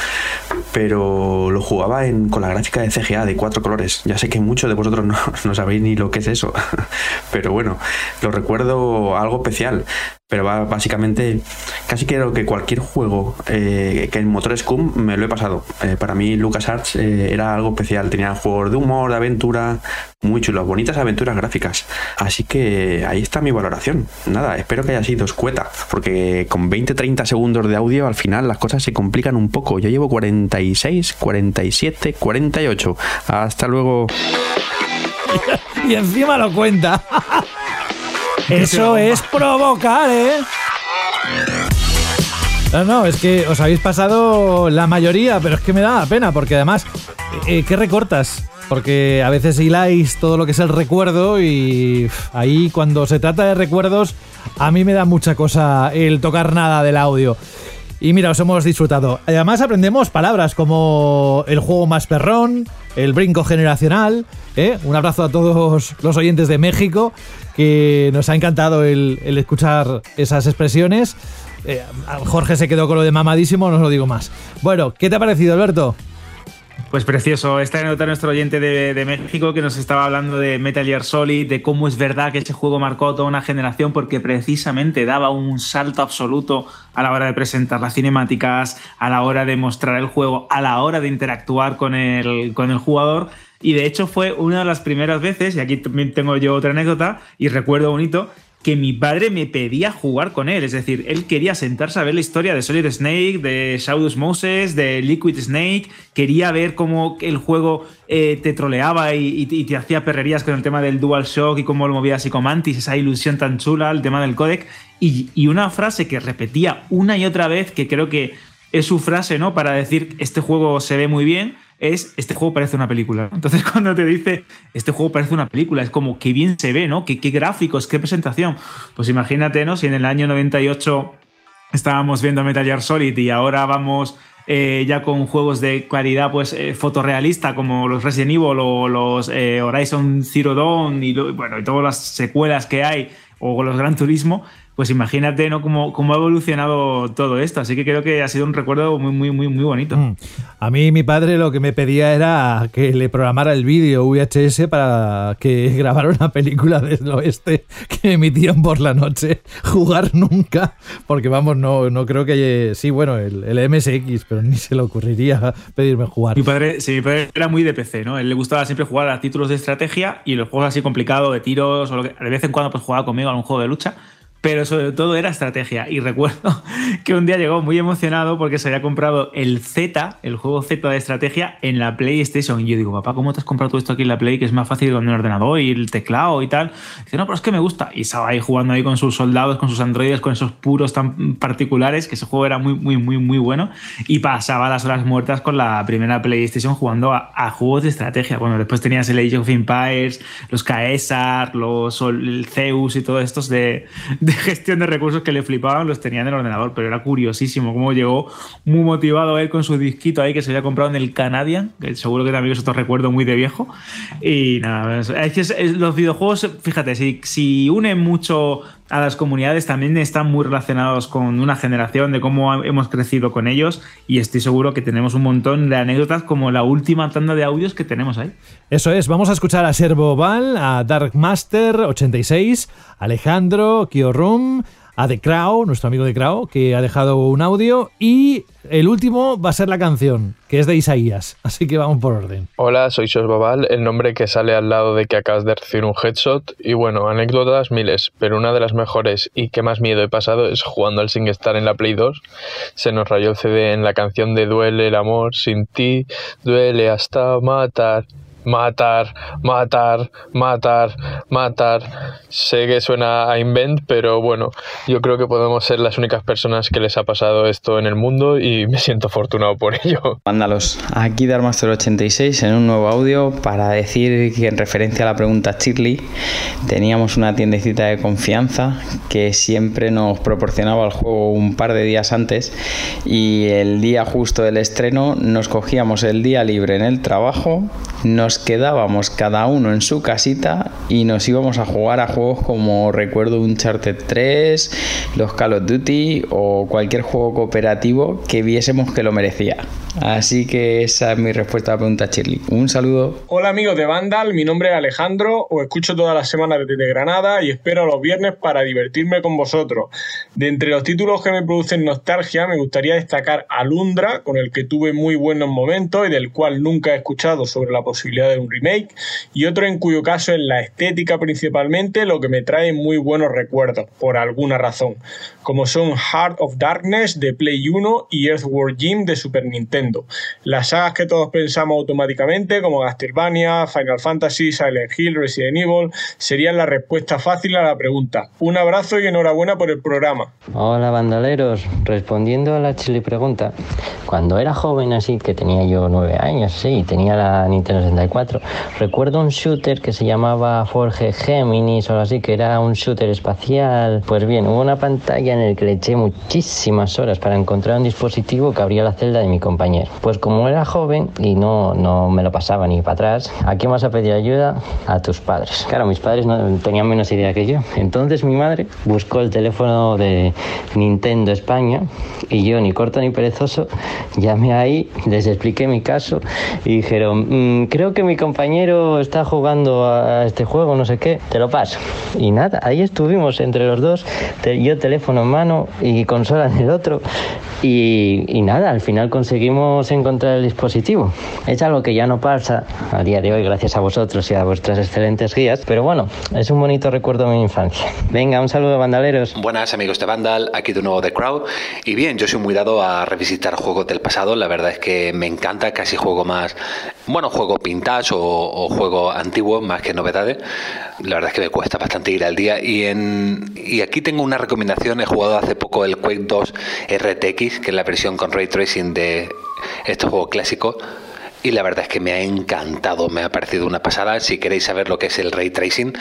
pero lo jugaba con la gráfica de CGA de cuatro colores. Ya sé que muchos de vosotros no, no sabéis ni lo que es eso, pero bueno, lo recuerdo algo especial. Pero básicamente, casi creo que cualquier juego eh, que en motor Scum me lo he pasado. Eh, para mí, LucasArts eh, era algo especial. Tenía juegos de humor, de aventura, muy chulos, bonitas aventuras gráficas. Así que ahí está mi valoración. Nada, espero que haya sido escueta, porque con 20-30 segundos de audio al final las cosas se complican un poco. Yo llevo 46, 47, 48. Hasta luego. y encima lo cuenta. Eso es provocar, ¿eh? No, no, es que os habéis pasado la mayoría, pero es que me da pena, porque además, eh, ¿qué recortas? Porque a veces hiláis todo lo que es el recuerdo y ahí cuando se trata de recuerdos, a mí me da mucha cosa el tocar nada del audio. Y mira, os hemos disfrutado. Además aprendemos palabras como el juego más perrón, el brinco generacional. ¿eh? Un abrazo a todos los oyentes de México que nos ha encantado el, escuchar esas expresiones. Eh, Jorge se quedó con lo de mamadísimo, no os lo digo más. Bueno, ¿qué te ha parecido, Alberto? Pues precioso. Esta nota nuestro oyente de, México que nos estaba hablando de Metal Gear Solid, de cómo es verdad que ese juego marcó a toda una generación porque precisamente daba un salto absoluto a la hora de presentar las cinemáticas, a la hora de mostrar el juego, a la hora de interactuar con el, con el jugador y de hecho fue una de las primeras veces, y aquí también tengo yo otra anécdota, y recuerdo bonito, que mi padre me pedía jugar con él. Es decir, él quería sentarse a ver la historia de Solid Snake, de Shadows Moses, de Liquid Snake. Quería ver cómo el juego eh, te troleaba y, te hacía perrerías con el tema del Dual Shock y cómo lo movía así como Mantis, esa ilusión tan chula, el tema del codec. Y, y una frase que repetía una y otra vez, que creo que es su frase, ¿no? Para decir, este juego se ve muy bien es este juego parece una película. Entonces, cuando te dice este juego parece una película, es como qué bien se ve, ¿no? Qué, qué gráficos, qué presentación. Pues imagínate, ¿no? Si en el año 98 estábamos viendo Metal Gear Solid y ahora vamos eh, ya con juegos de calidad pues eh, fotorrealista como los Resident Evil o los eh, Horizon Zero Dawn y, bueno, y todas las secuelas que hay o los Gran Turismo, pues imagínate ¿no? cómo, cómo, ha evolucionado todo esto. Así que creo que ha sido un recuerdo muy, muy, muy, muy bonito. Mm. A mí mi padre lo que me pedía era que le programara el vídeo VHS para que grabara una película del oeste que emitían por la noche. Jugar nunca, porque vamos, no, no creo que... Sí, bueno, el, el MSX, pero ni se le ocurriría pedirme jugar. Mi padre, sí, mi padre era muy de PC, ¿no? Él le gustaba siempre jugar a títulos de estrategia y los juegos así complicados de tiros o lo que, de vez en cuando pues jugaba conmigo a un juego de lucha pero sobre todo era estrategia. Y recuerdo que un día llegó muy emocionado porque se había comprado el Z, el juego Z de estrategia, en la PlayStation. Y yo digo, papá, ¿cómo te has comprado todo esto aquí en la Play? Que es más fácil con el ordenador y el teclado y tal. dice, no, pero es que me gusta. Y estaba ahí jugando ahí con sus soldados, con sus androides, con esos puros tan particulares, que ese juego era muy, muy, muy, muy bueno. Y pasaba las horas muertas con la primera PlayStation jugando a, juegos de estrategia. Bueno, después tenías el Age of Empires, los Caesar, los el Zeus y todos estos de de gestión de recursos que le flipaban los tenía en el ordenador, pero era curiosísimo cómo llegó muy motivado él con su disquito ahí que se había comprado en el Canadian, que seguro que también es otro recuerdo muy de viejo. Y nada, es que los videojuegos, fíjate, si, si unen mucho a las comunidades también están muy relacionados con una generación de cómo hemos crecido con ellos y estoy seguro que tenemos un montón de anécdotas como la última tanda de audios que tenemos ahí. Eso es, vamos a escuchar a Servo Val, a Darkmaster86, Alejandro, Kiorum, a The Crow, nuestro amigo The Crow, que ha dejado un audio. Y el último va a ser la canción, que es de Isaías. Así que vamos por orden. Hola, soy Sos el nombre que sale al lado de que acabas de recibir un headshot. Y bueno, anécdotas miles, pero una de las mejores y que más miedo he pasado es jugando al SingStar en la Play 2. Se nos rayó el CD en la canción de Duele el amor sin ti, duele hasta matar matar, matar, matar, matar. Sé que suena a invent, pero bueno, yo creo que podemos ser las únicas personas que les ha pasado esto en el mundo y me siento afortunado por ello. Mándalos, aquí Darmaster86 en un nuevo audio para decir que en referencia a la pregunta Shirley, teníamos una tiendecita de confianza que siempre nos proporcionaba el juego un par de días antes y el día justo del estreno nos cogíamos el día libre en el trabajo, nos quedábamos cada uno en su casita y nos íbamos a jugar a juegos como recuerdo Uncharted 3, los Call of Duty o cualquier juego cooperativo que viésemos que lo merecía. Así que esa es mi respuesta a la pregunta Shirley. Un saludo. Hola amigos de Vandal, mi nombre es Alejandro, os escucho todas las semanas desde Granada y espero los viernes para divertirme con vosotros. De entre los títulos que me producen nostalgia, me gustaría destacar Alundra, con el que tuve muy buenos momentos y del cual nunca he escuchado sobre la posibilidad de un remake, y otro en cuyo caso es la estética principalmente lo que me trae muy buenos recuerdos, por alguna razón, como son Heart of Darkness de Play 1 y Earthworm Jim de Super Nintendo. Las sagas que todos pensamos automáticamente, como Castlevania, Final Fantasy, Silent Hill, Resident Evil, serían la respuesta fácil a la pregunta. Un abrazo y enhorabuena por el programa. Hola bandoleros, respondiendo a la chile pregunta, cuando era joven así, que tenía yo nueve años, sí, tenía la Nintendo 64, recuerdo un shooter que se llamaba Forge Geminis o algo así, que era un shooter espacial. Pues bien, hubo una pantalla en la que le eché muchísimas horas para encontrar un dispositivo que abría la celda de mi compañero. Pues como era joven y no, no me lo pasaba ni para atrás, ¿a quién vas a pedir ayuda? A tus padres. Claro, mis padres no tenían menos idea que yo. Entonces mi madre buscó el teléfono de Nintendo España y yo, ni corto ni perezoso, llamé ahí, les expliqué mi caso y dijeron, "Mm, creo que mi compañero está jugando a este juego, no sé qué, te lo paso. Y nada, ahí estuvimos entre los dos, yo teléfono en mano y consola en el otro. Y, y nada, al final conseguimos encontrar el dispositivo. Es algo que ya no pasa a día de hoy gracias a vosotros y a vuestras excelentes guías, pero bueno, es un bonito recuerdo de mi infancia. Venga, un saludo bandaleros. Buenas amigos de Vandal, aquí de nuevo The Crowd. Y bien, yo soy muy dado a revisitar juegos del pasado, la verdad es que me encanta, casi juego más, bueno, juego vintage o, o juego antiguo más que novedades. La verdad es que me cuesta bastante ir al día. Y, en, y aquí tengo una recomendación, he jugado hace poco el Quake 2 RTX, que es la versión con ray tracing de este juego clásico. Y la verdad es que me ha encantado, me ha parecido una pasada. Si queréis saber lo que es el ray tracing,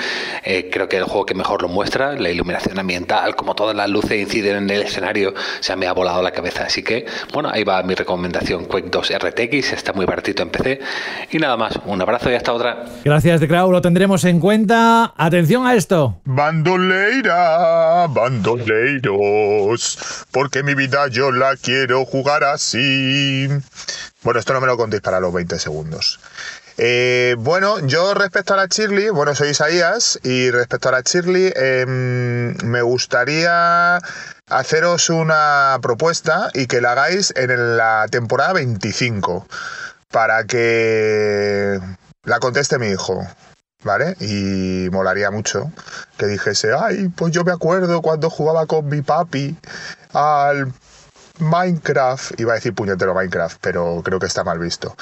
eh, creo que el juego que mejor lo muestra, la iluminación ambiental, como todas las luces inciden en el escenario, se me ha volado la cabeza. Así que, bueno, ahí va mi recomendación: Quake 2 RTX, está muy baratito en PC. Y nada más, un abrazo y hasta otra. Gracias, de Crowd, lo tendremos en cuenta. Atención a esto. Bandoleira, bandoleiros, porque mi vida yo la quiero jugar así. Bueno, esto no me lo contéis para los 20 segundos. Eh, bueno, yo respecto a la Shirley, bueno, soy Isaías y respecto a la Shirley, em, me gustaría haceros una propuesta y que la hagáis en la temporada 25 para que la conteste mi hijo. ¿Vale? Y molaría mucho que dijese, ay, pues yo me acuerdo cuando jugaba con mi papi al Minecraft, iba a decir puñetero Minecraft, pero creo que está mal visto.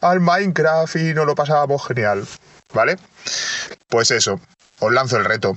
Al Minecraft y nos lo pasábamos genial, ¿vale? Pues eso, os lanzo el reto.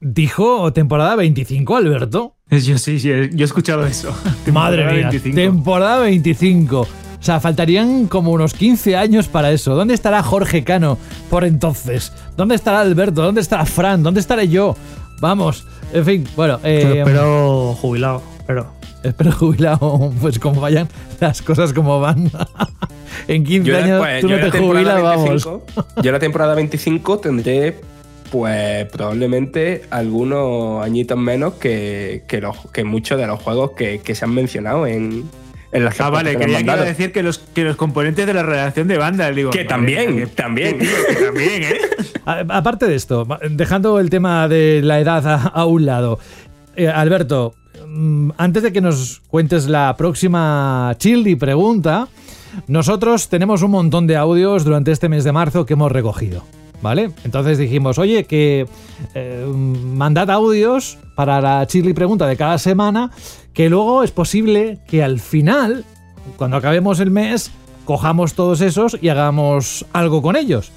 Dijo temporada 25, Alberto. Yo sí, sí, yo he escuchado eso. Madre Temporada mía, 25. temporada 25. O sea, faltarían como unos 15 años para eso. ¿Dónde estará Jorge Cano por entonces? ¿Dónde estará Alberto? ¿Dónde estará Fran? ¿Dónde estaré yo? Vamos, en fin, bueno. Eh, espero jubilado, pero. Espero jubilado, pues como vayan las cosas como van. en 15 Yo la- años pues, tú no la te jubilas, vamos. 25 Yo la temporada 25 tendré, pues probablemente algunos añitos menos que, que, los, que muchos de los juegos que, que se han mencionado en, En las Ah, vale, que que iba a decir que los, que los componentes de la redacción de banda, digo. Que también, que- también. tío, que también, ¿eh? A- Aparte de esto, dejando el tema de la edad a, a un lado, eh, Alberto, mm, antes de que nos cuentes la próxima Childi pregunta, nosotros tenemos un montón de audios durante este mes de marzo que hemos recogido. ¿Vale? Entonces dijimos, oye, que eh, mandad audios para la Childi pregunta de cada semana, que luego es posible que al final, cuando acabemos el mes, cojamos todos esos y hagamos algo con ellos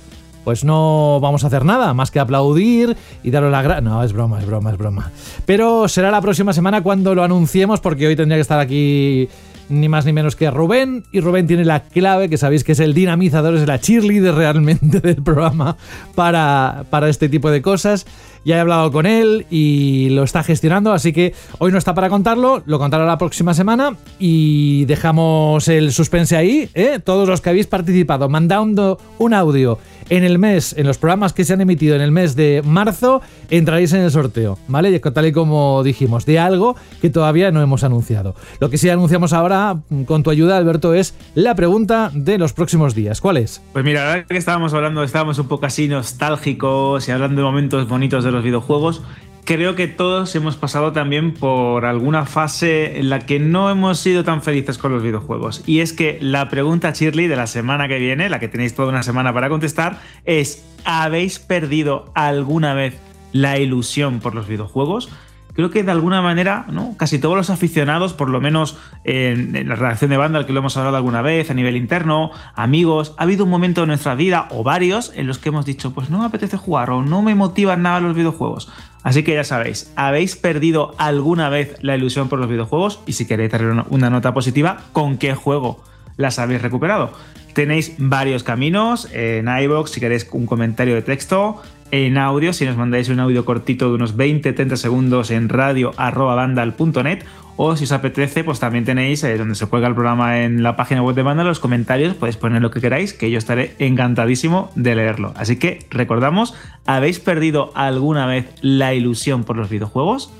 pues no vamos a hacer nada más que aplaudir y daros la gracia. No, es broma, es broma, es broma. Pero será la próxima semana cuando lo anunciemos, porque hoy tendría que estar aquí ni más ni menos que Rubén. Y Rubén tiene la clave, que sabéis que es el dinamizador, es la cheerleader realmente del programa para, para este tipo de cosas. Ya he hablado con él y lo está gestionando, así que hoy no está para contarlo, lo contará la próxima semana y dejamos el suspense ahí. ¿eh? Todos los que habéis participado mandando un audio en el mes, en los programas que se han emitido en el mes de marzo, entraréis en el sorteo, ¿vale? Y Tal y como dijimos, de algo que todavía no hemos anunciado. Lo que sí anunciamos ahora, con tu ayuda, Alberto, es la pregunta de los próximos días. ¿Cuál es? Pues mira, ahora que estábamos hablando, estábamos un poco así nostálgicos y hablando de momentos bonitos de los videojuegos. Creo que todos hemos pasado también por alguna fase en la que no hemos sido tan felices con los videojuegos. Y es que la pregunta Shirley de la semana que viene, la que tenéis toda una semana para contestar, es ¿habéis perdido alguna vez la ilusión por los videojuegos? creo que de alguna manera, ¿no? Casi todos los aficionados, por lo menos en, en la redacción de banda, al que lo hemos hablado alguna vez, a nivel interno, amigos, ha habido un momento en nuestra vida, o varios, en los que hemos dicho, pues no me apetece jugar o no me motivan nada los videojuegos. Así que ya sabéis, ¿habéis perdido alguna vez la ilusión por los videojuegos? Y si queréis darle una, nota positiva, ¿con qué juego las habéis recuperado? Tenéis varios caminos en iBox si queréis un comentario de texto, en audio, si nos mandáis un audio cortito de unos 20-30 segundos en radio.bandal.net o si os apetece, pues también tenéis eh, donde se cuelga el programa en la página web de Vandal, los comentarios, podéis poner lo que queráis, que yo estaré encantadísimo de leerlo. Así que recordamos, ¿habéis perdido alguna vez la ilusión por los videojuegos?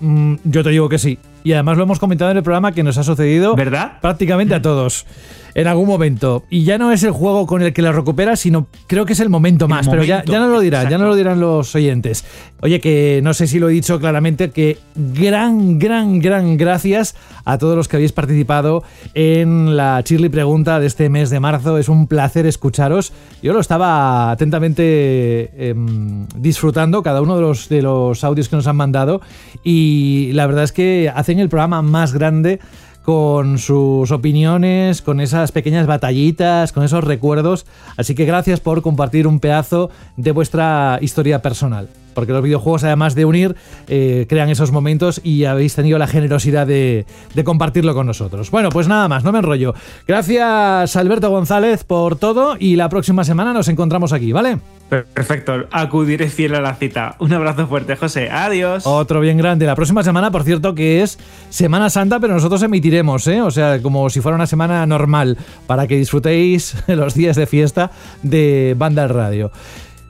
Mm, yo te digo que sí. Y además lo hemos comentado en el programa que nos ha sucedido ¿verdad? prácticamente a todos en algún momento. Y ya no es el juego con el que la recuperas, sino creo que es el momento más. pero ya, momento, ya no lo dirán, ya no lo dirán los oyentes. Oye, que no sé si lo he dicho claramente, que gran, gran, gran gracias a todos los que habéis participado en la Chirly Pregunta de este mes de marzo. Es un placer escucharos. Yo lo estaba atentamente em, disfrutando, cada uno de los, de los audios que nos han mandado. Y la verdad es que hacen el programa más grande con sus opiniones, con esas pequeñas batallitas, con esos recuerdos. Así que gracias por compartir un pedazo de vuestra historia personal. Porque los videojuegos, además de unir, eh, crean esos momentos y habéis tenido la generosidad de, de compartirlo con nosotros. Bueno, pues nada más, no me enrollo. Gracias, Alberto González, por todo y la próxima semana nos encontramos aquí, ¿vale? Perfecto, acudiré fiel a la cita. Un abrazo fuerte, José. Adiós. Otro bien grande. La próxima semana, por cierto, que es Semana Santa, pero nosotros emitiremos, ¿eh? O sea, como si fuera una semana normal, para que disfrutéis los días de fiesta de Banda al Radio.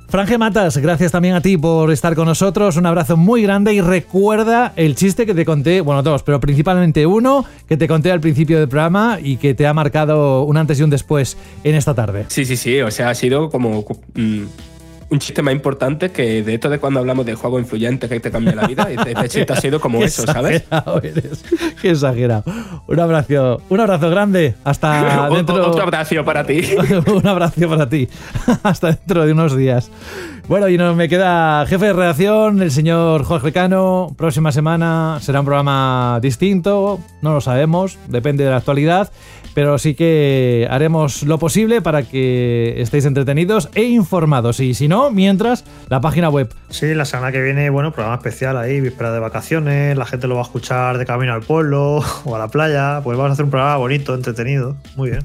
Franje Matas, gracias también a ti por estar con nosotros. Un abrazo muy grande y recuerda el chiste que te conté, bueno, dos, pero principalmente uno que te conté al principio del programa y que te ha marcado un antes y un después en esta tarde. Sí, sí, sí. O sea, ha sido como mm, un chiste más importante que de esto de cuando hablamos de juego influyente que te cambia la vida. Este, este chiste ha sido como eso, ¿sabes? eres. Qué exagerado. Un abrazo, un abrazo grande. Hasta dentro. Otro abrazo para ti. un abrazo para ti. Hasta dentro de unos días. Bueno, y nos me queda jefe de redacción, el señor Jorge Cano. Próxima semana será un programa distinto, no lo sabemos, depende de la actualidad, pero sí que haremos lo posible para que estéis entretenidos e informados. Y si no, mientras, la página web. Sí, la semana que viene, bueno, programa especial ahí, víspera de vacaciones, la gente lo va a escuchar de camino al pueblo o a la playa, pues vamos a hacer un programa bonito, entretenido, muy bien.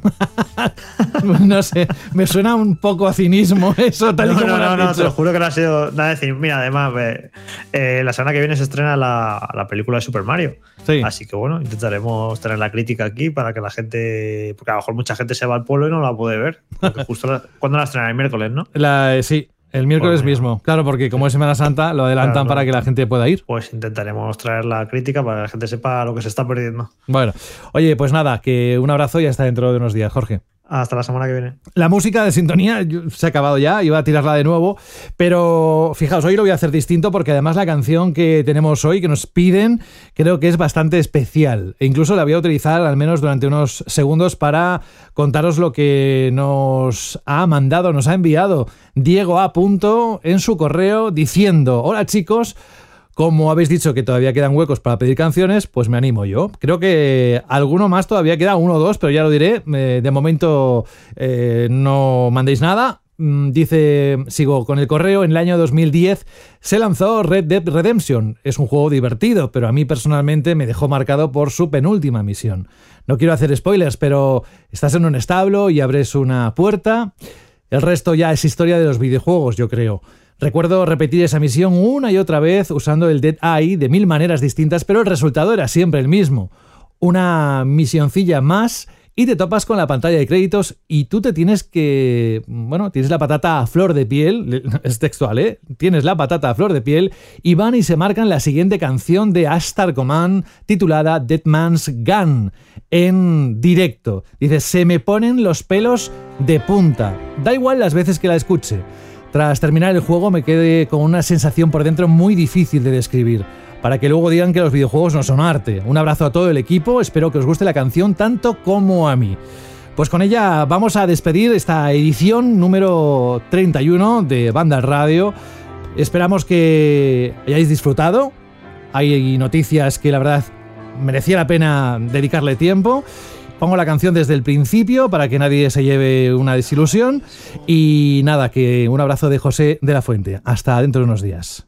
no sé, me suena un poco a cinismo eso, tal y no, como no, lo no, no, te lo juro que no ha sido nada de. Mira, además, eh, eh, la semana que viene se estrena la, la película de Super Mario. Así que bueno, intentaremos tener la crítica aquí para que la gente. Porque a lo mejor mucha gente se va al pueblo y no la puede ver. Porque justo la- cuando la estrenan el miércoles, ¿no? La- sí, El miércoles mismo. Claro, porque como es Semana Santa, lo adelantan Claro, para que la gente pueda ir. Pues intentaremos traer la crítica para que la gente sepa lo que se está perdiendo. Bueno, oye, pues nada, que un abrazo y hasta dentro de unos días, Jorge. Hasta la semana que viene. La música de sintonía se ha acabado ya, iba a tirarla de nuevo, pero fijaos, hoy lo voy a hacer distinto porque además la canción que tenemos hoy, que nos piden, creo que es bastante especial. E incluso la voy a utilizar al menos durante unos segundos para contaros lo que nos ha mandado, nos ha enviado Diego A. En su correo diciendo, hola chicos, como habéis dicho que todavía quedan huecos para pedir canciones, pues me animo yo. Creo que alguno más todavía queda, uno o dos, pero ya lo diré. Eh, de momento eh, no mandéis nada. Mm, Dice, sigo con el correo, en el año 2010 se lanzó Red Dead Redemption. Es un juego divertido, pero a mí personalmente me dejó marcado por su penúltima misión. No quiero hacer spoilers, pero estás en un establo y abres una puerta. El resto ya es historia de los videojuegos, yo creo. Recuerdo repetir esa misión una y otra vez usando el Dead Eye de mil maneras distintas, pero el resultado era siempre el mismo. Una misioncilla más y te topas con la pantalla de créditos y tú te tienes que... Bueno, tienes la patata a flor de piel, es textual, ¿eh? Tienes la patata a flor de piel y van y se marcan la siguiente canción de Astar Command titulada Dead Man's Gun en directo. Dice, se me ponen los pelos de punta. Da igual las veces que la escuche. Tras terminar el juego me quedé con una sensación por dentro muy difícil de describir, para que luego digan que los videojuegos no son arte. Un abrazo a todo el equipo, espero que os guste la canción tanto como a mí. Pues con ella vamos a despedir esta edición número 31 de Banda Radio. Esperamos que hayáis disfrutado. Hay noticias que la verdad merecía la pena dedicarle tiempo. Pongo la canción desde el principio para que nadie se lleve una desilusión. Y nada, que un abrazo de José de la Fuente. Hasta dentro de unos días.